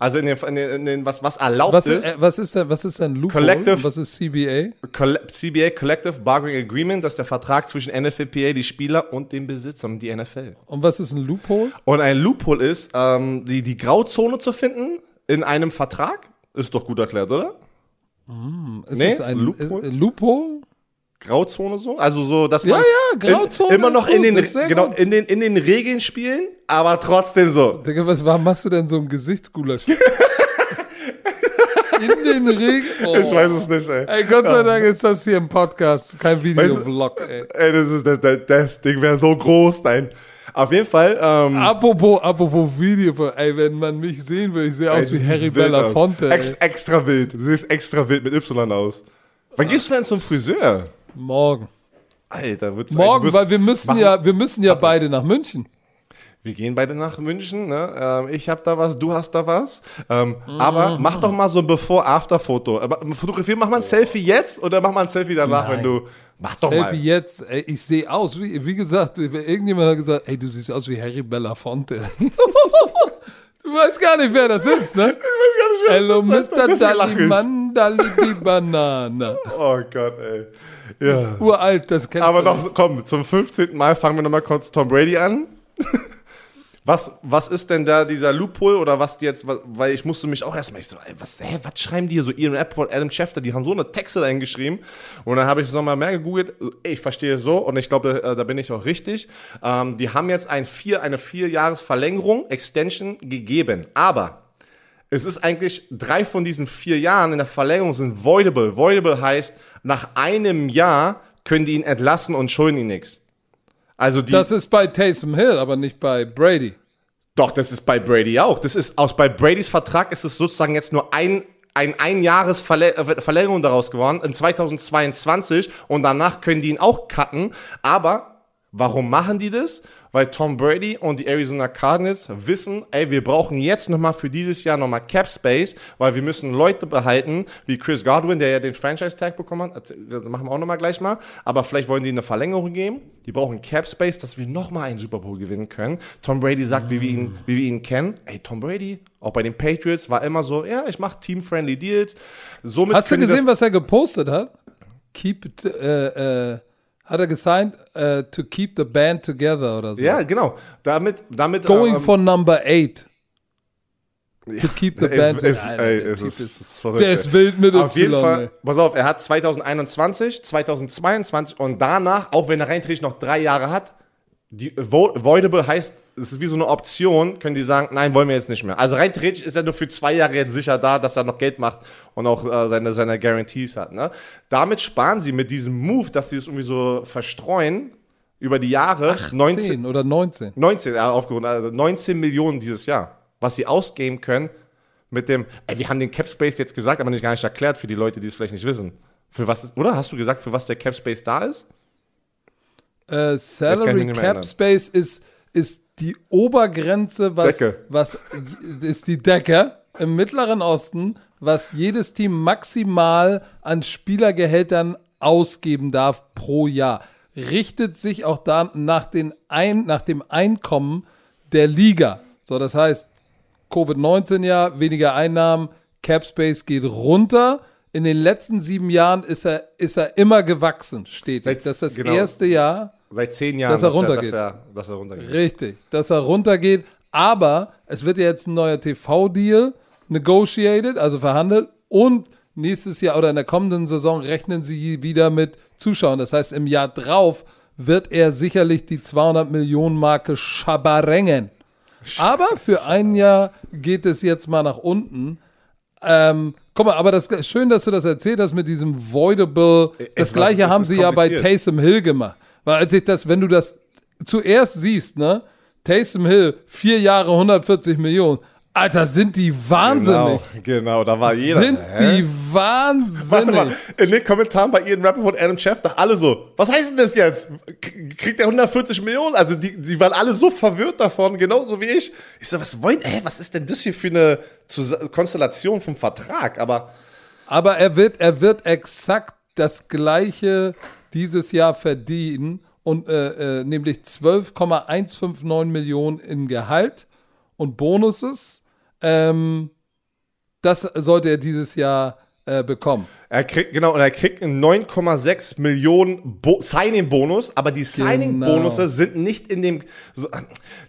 Also in den, in den, in den was, was erlaubt Was, ist. äh, was ist denn, was ist denn Loophole? Collective- Was ist CBA? Colle- CBA Collective Bargaining Agreement, das ist der Vertrag zwischen NFLPA, die Spieler und den Besitzern, die NFL. Und was ist ein Loophole? Und ein Loophole ist, ähm, die, die Grauzone zu finden in einem Vertrag. Ist doch gut erklärt, oder? Ist Nee, es ein Loophole? Ist, Loophole? Grauzone so? Also so, dass Ja, man ja, Grauzone in, immer noch in den, genau, gut. in, den, in den Regeln spielen, aber trotzdem so. Digga, was warum machst du denn so einen Gesichtsgulasch? In den Regen. Oh. Ich weiß es nicht, ey. Ey, Gott sei Dank ist das hier ein Podcast, kein Weißt du- Videovlog, ey. Ey, das, ist, das, das, das Ding wäre so groß, nein. Auf jeden Fall, ähm, Apropos, apropos Video, ey, wenn man mich sehen will, ich sehe aus wie Harry Belafonte. Ex, extra wild. Du siehst extra wild mit Y aus. Wann gehst du denn zum Friseur? Morgen. Alter, wird's Morgen, wirst- weil wir müssen machen- ja, wir müssen ja beide nach München. Wir gehen beide nach München, ne? Ähm, ich habe da was, du hast da was. Ähm, Mhm. Aber mach doch mal so ein Before-After-Foto. Aber Fotografieren, mach mal ein Selfie jetzt oder mach mal ein Selfie danach, Nein. wenn du. Mach doch Selfie mal. jetzt, ey, ich sehe aus, wie, wie gesagt, irgendjemand hat gesagt, ey, du siehst aus wie Harry Belafonte. du weißt gar nicht, wer das ist, ne? Hello, Mr. Deswegen lach ich. Daliman, Dali Banana. Oh Gott, ey. Ja. Uralt, das kennst Aber du noch, komm, zum 15. Mal fangen wir nochmal kurz Tom Brady an. Was, was ist denn da dieser Loophole oder was die jetzt, weil ich musste mich auch erstmal, ich so, ey, was, hä, was schreiben die hier so, Ian Rappaport, Adam Schefter, die haben so eine Texte eingeschrieben und dann habe ich es nochmal mehr gegoogelt, Ey, ich verstehe es so und ich glaube, äh, da bin ich auch richtig. Ähm, die haben jetzt ein vier, eine vier Jahres Verlängerung, Extension gegeben, aber es ist eigentlich, drei von diesen vier Jahren in der Verlängerung sind voidable. Voidable heißt, nach einem Jahr können die ihn entlassen und schulden ihn nichts. Also die, Das ist bei Taysom Hill, aber nicht bei Brady. doch, das ist bei Brady auch. Das ist, aus bei Bradys Vertrag ist es sozusagen jetzt nur ein, ein Ein-Jahres-Verlängerung daraus geworden, in 2022 und danach können die ihn auch cutten, aber warum machen die das? Weil Tom Brady und die Arizona Cardinals wissen, ey, wir brauchen jetzt nochmal für dieses Jahr nochmal Cap Space, weil wir müssen Leute behalten, wie Chris Godwin, der ja den Franchise-Tag bekommen hat, das machen wir auch nochmal gleich mal, aber vielleicht wollen die eine Verlängerung geben, die brauchen Cap Space, dass wir nochmal einen Super Bowl gewinnen können. Tom Brady sagt, wie wir ihn, wie wir ihn kennen, ey, Tom Brady, auch bei den Patriots, war immer so, ja, ich mache Team-Friendly Deals. Somit Hast du gesehen, was er gepostet hat? Keep, it, äh, äh, hat er gesigned, äh, to keep the band together oder so. Ja, genau. Damit, damit Going ähm, for number eight. To keep the es- band es- together. ey, Der ist ist- verrückt, Der ey. ist wild mit Auf jeden Y. Fall, ey. pass auf, er hat 2021, 2022 und danach, auch wenn er rein theoretisch noch drei Jahre hat, die vo Voidable heißt, es ist wie so eine Option, können die sagen, nein, wollen wir jetzt nicht mehr. Also rein theoretisch ist er nur für zwei Jahre jetzt sicher da, dass er noch Geld macht und auch äh, seine, seine Guarantees hat. Ne? Damit sparen sie mit diesem Move, dass sie es irgendwie so verstreuen über die Jahre 19, 10 oder 19. 19, äh, aufgerundet, also 19 Millionen dieses Jahr, was sie ausgeben können mit dem, ey, wir haben den Cap Space jetzt gesagt, aber nicht gar nicht erklärt für die Leute, die es vielleicht nicht wissen. Für was ist, oder? Hast du gesagt, für was der Cap Space da ist? Äh, Salary Cap. Space ist, ist die Obergrenze, was, Decke. was ist die Decke im Mittleren Osten, was jedes Team maximal an Spielergehältern ausgeben darf pro Jahr. Richtet sich auch da nach, den ein, nach dem Einkommen der Liga. So, das heißt, Covid-19-Jahr, weniger Einnahmen, Cap Space geht runter. In den letzten sieben Jahren ist er, ist er immer gewachsen, stetig. Das ist das genau. erste Jahr, Seit zehn Jahren, Dass er runtergeht. Dass er, dass er runtergeht. Richtig, dass er runtergeht. Aber es wird ja jetzt ein neuer TV-Deal negotiated, also verhandelt. Und nächstes Jahr oder in der kommenden Saison rechnen sie wieder mit Zuschauern. Das heißt, im Jahr drauf wird er sicherlich die 200 Millionen Marke schabarengen. Aber für ein Jahr geht es jetzt mal nach unten. Ähm, guck mal, aber das schön, dass du das erzählt hast mit diesem Voidable. Das Es war- gleiche es haben sie ja bei. Taysom Hill gemacht. Weil als ich das, wenn du das zuerst siehst, ne, Taysom Hill, vier Jahre, 140 Millionen. Alter, sind die wahnsinnig. Genau, genau, da war jeder. Sind Hä? die wahnsinnig. Warte mal, in den Kommentaren bei Ian Rappaport, Adam Schefter, alle so, was heißt denn das jetzt? Kriegt er 140 Millionen? Also die, die waren alle so verwirrt davon, genauso wie ich. Ich so, was wollen, hä, was ist denn das hier für eine Zus- Konstellation vom Vertrag? Aber Aber er wird, er wird exakt das gleiche dieses Jahr verdienen und äh, äh, nämlich 12,159 Millionen in Gehalt und Bonuses. Ähm, Das sollte er dieses Jahr äh, bekommen. Er kriegt, genau, und er kriegt einen 9,6 Millionen Bo Signing-Bonus, aber die Signing-Bonusse sind nicht in dem, so,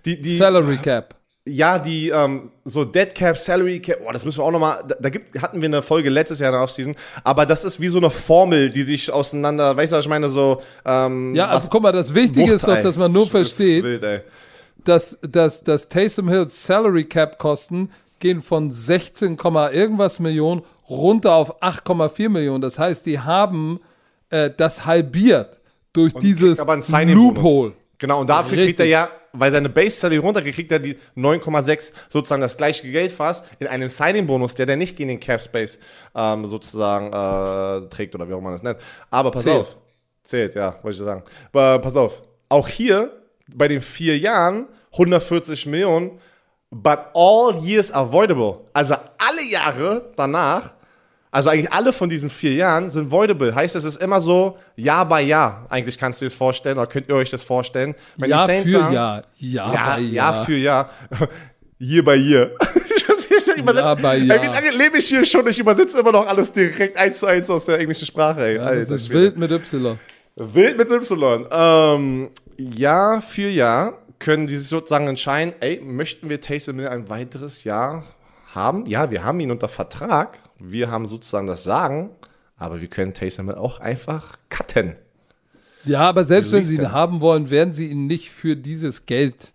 die, die, Salary Cap. Ja, die, ähm, so Dead Cap, Salary Cap, oh, das müssen wir auch nochmal, da, da gibt, hatten wir eine Folge letztes Jahr in der Offseason, aber das ist wie so eine Formel, die sich auseinander, weißt du, was ich meine, so, ähm, Ja, also was- guck mal, das Wichtige ist doch, dass man nur Das versteht, wild, dass, dass, dass Taysom Hills Salary Cap Kosten gehen von 16, Komma irgendwas Millionen runter auf 8,4 Millionen. Das heißt, die haben äh, das halbiert durch dieses einen Signing-Bonus. Loophole. Genau, und dafür Richtig. kriegt er ja, weil seine Base-Salary runtergeht, kriegt er die 9,6 sozusagen das gleiche Geld fast in einem Signing-Bonus, der der nicht gegen den Cap-Space ähm, sozusagen äh, trägt oder wie auch man das nennt. Aber pass Zählt. auf. Zählt, ja, wollte ich sagen. Aber pass auf. Auch hier, bei den vier Jahren, 140 Millionen, but all years avoidable. Also alle Jahre danach, also eigentlich alle von diesen vier Jahren sind voidable. Heißt, es ist immer so Jahr bei Jahr. Eigentlich kannst du dir das vorstellen oder könnt ihr euch das vorstellen. Wenn Jahr für Jahr. Jahr Jahr, bei Jahr Jahr. für Jahr. Year by year. Ja bei Jahr. wie lange lebe ich hier schon? Ich übersetze immer noch alles direkt eins zu eins aus der englischen Sprache. Ey. Ja, das Alter ist wild mit Y. Wild mit Y. Ähm, Jahr für Jahr können die sich sozusagen entscheiden, ey, möchten wir Taysom Hill ein weiteres Jahr haben? Ja, wir haben ihn unter Vertrag. Wir haben sozusagen das Sagen. Aber wir können Taysom Hill auch einfach cutten. Ja, aber selbst wenn sie ihn haben wollen, werden sie ihn nicht für dieses Geld,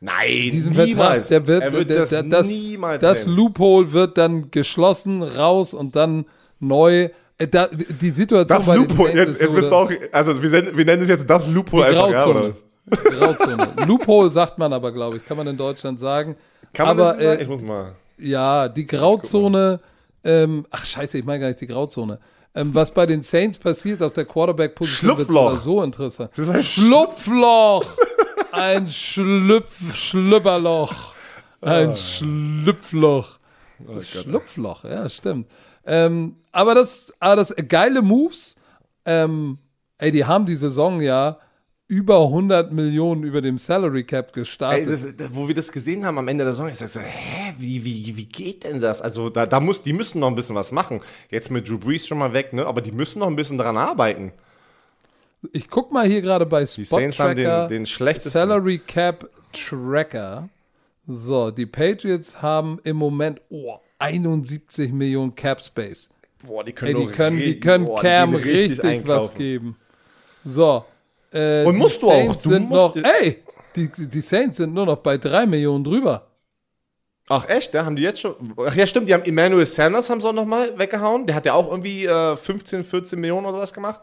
Nein, diesen niemals. Vertrag, der wird, er wird der, das, der, das, niemals das nehmen. Loophole wird dann geschlossen, raus und dann neu. Äh, da, die Situation Das bei den Loophole, Saints jetzt, ist jetzt bist du auch, also wir, nennen- wir nennen es jetzt das Loophole Die einfach, ja, Grauzone. oder? Grauzone. Loophole sagt man aber, glaube ich, kann man in Deutschland sagen. Kann man aber das sagen? äh, Ich muss mal. Ja, die Grauzone, ähm, ach scheiße, ich meine gar nicht die Grauzone. Ähm, was bei den Saints passiert auf der Quarterback-Position wird sogar so interessant. Das heißt Schlupfloch! Ein Schlüpf, Schlüpperloch. Ein Schlüpfloch. Schlupfloch, ja, stimmt. Ähm, aber das, aber das geile Moves, ähm, ey, die haben die Saison ja über 100 Millionen über dem Salary Cap Ey, gestartet. das, das, wo wir das gesehen haben am Ende der Saison, ich sag so, hä, wie, wie, wie geht denn das? Also da, da muss, die müssen noch ein bisschen was machen. Jetzt mit Drew Brees schon mal weg, ne? Aber die müssen noch ein bisschen daran arbeiten. Ich guck mal hier gerade bei Die Spot Saints haben den, den schlechtesten. Salary Cap Tracker. So, die Patriots haben im Moment oh, 71 Millionen Cap Space. Boah, die Ey, können, die nur können, die richtig- können boah, Cam gehen richtig, was geben. So. Äh, Und musst du auch. Du sind musst- noch, ey, die, die Saints sind nur noch bei 3 Millionen drüber. Ach echt, ja? Haben die jetzt schon? Ach ja, stimmt, die haben Emmanuel Sanders haben sie auch noch mal weggehauen. Der hat ja auch irgendwie äh, 15, 14 Millionen oder was gemacht.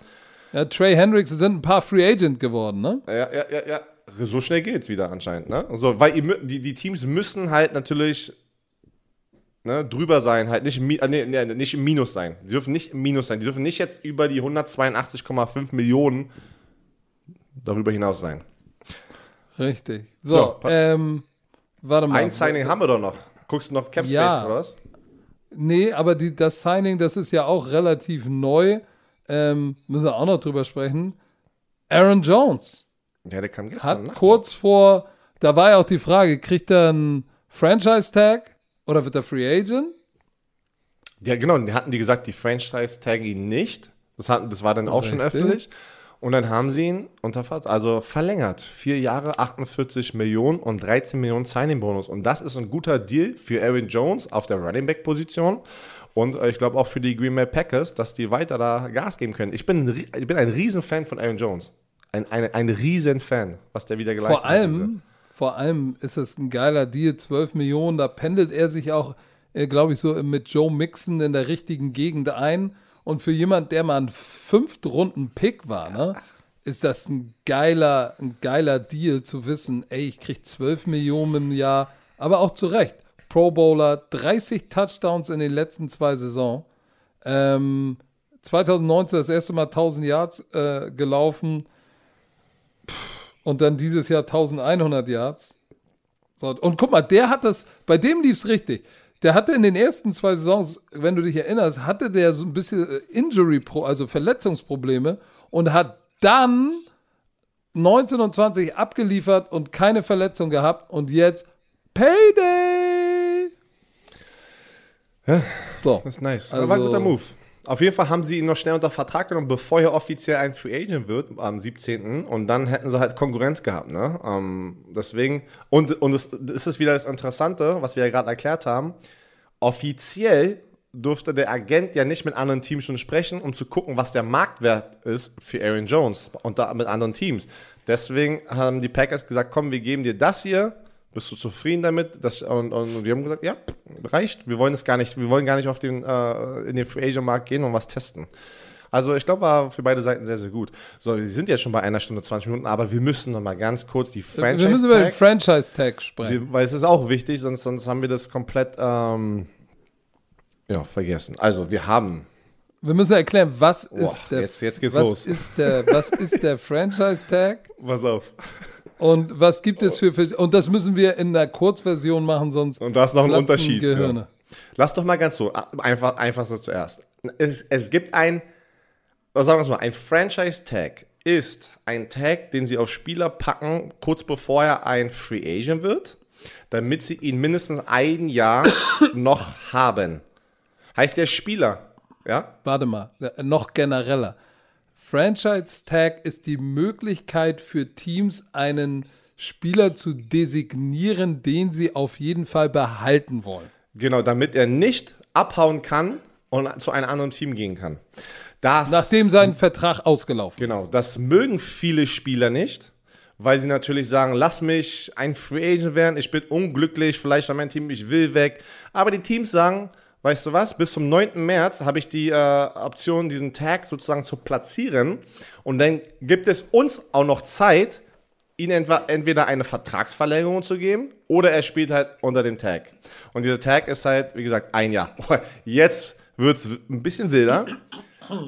Ja, Trey Hendricks sind ein paar Free Agent geworden, ne? Ja, ja, ja, ja. So schnell geht's wieder anscheinend, ne? Also, weil ihr, die, die Teams müssen halt natürlich ne, drüber sein, halt nicht, äh, nee, nee, nicht im Minus sein. Die dürfen nicht im Minus sein. Die dürfen nicht jetzt über die 182,5 Millionen darüber hinaus sein. Richtig. So, So, ähm, warte mal. Ein Signing haben wir doch noch. Guckst du noch Cap Space Ja. oder was? Nee, aber die, das Signing, das ist ja auch relativ neu. Ähm, müssen wir auch noch drüber sprechen. Aaron Jones Ja, der kam gestern. hat kurz vor, da war ja auch die Frage, kriegt er einen Franchise-Tag oder wird er Free Agent? Ja, genau, die hatten die gesagt, die Franchise taggen ihn nicht. Das, hatten, das war dann auch schon Richtig. öffentlich. Und dann haben sie ihn unter also verlängert. Vier Jahre, 48 Millionen und 13 Millionen Signing-Bonus. Und das ist ein guter Deal für Aaron Jones auf der Running Back-Position. Und äh, ich glaube auch für die Green Bay Packers, dass die weiter da Gas geben können. Ich bin, ich bin ein Riesenfan von Aaron Jones. Ein, ein, ein Riesenfan, was der wieder geleistet Vor hat. allem, vor allem ist es ein geiler Deal, 12 Millionen, da pendelt er sich auch, äh, glaube ich, so mit Joe Mixon in der richtigen Gegend ein. Und für jemand, der mal ein Fünftrunden-Pick war, ne, ist das ein geiler, ein geiler Deal zu wissen, ey, ich krieg 12 Millionen im Jahr, aber auch zu Recht. Pro Bowler, 30 Touchdowns in den letzten zwei Saisons. Ähm, 2019 das erste Mal 1000 Yards äh, gelaufen. Und dann dieses Jahr 1100 Yards. So, und guck mal, der hat das, bei dem lief es richtig. Der hatte in den ersten zwei Saisons, wenn du dich erinnerst, hatte der so ein bisschen äh, Injury, Pro, also Verletzungsprobleme und hat dann 19 und 20 abgeliefert und keine Verletzung gehabt und jetzt Payday. So. Das ist nice. Also- war ein guter Move. Auf jeden Fall haben sie ihn noch schnell unter Vertrag genommen, bevor er offiziell ein Free Agent wird am 17. Und dann hätten sie halt Konkurrenz gehabt. Ne? Ähm, deswegen, und, und es, das ist wieder das Interessante, was wir ja gerade erklärt haben. Offiziell durfte der Agent ja nicht mit anderen Teams schon sprechen, um zu gucken, was der Marktwert ist für Aaron Jones und da mit anderen Teams. Deswegen haben die Packers gesagt, komm, wir geben dir das hier. Bist du zufrieden damit? Das, und, und wir haben gesagt, ja, reicht. Wir wollen es gar nicht, wir wollen gar nicht auf den, äh, in den Free Agent Markt gehen und was testen. Also ich glaube, war für beide Seiten sehr, sehr gut. So, wir sind jetzt schon bei einer Stunde 20 Minuten, aber wir müssen noch mal ganz kurz die Franchise Wir müssen über den Franchise-Tag sprechen. wir, weil es ist auch wichtig, sonst, sonst haben wir das komplett ähm, ja, vergessen. Also, wir haben. Wir müssen erklären, was Boah, ist der, jetzt- jetzt geht's was los. Ist der, was ist der Franchise-Tag Pass auf. Und was gibt es für, für. Und das müssen wir in der Kurzversion machen, sonst. Und da ist noch ein Unterschied. Gehirne. Ja. Lass doch mal ganz so, einfach, einfach so zuerst. Es, es gibt ein, was sagen wir es mal, ein Franchise-Tag ist ein Tag, den sie auf Spieler packen, kurz bevor er ein Free Agent wird, damit sie ihn mindestens ein Jahr noch haben. Heißt der Spieler, ja? Warte mal, äh, noch genereller. Franchise-Tag ist die Möglichkeit für Teams, einen Spieler zu designieren, den sie auf jeden Fall behalten wollen. Genau, damit er nicht abhauen kann und zu einem anderen Team gehen kann. Das, Nachdem sein Vertrag ausgelaufen Genau, ist. das mögen viele Spieler nicht, weil sie natürlich sagen, lass mich ein Free Agent werden, ich bin unglücklich, vielleicht war mein Team, ich will weg. Aber die Teams sagen, weißt du was, bis zum 9. März habe ich die äh, Option, diesen Tag sozusagen zu platzieren und dann gibt es uns auch noch Zeit, ihn entwa- entweder eine Vertragsverlängerung zu geben oder er spielt halt unter dem Tag. Und dieser Tag ist halt, wie gesagt, ein Jahr. Jetzt wird es ein bisschen wilder.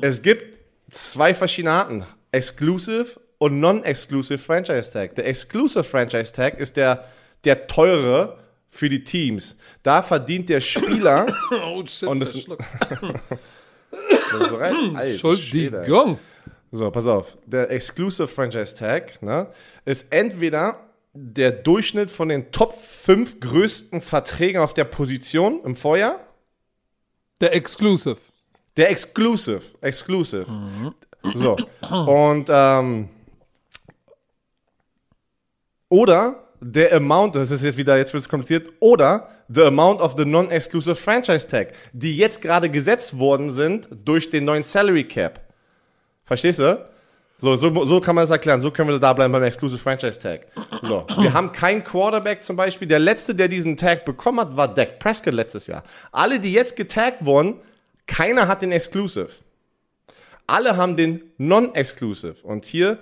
Es gibt zwei verschiedene Arten: Exclusive und Non-Exclusive Franchise Tag. Der Exclusive Franchise Tag ist der, der teure für die Teams. Da verdient der Spieler. Oh shit, Und das- du bereit? Schwede. Entschuldigung. So, pass auf. Der Exclusive Franchise Tag ne, ist entweder der Durchschnitt von den Top 5 größten Verträgen auf der Position im Vorjahr. Der Exclusive. Der Exclusive. Exclusive. So. Und, ähm, oder der Amount, das ist jetzt wieder, jetzt wird es kompliziert, oder the amount of the non-exclusive franchise tag, die jetzt gerade gesetzt worden sind durch den neuen Salary Cap. Verstehst du? So, so, so kann man das erklären. So können wir da bleiben beim Exclusive Franchise Tag. So, wir haben keinen Quarterback zum Beispiel. Der letzte, der diesen Tag bekommen hat, war Dak Prescott letztes Jahr. Alle, die jetzt getaggt wurden, keiner hat den Exclusive. Alle haben den Non-Exclusive. Und hier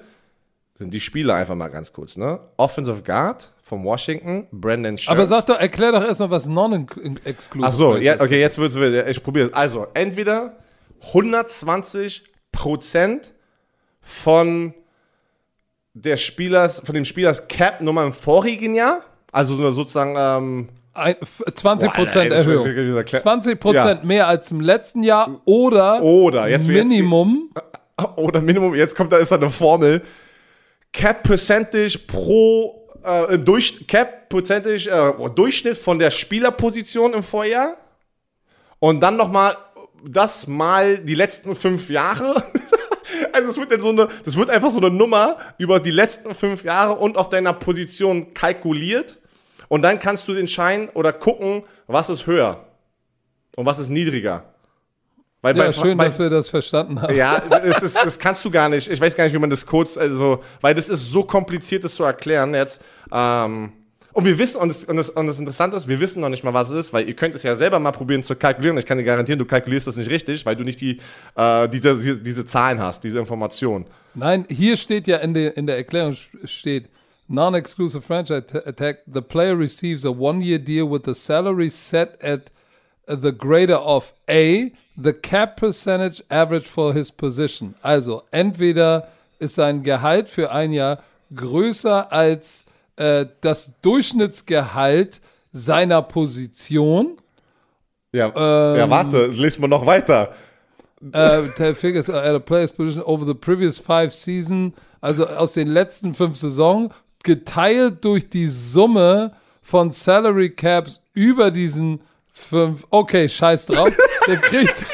sind die Spieler einfach mal ganz kurz. Ne? Offensive Guard von Washington, Brandon Scherf. Aber sag doch, erklär doch erstmal, was Non-Exclusive Ach so, ja, okay, jetzt wird's wild. Ich probiere es. Also, entweder 120 Prozent von der Spielers, von dem Spielers Cap Nummer im vorigen Jahr, also so- sozusagen, ähm, Ein, f- 20% Boah, Alter, ey, das wird Erhöhung. wirklich wieder klar. 20% Ja. mehr als im letzten Jahr oder, Oder, jetzt- jetzt- Minimum. oder Minimum, jetzt kommt da ist da eine Formel, Cap Percentage pro äh, im Durch, Cap äh, Durchschnitt von der Spielerposition im Vorjahr und dann nochmal das mal die letzten fünf Jahre. Also es wird dann so eine, das wird einfach so eine Nummer über die letzten fünf Jahre und auf deiner Position kalkuliert und dann kannst du entscheiden oder gucken, was ist höher und was ist niedriger. Weil Ja, schön, dass wir das verstanden haben. ja, das, ist, das kannst du gar nicht. Ich weiß gar nicht, wie man das kurz, also, weil das ist so kompliziert, das zu erklären jetzt. Ähm, und wir wissen, und das, und, das, und das Interessante ist, wir wissen noch nicht mal, was es ist, weil ihr könnt es ja selber mal probieren zu kalkulieren. Ich kann dir garantieren, du kalkulierst das nicht richtig, weil du nicht die, äh, diese, diese, diese Zahlen hast, diese Informationen. Nein, hier steht ja in der, in der Erklärung steht non-exclusive franchise ta- tag. The player receives a one-year deal with the salary set at the greater of A, the cap percentage average for his position. Also entweder ist sein Gehalt für ein Jahr größer als äh, das Durchschnittsgehalt seiner Position. Ja, ja warte, lest mal noch weiter. uh, the figures at a player's position over the previous five season, also aus den letzten fünf Saisons, geteilt durch die Summe von Salary Caps über diesen fünf. Okay, scheiß drauf. Der kriegt.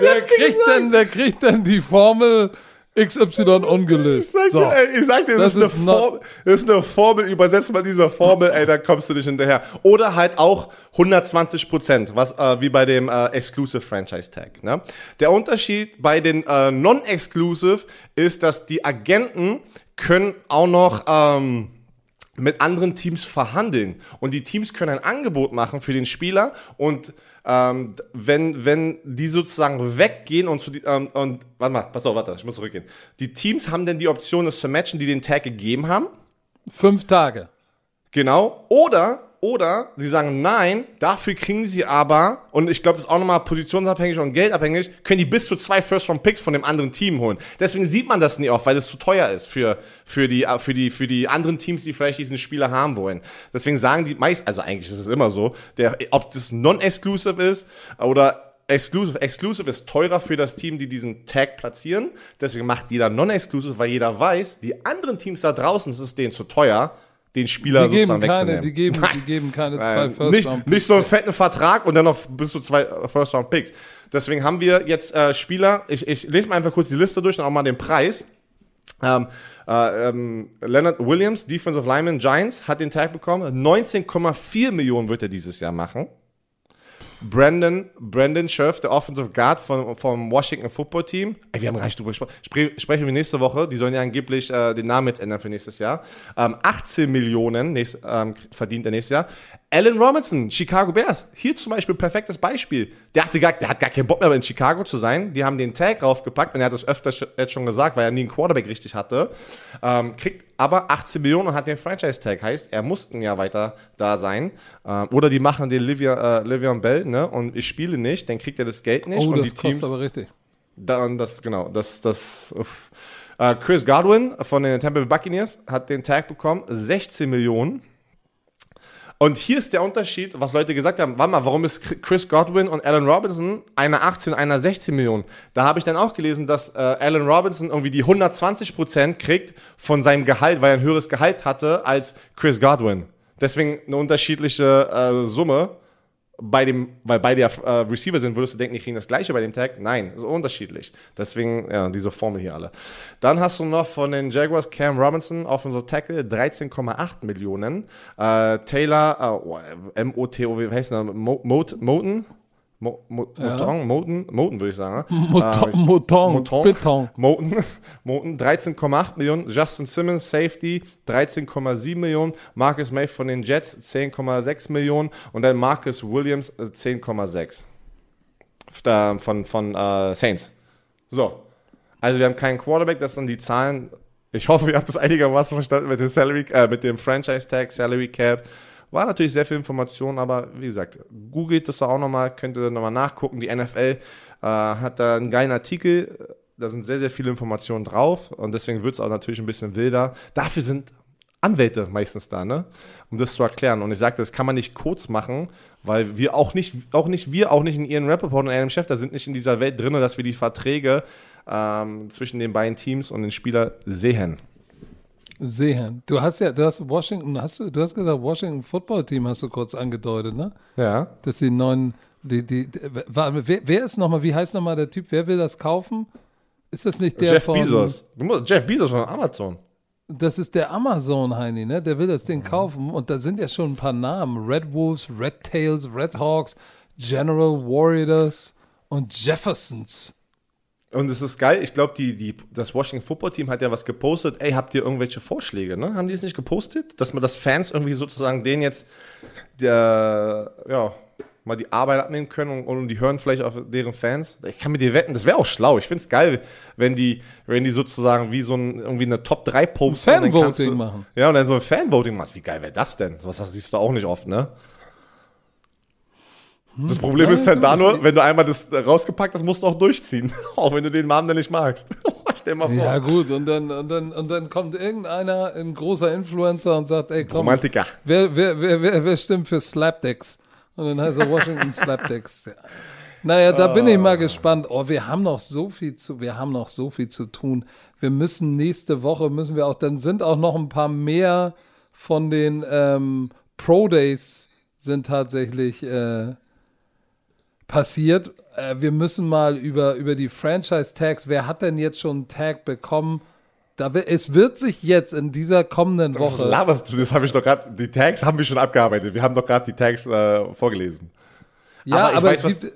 der kriegt dann, der kriegt dann die Formel XY ungelöst. Sag So. dir, ey, ich sag dir, das, Das ist, eine Formel, das ist eine Formel, übersetzt mal diese Formel, ey, da kommst du nicht hinterher. Oder halt auch 120 Prozent, was äh, wie bei dem äh, Exclusive Franchise Tag. Ne? Der Unterschied bei den äh, Non-Exclusive ist, dass die Agenten können auch noch ähm, mit anderen Teams verhandeln und die Teams können ein Angebot machen für den Spieler und ähm, wenn, wenn die sozusagen weggehen und zu die, ähm, und warte mal, pass auf, warte, ich muss zurückgehen. Die Teams haben dann die Option, das zu matchen, die den Tag gegeben haben. Fünf Tage. Genau. Oder, oder sie sagen nein, dafür kriegen sie aber, und ich glaube, das ist auch nochmal positionsabhängig und geldabhängig, können die bis zu zwei First-Round-Picks von dem anderen Team holen. Deswegen sieht man das nie oft, weil es zu teuer ist für, für, die, für, die, für die anderen Teams, die vielleicht diesen Spieler haben wollen. Deswegen sagen die meist, also eigentlich ist es immer so, der, ob das non-exclusive ist oder Exclusive. Exclusive ist teurer für das Team, die diesen Tag platzieren. Deswegen macht jeder Non-Exclusive, weil jeder weiß, die anderen Teams da draußen, es ist denen zu teuer, den Spieler Die sozusagen keine, wegzunehmen. die geben, die geben keine zwei Nein, First nicht, Round nicht so einen fetten Vertrag und dann noch bis zu zwei äh, First Round Picks. Deswegen haben wir jetzt äh, Spieler, ich, ich lese mal einfach kurz die Liste durch und auch mal den Preis. Ähm, äh, ähm, Leonard Williams, Defensive Lineman Giants, hat den Tag bekommen. 19,4 Millionen wird er dieses Jahr machen. Brandon, Brandon Scherf, der Offensive Guard von, vom Washington Football Team. Ey, wir haben gar nicht drüber gesprochen. Spre sprechen wir nächste Woche. Die sollen ja angeblich äh, den Namen jetzt ändern für nächstes Jahr. Ähm, 18 Millionen nächst, ähm, verdient er nächstes Jahr. Alan Robinson, Chicago Bears. Hier zum Beispiel perfektes Beispiel. Der, hatte gar, der hat gar keinen Bock mehr in Chicago zu sein. Die haben den Tag raufgepackt und er hat das öfter sch- jetzt schon gesagt, weil er nie einen Quarterback richtig hatte. Ähm, kriegt aber 18 Millionen und hat den Franchise-Tag. Heißt, er muss ein Jahr weiter da sein. Ähm, oder die machen den Livia, äh, Livian Bell, ne? Und ich spiele nicht, dann kriegt er das Geld nicht. Oh, und das die kostet Teams. aber richtig. Dann das, genau, das, das. uff. Äh, Chris Godwin von den Tampa Bay Buccaneers hat den Tag bekommen, 16 Millionen. Und hier ist der Unterschied, was Leute gesagt haben, warte mal, warum ist Chris Godwin und Allen Robinson einer 18, einer 16 Millionen? Da habe ich dann auch gelesen, dass äh, Allen Robinson irgendwie die 120% kriegt von seinem Gehalt, weil er ein höheres Gehalt hatte als Chris Godwin. Deswegen eine unterschiedliche äh, Summe bei dem, weil beide ja äh, Receiver sind, würdest du denken, die kriegen das gleiche bei dem Tag. Nein, ist unterschiedlich. Deswegen, ja, diese Formel hier alle. Dann hast du noch von den Jaguars Cam Robinson, Offensive Tackle, 13,8 Millionen. Äh, Taylor, äh, M-O-T-O, wie heißt der? Mo Mot Moten? Mo Mo Ja. Moton? Moten? Moten, würde ich sagen. Moton, Äh, Moton, Moton. Beton. Moten, Moten 13,8 Millionen. Justin Simmons, Safety, 13,7 Millionen. Marcus May von den Jets, 10,6 Millionen. Und dann Marcus Williams, äh, 10,6. Da- Von, von äh, Saints. So. Also wir haben keinen Quarterback, das sind die Zahlen. Ich hoffe, ihr habt das einigermaßen verstanden mit dem Salary, äh, mit dem Franchise Tag, Salary Cap. War natürlich sehr viel Information, aber wie gesagt, googelt das auch nochmal, könnt ihr nochmal nachgucken. Die NFL äh, hat da einen geilen Artikel, da sind sehr, sehr viele Informationen drauf und deswegen wird es auch natürlich ein bisschen wilder. Dafür sind Anwälte meistens da, ne? Um das zu erklären. Und ich sagte, das kann man nicht kurz machen, weil wir auch nicht, auch nicht wir, auch nicht in ihren Rappaport und Chef, da sind nicht in dieser Welt drin, dass wir die Verträge ähm, zwischen den beiden Teams und den Spieler sehen. Sehen. Du hast ja, du hast Washington, hast du, du hast gesagt, Washington Football Team hast du kurz angedeutet, ne? Ja. Dass die neuen, die, die, die war, wer, wer ist nochmal, wie heißt nochmal der Typ, wer will das kaufen? Ist das nicht der Jeff von, Bezos. Du musst, Jeff Bezos von Amazon. Das ist der Amazon-Heini, ne? Der will das Ding kaufen. Und da sind ja schon ein paar Namen. Red Wolves, Red Tails, Red Hawks, General Warriors und Jeffersons. Und es ist geil, ich glaube, die, die, das Washington Football Team hat ja was gepostet. Ey, habt ihr irgendwelche Vorschläge, ne? Haben die es nicht gepostet? Dass man das Fans irgendwie sozusagen denen jetzt der, ja, mal die Arbeit abnehmen können und, und die hören vielleicht auf deren Fans. Ich kann mit dir wetten, das wäre auch schlau. Ich finde es geil, wenn die, wenn die sozusagen wie so ein, irgendwie eine Top 3 posten. Fanvoting machen. Ja, und dann so ein Fanvoting machst. Wie geil wäre das denn? So was siehst du auch nicht oft, ne? Das Problem ist dann du, da nur, wenn du einmal das rausgepackt hast, musst du auch durchziehen. auch wenn du den Mann dann nicht magst. Stell mal vor. Ja, gut, und dann, und, dann, und dann kommt irgendeiner, ein großer Influencer und sagt, ey, komm, Romantiker. wer, wer, wer, wer, wer stimmt für Slapdicks? Und dann heißt er Washington Slapdicks. Ja. Naja, da bin ich mal gespannt. Oh, wir haben noch so viel zu, wir haben noch so viel zu tun. Wir müssen nächste Woche, müssen wir auch, dann sind auch noch ein paar mehr von den ähm, Pro Days sind tatsächlich äh, passiert. Äh, wir müssen mal über, über die Franchise-Tags, wer hat denn jetzt schon einen Tag bekommen? Da, es wird sich jetzt in dieser kommenden Woche. Was laberst du? Das habe ich doch gerade. Die Tags haben wir schon abgearbeitet. Wir haben doch gerade die Tags äh, vorgelesen. Ja, aber, aber weiß, es gibt.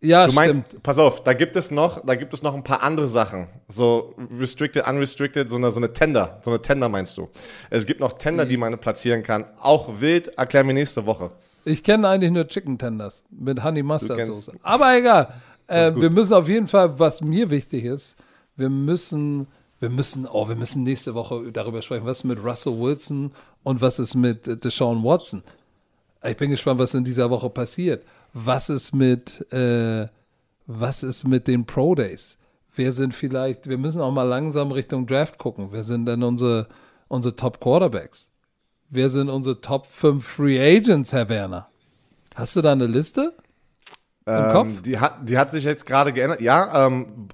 Ja, du meinst, stimmt. pass auf, da gibt es noch, da gibt es noch ein paar andere Sachen. So restricted, unrestricted, so eine, so eine Tender. So eine Tender meinst du. Es gibt noch Tender, die man platzieren kann. Auch wild, erklär mir nächste Woche. Ich kenne eigentlich nur Chicken Tenders mit Honey Mustard Soße. Aber egal. Äh, wir müssen auf jeden Fall, was mir wichtig ist, wir müssen, wir müssen, oh, wir müssen nächste Woche darüber sprechen, was ist mit Russell Wilson und was ist mit Deshaun Watson. Ich bin gespannt, was in dieser Woche passiert. Was ist mit, äh, was ist mit den Pro Days? Wer sind vielleicht, wir müssen auch mal langsam Richtung Draft gucken. Wer sind denn unsere, unsere Top Quarterbacks? Wer sind unsere Top 5 Free Agents, Herr Werner? Hast du da eine Liste? Im ähm, Kopf? Die hat, die hat sich jetzt gerade geändert. Ja, ähm,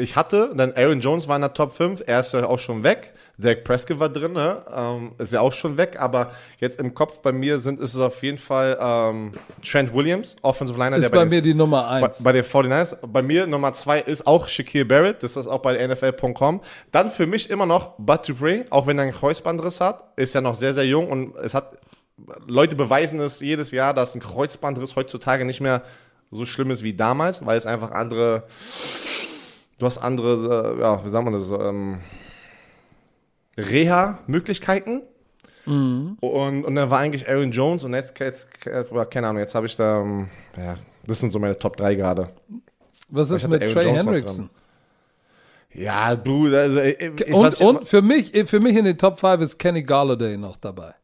ich hatte, dann Aaron Jones war in der Top 5, er ist ja auch schon weg. Dak Prescott war drin, ne? ähm, ist ja auch schon weg, aber jetzt im Kopf bei mir sind, ist es auf jeden Fall ähm, Trent Williams, Offensive Liner. Ist der bei, bei mir die Nummer 1. Bei, bei den 49ers. Bei mir Nummer 2 ist auch Shaquille Barrett, das ist auch bei NFL.com. Dann für mich immer noch Bud Dupree, auch wenn er einen Kreuzbandriss hat, ist ja noch sehr, sehr jung und es hat, Leute beweisen es jedes Jahr, dass ein Kreuzbandriss heutzutage nicht mehr so schlimm ist wie damals, weil es einfach andere, du hast andere, äh, ja, wie sagen wir das, ähm, Reha-Möglichkeiten. Mhm. Und, und dann war eigentlich Aaron Jones und jetzt, jetzt keine Ahnung, jetzt habe ich da, ähm, ja, das sind so meine Top 3 gerade. Was ist mit Trey Jones Hendrickson? Ja, du, also, ich, und, und für mich, für mich in den Top 5 ist Kenny Galladay noch dabei.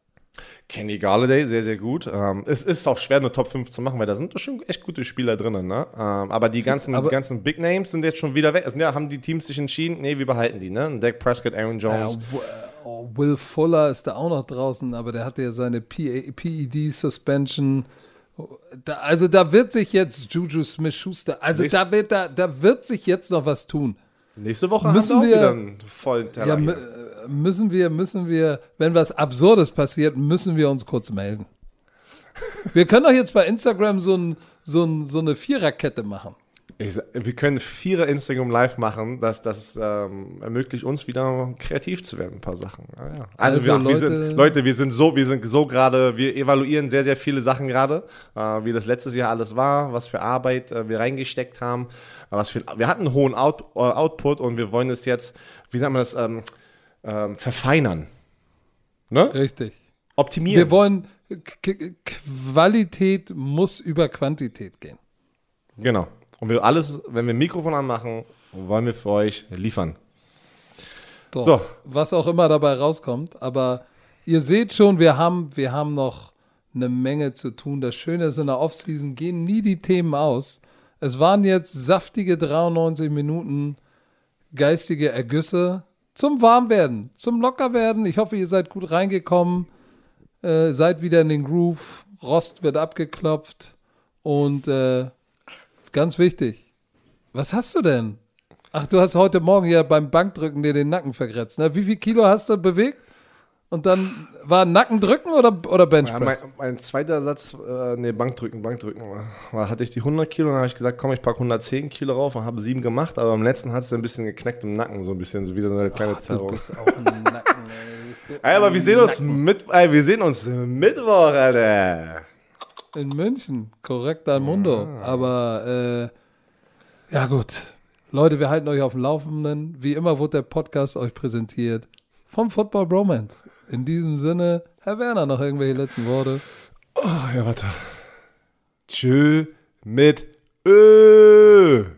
Kenny Galladay, sehr, sehr gut. Ähm, es ist auch schwer, eine Top 5 zu machen, weil da sind doch schon echt gute Spieler drin. Ne? Ähm, aber die ganzen, aber, die ganzen Big Names sind jetzt schon wieder weg. Also, ja, haben die Teams sich entschieden, nee, wir behalten die. Ne? Dak Prescott, Aaron Jones. Ja, oh, Will Fuller ist da auch noch draußen, aber der hatte ja seine PED-Suspension. Da, also da wird sich jetzt Juju Smith-Schuster, also da wird, da, da wird sich jetzt noch was tun. Nächste Woche müssen wir, wieder einen vollen Teller. Ja, müssen wir, müssen wir, wenn was Absurdes passiert, müssen wir uns kurz melden. Wir können doch jetzt bei Instagram so, ein, so, ein, so eine Viererkette machen. Ich, wir können Vierer Instagram live machen, das, das ähm, ermöglicht uns wieder kreativ zu werden, ein paar Sachen. Ja, ja. Also, also wir, Leute, wir sind, Leute, wir sind so, wir sind so gerade, wir evaluieren sehr, sehr viele Sachen gerade, äh, wie das letztes Jahr alles war, was für Arbeit äh, wir reingesteckt haben, was für, wir hatten einen hohen Out, äh, Output und wir wollen es jetzt, wie sagen wir das, ähm, ähm, verfeinern. Ne? Richtig. Optimieren. Wir wollen, K Qualität muss über Quantität gehen. Genau. Und wir alles, wenn wir ein Mikrofon anmachen, wollen wir für euch liefern. So, so. Was auch immer dabei rauskommt. Aber ihr seht schon, wir haben, wir haben noch eine Menge zu tun. Das Schöne ist, in der Offseason gehen nie die Themen aus. Es waren jetzt saftige 93 Minuten geistige Ergüsse zum Warmwerden, zum Lockerwerden. Ich hoffe, ihr seid gut reingekommen, äh, seid wieder in den Groove, Rost wird abgeklopft und äh, ganz wichtig, was hast du denn? Ach, du hast heute Morgen ja beim Bankdrücken dir den Nacken vergrätzt. Ne? Wie viel Kilo hast du bewegt? Und dann war Nackendrücken oder, oder Benchpress? Ja, mein, mein, zweiter Satz, äh, nee, Bankdrücken, Bankdrücken. War, hatte ich die 100 Kilo, dann habe ich gesagt, komm, ich packe 110 Kilo rauf und habe sieben gemacht, aber am letzten hat es ein bisschen geknackt im Nacken, so ein bisschen, so wie so eine kleine Ach, Zerrung. Du bist auch ein Nacken, ey. ey aber wir sehen, uns mit, ey, wir sehen uns Mittwoch, Alter. In München, korrekt al Mundo. Ja. Aber, äh, ja gut. Leute, wir halten euch auf dem Laufenden. Wie immer wurde der Podcast euch präsentiert vom Football Bromance. In diesem Sinne, Herr Werner, noch irgendwelche letzten Worte? Oh, ja, warte. Tschö mit Ö.